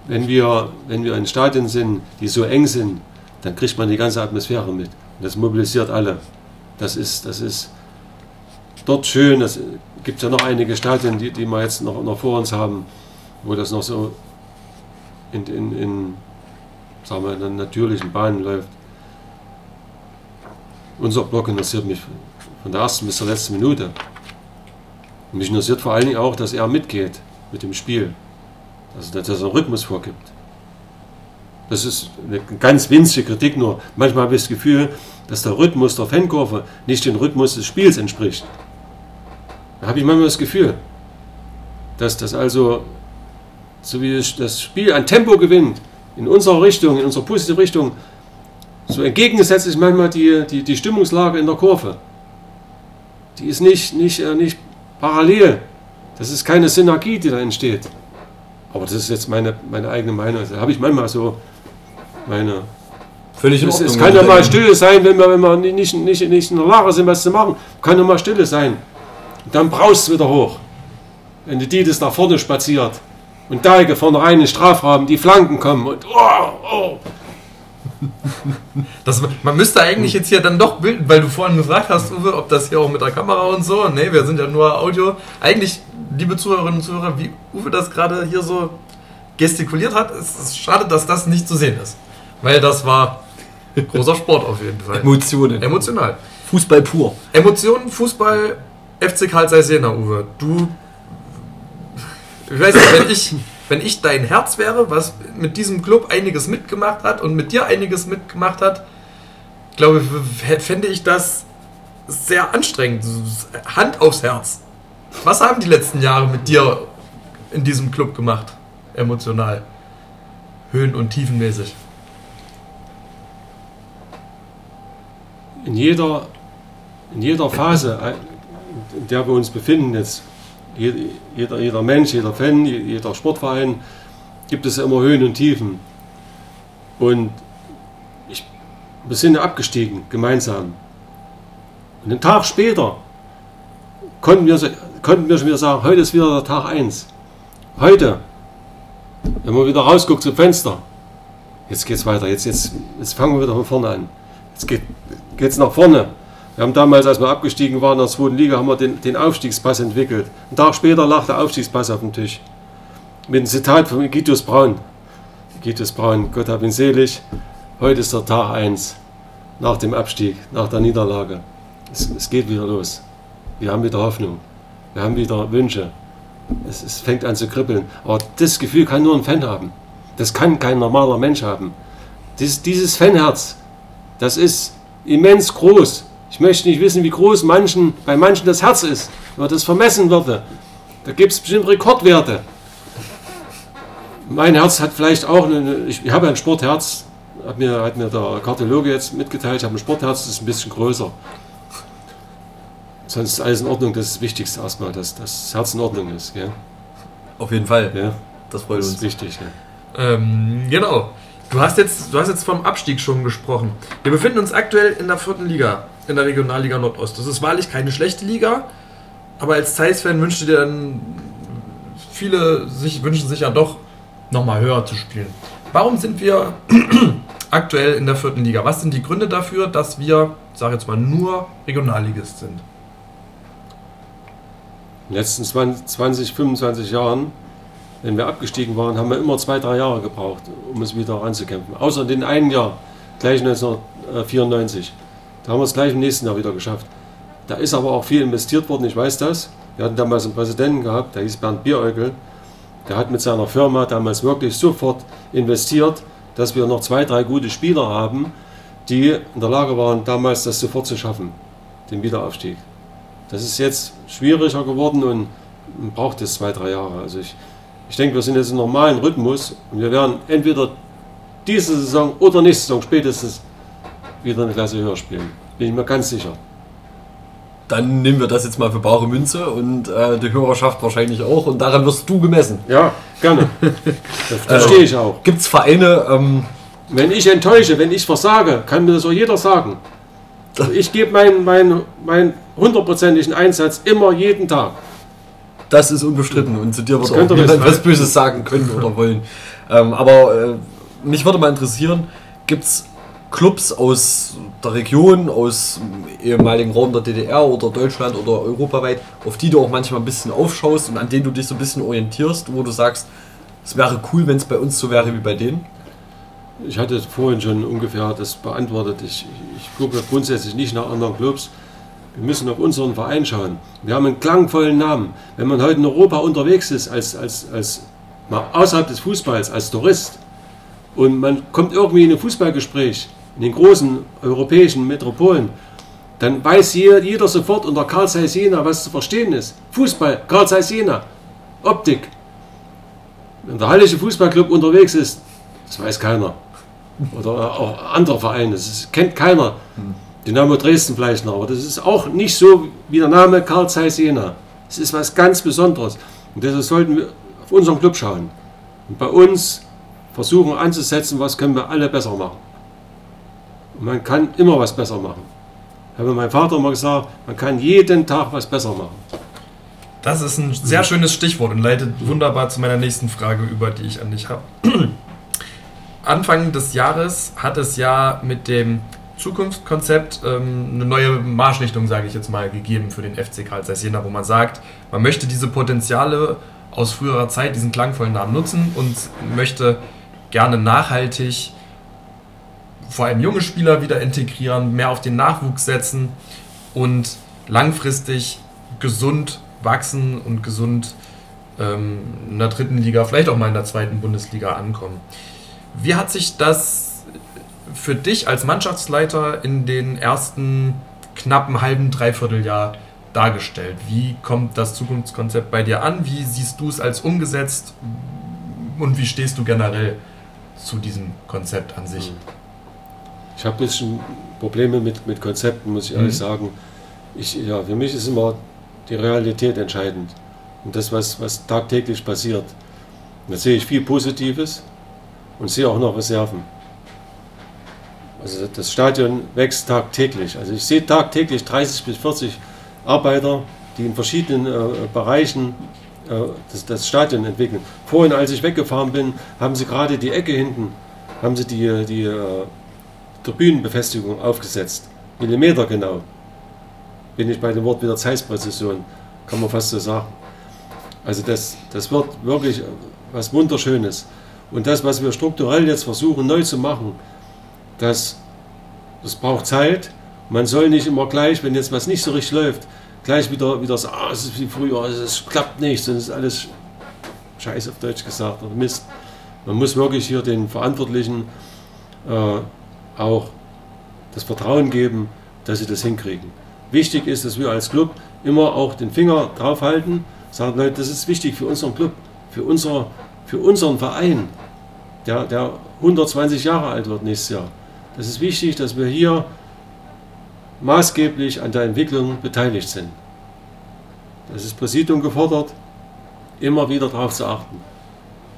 Wenn wir, wenn wir in Stadien sind, die so eng sind, dann kriegt man die ganze Atmosphäre mit. Und das mobilisiert alle. Das ist, das ist dort schön. Es gibt ja noch einige Stadien, die, die wir jetzt noch, noch vor uns haben, wo das noch so in, in, in sagen wir, in einer natürlichen Bahn läuft. Unser Block interessiert mich von der ersten bis zur letzten Minute. Und mich interessiert vor allen Dingen auch, dass er mitgeht mit dem Spiel. Also, dass er einen Rhythmus vorgibt. Das ist eine ganz winzige Kritik nur. Manchmal habe ich das Gefühl, dass der Rhythmus der Fankurve nicht dem Rhythmus des Spiels entspricht. Da habe ich manchmal das Gefühl, dass das also, so wie das Spiel an Tempo gewinnt, in unserer Richtung, in unserer positiven Richtung, so entgegengesetzt ist manchmal die, die, die Stimmungslage in der Kurve. Die ist nicht, nicht, äh, nicht parallel. Das ist keine Synergie, die da entsteht. Aber das ist jetzt meine, meine eigene Meinung. Da habe ich manchmal so meine. Völlig in Es, Ordnung. es kann ja mal Stille sein, wenn wir, wenn wir nicht, nicht, nicht in der Lage sind, was zu machen. Kann ja mal Stille sein. Und dann braust es wieder hoch. Wenn die Dietes nach vorne spaziert und Dalke vorne rein in den Strafraum, die Flanken kommen und oh, oh. [LAUGHS] Das, man müsste eigentlich jetzt hier dann doch bilden, weil du vorhin gefragt hast, Uwe, ob das hier auch mit der Kamera und so. Ne, wir sind ja nur Audio. Eigentlich, liebe Zuhörerinnen und Zuhörer, wie Uwe das gerade hier so gestikuliert hat, ist es schade, dass das nicht zu sehen ist. Weil das war großer Sport auf jeden Fall. Emotionen. Emotional. Fußball pur. Emotionen, Fußball, FC Karl Zeiss Jena, Uwe. Du, ich weiß nicht, wenn ich, wenn ich dein Herz wäre, was mit diesem Club einiges mitgemacht hat und mit dir einiges mitgemacht hat, glaube fände ich das sehr anstrengend. Hand aufs Herz. Was haben die letzten Jahre mit dir in diesem Club gemacht? Emotional. Höhen- und Tiefenmäßig. in jeder, in jeder Phase, in der wir uns befinden jetzt, jeder, jeder Mensch, jeder Fan, jeder Sportverein, gibt es immer Höhen und Tiefen. Und ich, wir sind abgestiegen, gemeinsam. Und einen Tag später konnten wir, konnten wir schon wieder sagen, heute ist wieder der Tag 1. Heute, wenn man wieder rausguckt zum Fenster, jetzt geht es weiter, jetzt, jetzt, jetzt fangen wir wieder von vorne an. Jetzt geht es nach vorne. Wir haben damals, als wir abgestiegen waren in der zweiten Liga, haben wir den, den Aufstiegspass entwickelt. Einen Tag später lag der Aufstiegspass auf dem Tisch. Mit einem Zitat von Gitus Braun. Gitus Braun, Gott hab ihn selig. Heute ist der Tag 1 nach dem Abstieg, nach der Niederlage. Es, es geht wieder los. Wir haben wieder Hoffnung. Wir haben wieder Wünsche. Es, es fängt an zu kribbeln. Aber das Gefühl kann nur ein Fan haben. Das kann kein normaler Mensch haben. Dies, dieses Fanherz, das ist immens groß. Ich möchte nicht wissen, wie groß manchen, bei manchen das Herz ist, wenn das vermessen würde. Da gibt es bestimmt Rekordwerte. Mein Herz hat vielleicht auch, eine, ich, ich habe ein Sportherz, hat mir, hat mir der Kardiologe jetzt mitgeteilt, ich habe ein Sportherz, das ist ein bisschen größer. Sonst ist alles in Ordnung, das ist das Wichtigste erstmal, dass, dass das Herz in Ordnung ist. Gell? Auf jeden Fall. Ja, Das freut das uns. ist wichtig. Ja. Ähm, genau. Du hast, jetzt, du hast jetzt vom Abstieg schon gesprochen. Wir befinden uns aktuell in der vierten Liga, in der Regionalliga Nordost. Das ist wahrlich keine schlechte Liga, aber als Zeiss-Fan wünschte dir dann viele sich, wünschen sich ja doch nochmal höher zu spielen. Warum sind wir [CLEARS THROAT] aktuell in der vierten Liga. Was sind die Gründe dafür, dass wir, ich jetzt mal, nur Regionalligist sind? In den letzten 20, 20, 25 Jahren, wenn wir abgestiegen waren, haben wir immer zwei, drei Jahre gebraucht, um es wieder anzukämpfen. Außer den einen Jahr, gleich 1994. Da haben wir es gleich im nächsten Jahr wieder geschafft. Da ist aber auch viel investiert worden, ich weiß das. Wir hatten damals einen Präsidenten gehabt, der hieß Bernd Bieräugel. Der hat mit seiner Firma damals wirklich sofort investiert, dass wir noch zwei, drei gute Spieler haben, die in der Lage waren, damals das sofort zu schaffen, den Wiederaufstieg. Das ist jetzt schwieriger geworden und braucht es zwei, drei Jahre. Also ich, ich denke, wir sind jetzt im normalen Rhythmus und wir werden entweder diese Saison oder nächste Saison spätestens wieder eine Klasse höher spielen. Bin ich mir ganz sicher. Dann nehmen wir das jetzt mal für bare Münze und äh, die Hörerschaft wahrscheinlich auch und daran wirst du gemessen. Ja, gerne. [LAUGHS] da stehe ich auch. Gibt es Vereine, ähm, Wenn ich enttäusche, wenn ich versage, kann mir das auch jeder sagen. [LAUGHS] Ich gebe meinen mein, mein hundertprozentigen Einsatz immer jeden Tag. Das ist unbestritten und zu dir wird auch niemand was Böses sagen können oder wollen. Ähm, aber äh, mich würde mal interessieren, gibt es Clubs aus der Region, aus dem ehemaligen Raum der DDR oder Deutschland oder europaweit, auf die du auch manchmal ein bisschen aufschaust und an denen du dich so ein bisschen orientierst, wo du sagst, es wäre cool, wenn es bei uns so wäre wie bei denen? Ich hatte vorhin schon ungefähr das beantwortet. Ich, ich gucke grundsätzlich nicht nach anderen Clubs. Wir müssen auf unseren Verein schauen. Wir haben einen klangvollen Namen. Wenn man heute in Europa unterwegs ist, als, als, als mal außerhalb des Fußballs, als Tourist, und man kommt irgendwie in ein Fußballgespräch in den großen europäischen Metropolen, dann weiß jeder, jeder sofort unter Karl Zeiss Jena, was zu verstehen ist. Fußball, Karl Zeiss Jena, Optik. Wenn der Hallische Fußballclub unterwegs ist, das weiß keiner. Oder auch andere Vereine, das kennt keiner. Dynamo Dresden vielleicht noch, aber das ist auch nicht so wie der Name Karl Zeiss Jena. Es ist was ganz Besonderes. Und deshalb sollten wir auf unseren Club schauen. Und bei uns versuchen anzusetzen, was können wir alle besser machen. Und man kann immer was besser machen. Ich habe mein Vater immer gesagt, man kann jeden Tag was besser machen. Das ist ein sehr schönes Stichwort und leitet wunderbar zu meiner nächsten Frage über, die ich an dich habe. [CLEARS THROAT] Anfang des Jahres hat es ja mit dem Zukunftskonzept ähm, eine neue Marschrichtung, sage ich jetzt mal, gegeben für den FC Karl Zeiss Jena, wo man sagt, man möchte diese Potenziale aus früherer Zeit, diesen klangvollen Namen nutzen und möchte gerne nachhaltig vor allem junge Spieler wieder integrieren, mehr auf den Nachwuchs setzen und langfristig gesund wachsen und gesund ähm, in der dritten Liga, vielleicht auch mal in der zweiten Bundesliga ankommen. Wie hat sich das für dich als Mannschaftsleiter in den ersten knappen halben Dreivierteljahr dargestellt? Wie kommt das Zukunftskonzept bei dir an? Wie siehst du es als umgesetzt? Und wie stehst du generell zu diesem Konzept an sich? Ich habe ein bisschen Probleme mit, mit Konzepten, muss ich Mhm. ehrlich sagen. Ich, ja, für mich ist immer die Realität entscheidend und das, was, was tagtäglich passiert. Da sehe ich viel Positives und sehe auch noch Reserven. Also das Stadion wächst tagtäglich. Also ich sehe tagtäglich 30 bis 40 Arbeiter, die in verschiedenen äh, Bereichen äh, das, das Stadion entwickeln. Vorhin, als ich weggefahren bin, haben sie gerade die Ecke hinten, haben sie die, die äh, Tribünenbefestigung aufgesetzt. Millimeter genau. Bin ich bei dem Wort wieder Zeitpräzision, kann man fast so sagen. Also das, das wird wirklich was Wunderschönes. Und das, was wir strukturell jetzt versuchen neu zu machen, das, das braucht Zeit. Man soll nicht immer gleich, wenn jetzt was nicht so richtig läuft, gleich wieder, wieder sagen, ah, es ist wie früher, es klappt nicht, es ist alles Scheiß auf Deutsch gesagt oder Mist. Man muss wirklich hier den Verantwortlichen äh, auch das Vertrauen geben, dass sie das hinkriegen. Wichtig ist, dass wir als Club immer auch den Finger draufhalten, sagen, Leute, das ist wichtig für unseren Club, für, unser, für unseren Verein, der, der 120 Jahre alt wird nächstes Jahr. Das ist wichtig, dass wir hier maßgeblich an der Entwicklung beteiligt sind. Das ist Präsidium gefordert, immer wieder darauf zu achten.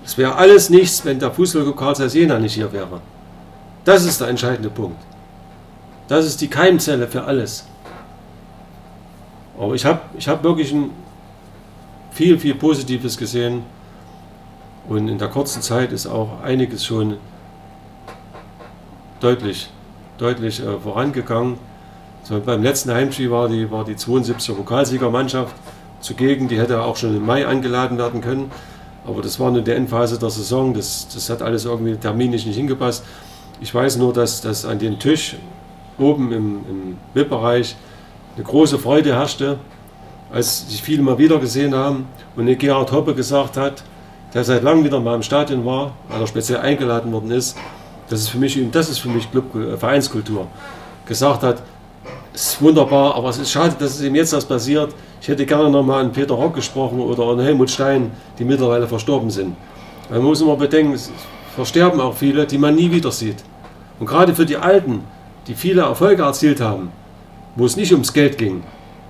Es wäre alles nichts, wenn der Fußballclub Karl Jena nicht hier wäre. Das ist der entscheidende Punkt. Das ist die Keimzelle für alles. Aber ich habe ich hab wirklich ein viel, viel Positives gesehen. Und in der kurzen Zeit ist auch einiges schon deutlich, deutlich äh, vorangegangen. So, beim letzten Heimspiel war die, war die 72er Pokalsiegermannschaft zugegen, die hätte auch schon im Mai angeladen werden können. Aber das war nur die Endphase der Saison, das, das hat alles irgendwie terminlich nicht hingepasst. Ich weiß nur, dass, dass an dem Tisch oben im, im VIP-Bereich eine große Freude herrschte, als sich viele mal wieder gesehen haben und Gerhard Hoppe gesagt hat, der seit langem wieder mal im Stadion war, weil er speziell eingeladen worden ist, das ist für mich, das ist für mich Club, äh, Vereinskultur, gesagt hat, ist wunderbar, aber es ist schade, dass es ihm jetzt erst passiert. Ich hätte gerne noch mal an Peter Rock gesprochen oder an Helmut Stein, die mittlerweile verstorben sind. Man muss immer bedenken, es versterben auch viele, die man nie wieder sieht. Und gerade für die Alten, die viele Erfolge erzielt haben, wo es nicht ums Geld ging.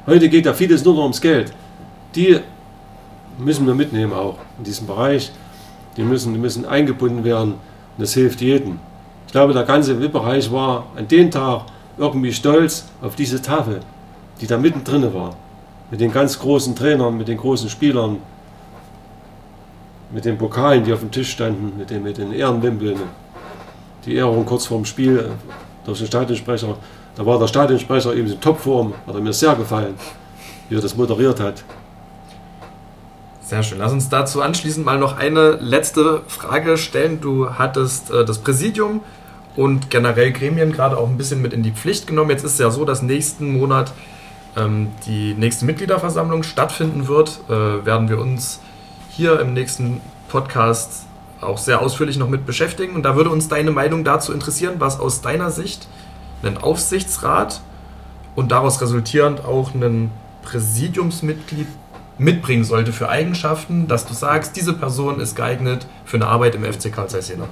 Heute geht ja vieles nur noch ums Geld. Die müssen wir mitnehmen auch in diesem Bereich. Die müssen, die müssen eingebunden werden das hilft jedem. Ich glaube, der ganze WIP-Bereich war an dem Tag irgendwie stolz auf diese Tafel, die da mittendrin war. Mit den ganz großen Trainern, mit den großen Spielern, mit den Pokalen, die auf dem Tisch standen, mit den, mit den Ehrenwimpeln. Die Ehrung kurz vorm Spiel durch den Stadionsprecher. Da war der Stadionsprecher eben in Topform, hat er mir sehr gefallen, wie er das moderiert hat. Sehr schön. Lass uns dazu anschließend mal noch eine letzte Frage stellen. Du hattest äh, das Präsidium und generell Gremien gerade auch ein bisschen mit in die Pflicht genommen. Jetzt ist es ja so, dass nächsten Monat ähm, die nächste Mitgliederversammlung stattfinden wird. Äh, werden wir uns hier im nächsten Podcast auch sehr ausführlich noch mit beschäftigen. Und da würde uns deine Meinung dazu interessieren, was aus deiner Sicht ein Aufsichtsrat und daraus resultierend auch ein Präsidiumsmitglied mitbringen sollte für Eigenschaften, dass du sagst, diese Person ist geeignet für eine Arbeit im FC Karl Zeiss Jena.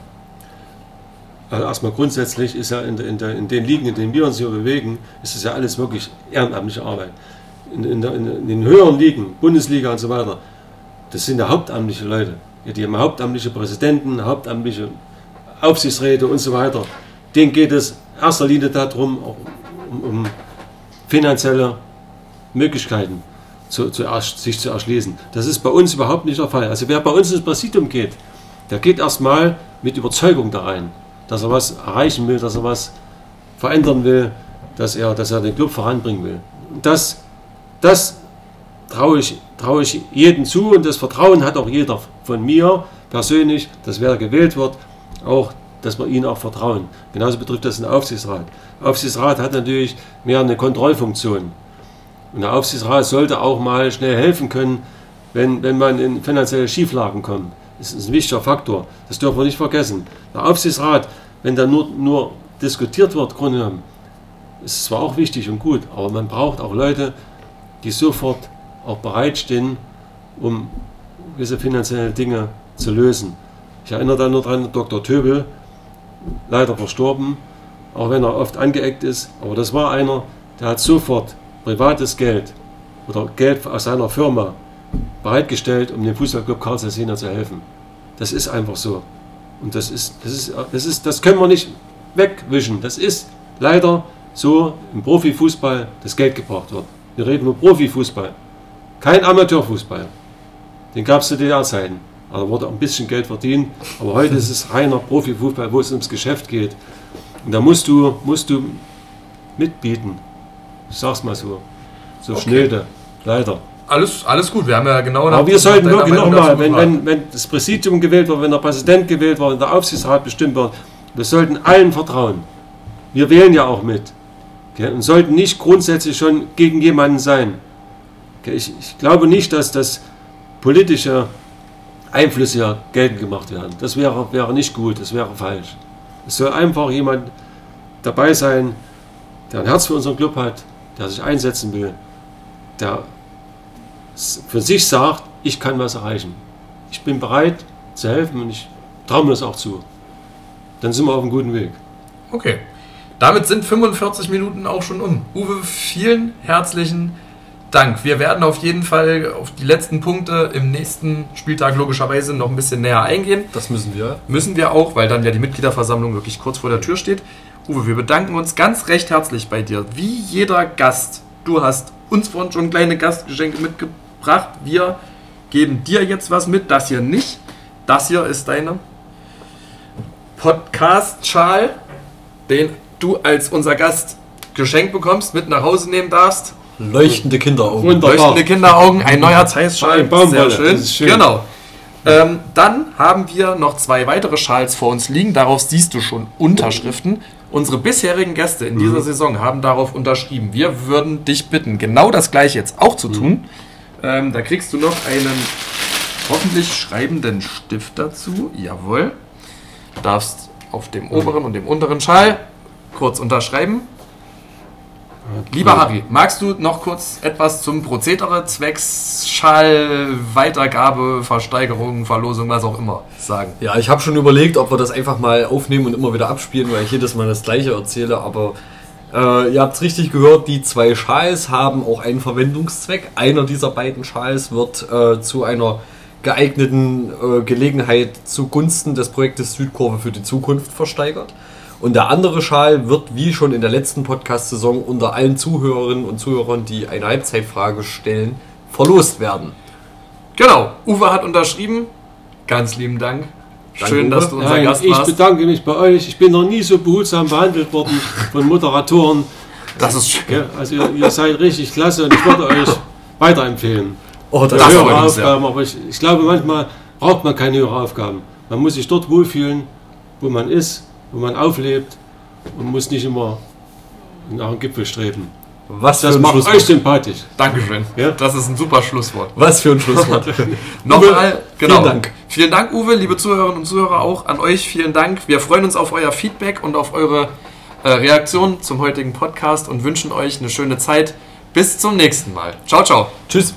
Also erstmal grundsätzlich ist ja in, in, der, in, den Ligen, in denen wir uns hier bewegen, ist es ja alles wirklich ehrenamtliche Arbeit. In, der, in, den höheren Ligen, Bundesliga und so weiter, das sind ja hauptamtliche Leute. Die haben hauptamtliche Präsidenten, hauptamtliche Aufsichtsräte und so weiter. Denen geht es erster Linie darum, um, um finanzielle Möglichkeiten zu, zu, sich zu erschließen. Das ist bei uns überhaupt nicht der Fall. Also wer bei uns ins Präsidium geht, der geht erstmal mit Überzeugung da rein, dass er was erreichen will, dass er was verändern will, dass er, dass er den Club voranbringen will. Das, das traue ich, traue ich jedem zu und das Vertrauen hat auch jeder von mir persönlich, dass wer gewählt wird, auch, dass wir ihnen auch vertrauen. Genauso betrifft das den Aufsichtsrat. Der Aufsichtsrat hat natürlich mehr eine Kontrollfunktion. Und der Aufsichtsrat sollte auch mal schnell helfen können, wenn, wenn man in finanzielle Schieflagen kommt. Das ist ein wichtiger Faktor. Das dürfen wir nicht vergessen. Der Aufsichtsrat, wenn da nur, nur diskutiert wird, Grunde ist zwar auch wichtig und gut, aber man braucht auch Leute, die sofort auch bereitstehen, um gewisse finanzielle Dinge zu lösen. Ich erinnere da nur dran, Dr. Töbel, leider verstorben, auch wenn er oft angeeckt ist, aber das war einer, der hat sofort privates Geld oder Geld aus seiner Firma bereitgestellt, um dem Fußballclub Karl Jena zu helfen. Das ist einfach so. Und das ist, das ist, das ist, das können wir nicht wegwischen. Das ist leider so im Profifußball das Geld gebracht wird. Wir reden nur Profifußball. Kein Amateurfußball. Den gab es zu DDR-Zeiten. Da wurde ein bisschen Geld verdient. Aber heute ist es reiner Profifußball, wo es ums Geschäft geht. Und da musst du, musst du mitbieten. Ich sag's mal so. So okay. schnöde. Leider. Alles, alles gut, wir haben ja genau... Aber wir sollten wirklich nochmal, wenn, wenn, wenn das Präsidium gewählt wird, wenn der Präsident gewählt wird, wenn der Aufsichtsrat bestimmt wird, wir sollten allen vertrauen. Wir wählen ja auch mit. Okay? Und sollten nicht grundsätzlich schon gegen jemanden sein. Okay? Ich, ich glaube nicht, dass das politische Einflüsse ja geltend gemacht werden. Das wäre, wäre nicht gut, das wäre falsch. Es soll einfach jemand dabei sein, der ein Herz für unseren Club hat, der sich einsetzen will, der für sich sagt, ich kann was erreichen. Ich bin bereit zu helfen und ich traue mir das auch zu. Dann sind wir auf einem guten Weg. Okay. Damit sind 45 Minuten auch schon um. Uwe, vielen herzlichen Dank. Wir werden auf jeden Fall auf die letzten Punkte im nächsten Spieltag logischerweise noch ein bisschen näher eingehen. Das müssen wir. Müssen wir auch, weil dann ja die Mitgliederversammlung wirklich kurz vor der Tür steht. Uwe, wir bedanken uns ganz recht herzlich bei dir. Wie jeder Gast. Du hast uns vorhin schon kleine Gastgeschenke mitgebracht. Wir geben dir jetzt was mit. Das hier nicht. Das hier ist deine Podcast-Schal. den du als unser Gast geschenkt bekommst, mit nach Hause nehmen darfst. Leuchtende Kinderaugen. Wunderbar. Leuchtende Kinderaugen, ein neuer Zeiss-Schal. Sehr schön. das ist schön. Genau. Ähm, dann haben wir noch zwei weitere Schals vor uns liegen. Darauf siehst du schon Unterschriften. Unsere bisherigen Gäste in Mhm. dieser Saison haben darauf unterschrieben. Wir würden dich bitten, genau das gleiche jetzt auch zu Mhm. tun. Ähm, da kriegst du noch einen hoffentlich schreibenden Stift dazu. Jawohl. Darfst auf dem Mhm. oberen und dem unteren Schal kurz unterschreiben. Lieber Harry, magst du noch kurz etwas zum Prozedere zwecks Schall, Weitergabe, Versteigerung, Verlosung, was auch immer sagen? Ja, ich habe schon überlegt, ob wir das einfach mal aufnehmen und immer wieder abspielen, weil ich jedes Mal das gleiche erzähle, aber äh, ihr habt es richtig gehört, die zwei Schals haben auch einen Verwendungszweck. Einer dieser beiden Schals wird äh, zu einer geeigneten äh, Gelegenheit zugunsten des Projektes Südkurve für die Zukunft versteigert. Und der andere Schal wird, wie schon in der letzten Podcast-Saison, unter allen Zuhörerinnen und Zuhörern, die eine Halbzeitfrage stellen, verlost werden. Genau, Uwe hat unterschrieben. Ganz lieben Dank. Schön, Uwe. dass du unser Nein, Gast ich warst. bedanke mich bei euch. Ich bin noch nie so behutsam behandelt worden von Moderatoren. Das ist schön. Ja, also ihr, ihr seid richtig klasse und ich würde euch weiterempfehlen. Oh, das sehr. Aufgaben, aber ich, ich glaube, manchmal braucht man keine höhere Aufgaben. Man muss sich dort wohlfühlen, wo man ist, wo man auflebt und muss nicht immer nach dem Gipfel streben. was für Das ein macht euch Schlusswort. sympathisch. Dankeschön. Ja. Das ist ein super Schlusswort. Was für ein Schlusswort. [LAUGHS] Nochmal, genau. vielen Dank. Vielen Dank, Uwe, liebe Zuhörerinnen und Zuhörer, auch an euch vielen Dank. Wir freuen uns auf euer Feedback und auf eure äh, Reaktion zum heutigen Podcast und wünschen euch eine schöne Zeit. Bis zum nächsten Mal. Ciao, ciao. Tschüss.